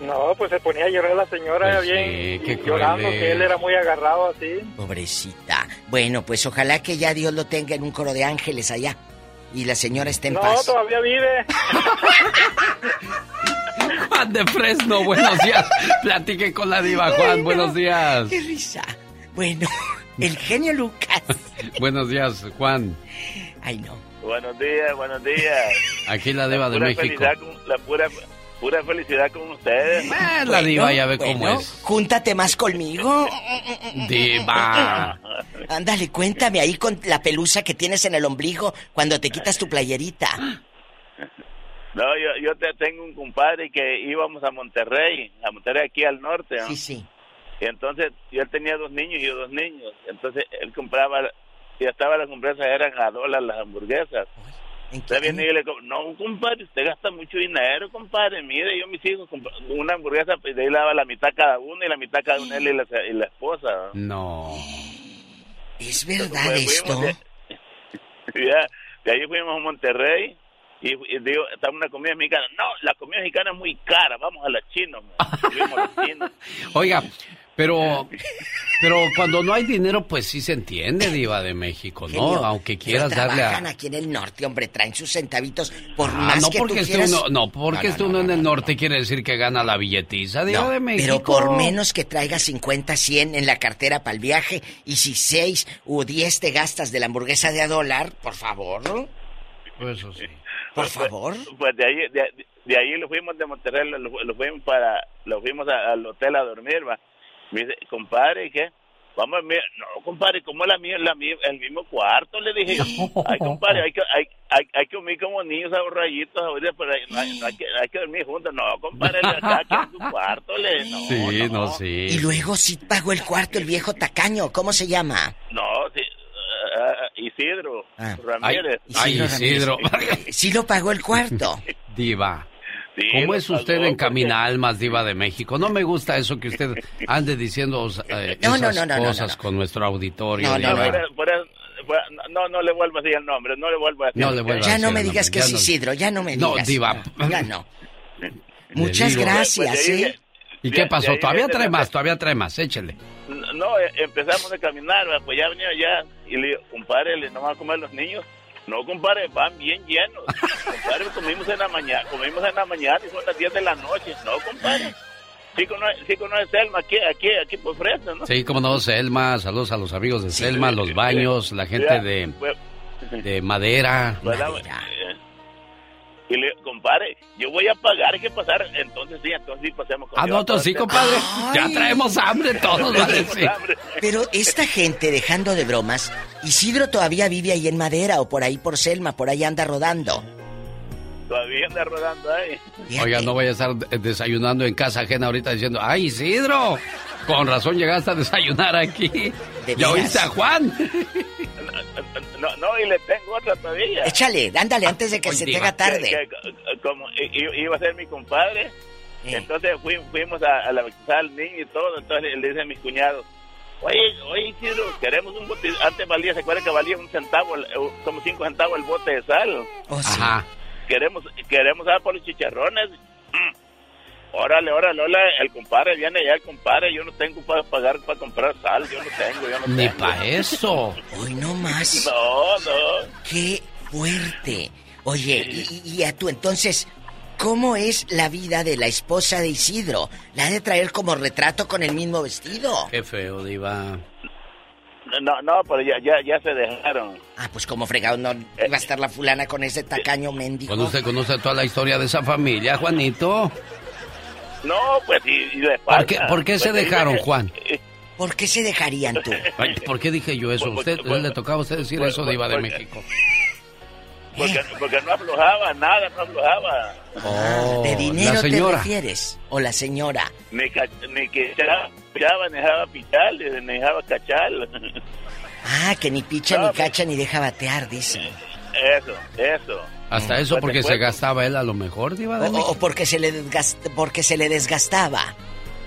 No, pues se ponía a llorar la señora Pues bien, sí, llorando, cruel que él era muy agarrado así. Pobrecita. Bueno, pues ojalá que ya Dios lo tenga en un coro de ángeles allá. Y la señora esté en No, paz. todavía vive. Juan de Fresno, buenos días. Platique con la diva, Juan, buenos días. Qué risa. Bueno, el genio Lucas. Buenos días, Juan. Ay, no. Buenos días, buenos días. Aquí la diva de México. Con- la pura, pura felicidad con ustedes. Eh, la diva ya ve cómo es. Júntate más conmigo. Diva. Ándale, cuéntame ahí con la pelusa que tienes en el ombligo cuando te quitas tu playerita. No, yo, yo te tengo un compadre que íbamos a Monterrey, a Monterrey aquí al norte. ¿no? Sí, sí. Y entonces yo él tenía dos niños y yo dos niños. Entonces él compraba, ya estaba las hamburguesas, eran a dólar las hamburguesas. Entonces viene y le no, compadre, usted gasta mucho dinero, compadre. Mire, yo mis hijos, una hamburguesa, pues de ahí le daba la mitad cada uno y la mitad cada uno él y la, y la esposa. ¿no? No. ¿Es verdad Pues fuimos esto? de- ya, de ahí fuimos a Monterrey Y, y digo, está una comida mexicana. No, la comida mexicana es muy cara, vamos a la china. Oiga, pero, pero cuando no hay dinero, pues sí se entiende, Diva de México, ¿no? Aunque quieras darle a. aquí en el norte, hombre, traen sus centavitos por Ah, más no que porque tú esté quieras. uno, no porque No, esté no, uno no, en el norte quiere decir que gana la billetiza, Diva No, de México. pero por menos que traigas 50, 100 en la cartera para el viaje y si 6 u 10 te gastas de la hamburguesa de a dólar, por favor. Eso sí. Por favor. Pues de ahí, de, de ahí lo fuimos de Monterrey, lo, lo fuimos para, lo fuimos a- al hotel a dormir, va. Me dice, compadre, ¿y qué? Vamos a dormir. No, compadre, ¿cómo la mía, la mía, el mismo cuarto? Le dije, ay, compadre, hay que, hay, hay, hay que dormir como niños ahorraditos ahorita, pero hay, no hay, no hay que, hay que dormir juntos. No, compadre, acá, aquí en tu cuarto, le, no, Sí, no, sí. Y luego sí pagó el cuarto el viejo tacaño, ¿cómo se llama? no, sí, ah, Isidro Ramírez. Ay, Isidro. Sí lo pagó el cuarto. Diva. Sí, ¿Cómo es usted en Camina Almas, Diva de México? No me gusta eso que usted ande diciendo eh, No, no, esas no, no, no, cosas con nuestro auditorio. No, eso- por eso- por- no, no le vuelvo a decir el nombre, no le vuelvo a decir. No le vuelvo a Ya decir no me digas nombre, que es no- Isidro, ya no me No, digas. Diva. Ya no. Muchas digo- gracias, Pues ¿eh? ¿Y qué pasó? Todavía trae más, todavía trae más, échele. No, eh, empezamos a caminar, pues ya venía ya, y le digo, compadre, ¿le no van a comer los niños? No, compadre, van bien llenos. compadre, comimos en la mañana, comimos en la mañana y son las 10 de la noche. No, compadre. Sí conoce, sí conoce Selma, aquí, aquí, aquí por Fresno, ¿no? Sí, como no, Selma, saludos a los amigos de Selma, los baños, la gente de, de madera. eh, Y le digo, compadre, yo voy a pagar, hay que pasar. Entonces sí, entonces sí pasemos con Ah, no, entonces sí, compadre. Ya traemos hambre todos, va a decir. Pero esta gente, dejando de bromas, Isidro todavía vive ahí en Madera o por ahí por Selma, por ahí anda rodando. Todavía anda rodando ahí. Oiga, no voy a estar de- desayunando en casa ajena ahorita diciendo, ¡ay, Isidro! Con razón llegaste a desayunar aquí. ¿Ya oíste a Juan? No, no, y le tengo otra todavía. Échale, ándale, antes de que se te haga tarde. Que- que- como iba a ser mi compadre, entonces fui- fuimos a, a la bautizar al niño y todo, entonces le dice a mis cuñados, oye, oye Isidro, queremos un bote, antes valía, ¿se acuerdan que valía un centavo, eh, como cinco centavos el bote de sal? Ajá. Queremos, queremos dar por los chicharrones. Mm. Órale, órale, órale, el compadre viene ya el compadre, yo no tengo para pagar para comprar sal, yo no tengo, yo no Ni tengo. para eso. Hoy no más. No, no. ¡Qué fuerte! Oye, y, y- y a tú entonces, ¿cómo es la vida de la esposa de Isidro? ¿La ha de traer como retrato con el mismo vestido? Qué feo, Diva. No, no, pero ya, ya, ya se dejaron. Ah, pues como fregado no iba a estar la fulana con ese tacaño mendigo. Cuando usted conoce toda la historia de esa familia, Juanito. No, pues y, y le ¿Por qué, pasa. por qué se Pues, dejaron, eh, Juan? ¿Por qué se dejarían tú? Ay, ¿Por qué dije yo eso? Pues, Usted pues, le tocaba a usted decir pues, eso, pues, Diva de porque- México. Porque, porque no aflojaba, nada, no aflojaba. Oh, ¿De dinero te refieres? ¿O la señora? Ni, ca- ni que echaba, echaba, ni dejaba pichar, ni dejaba cachar. Ah, que ni picha, ni cacha, ni deja batear, dice. Eso, eso. Hasta eso Pues porque se gastaba él a lo mejor, Diva de O, o porque se le desgast- porque se le desgastaba.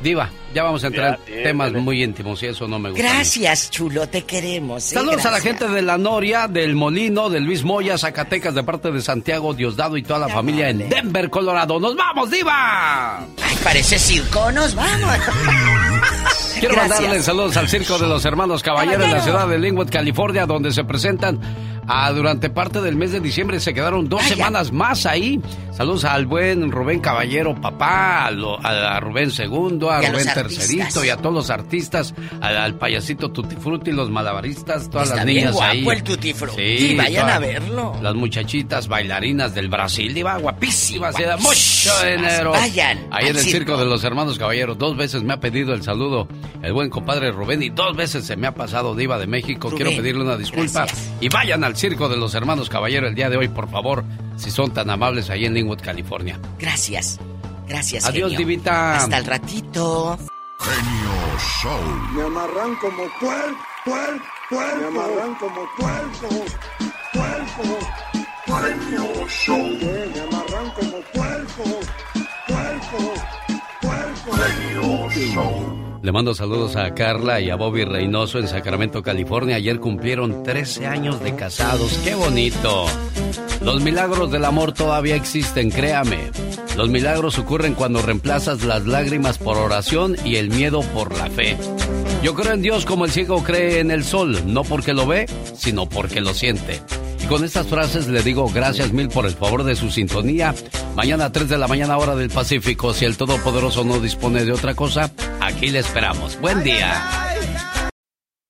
Diva, ya vamos a entrar en temas muy íntimos y eso no me gusta. Gracias, chulo, te queremos. ¿eh? Saludos a la gente de La Noria, del Molino, de Luis Moya, Zacatecas, de parte de Santiago Diosdado y toda la familia en Denver, Colorado. ¡Nos vamos, Diva! Ay, parece circo, nos vamos. Quiero Gracias. mandarle saludos al Circo de los Hermanos Caballero en la ciudad de Linwood, California, donde se presentan ah, durante parte del mes de diciembre. Se quedaron dos semanas más ahí. Saludos al buen Rubén Caballero, papá, a, lo- a Rubén Segundo, a, Y Rubén. Tercerito y a todos los artistas, al, al payasito Tutti Frutti, los malabaristas, todas Está las bien niñas guapo ahí. el Tutti Frutti, Sí, vayan todas a verlo. Las muchachitas bailarinas del Brasil, diva, guapísimas, se da mucho dinero. Vayan Ahí en el circo. circo de los hermanos caballeros, dos veces me ha pedido el saludo el buen compadre Rubén y dos veces se me ha pasado diva de México. Rubén, Quiero pedirle una disculpa gracias. y vayan al circo de los hermanos caballeros el día de hoy, por favor, si son tan amables ahí en Linwood, California. Gracias. Gracias, Adiós, genio. divita. Hasta el ratito. Genio Show. Me amarran como puerco, puerco, puerco. Me amarran como puerco, puerco, puerco. Show. Me amarran como puerco, puerco, puerco. Genio Show. Le mando saludos a Carla y a Bobby Reynoso en Sacramento, California. Ayer cumplieron 13 años de casados. ¡Qué bonito! Los milagros del amor todavía existen, créame. Los milagros ocurren cuando reemplazas las lágrimas por oración y el miedo por la fe. Yo creo en Dios como el ciego cree en el sol, no porque lo ve, sino porque lo siente. Y con estas frases le digo gracias mil por el favor de su sintonía. Mañana a 3 de la mañana hora del Pacífico, si el Todopoderoso no dispone de otra cosa, aquí le esperamos. Buen día.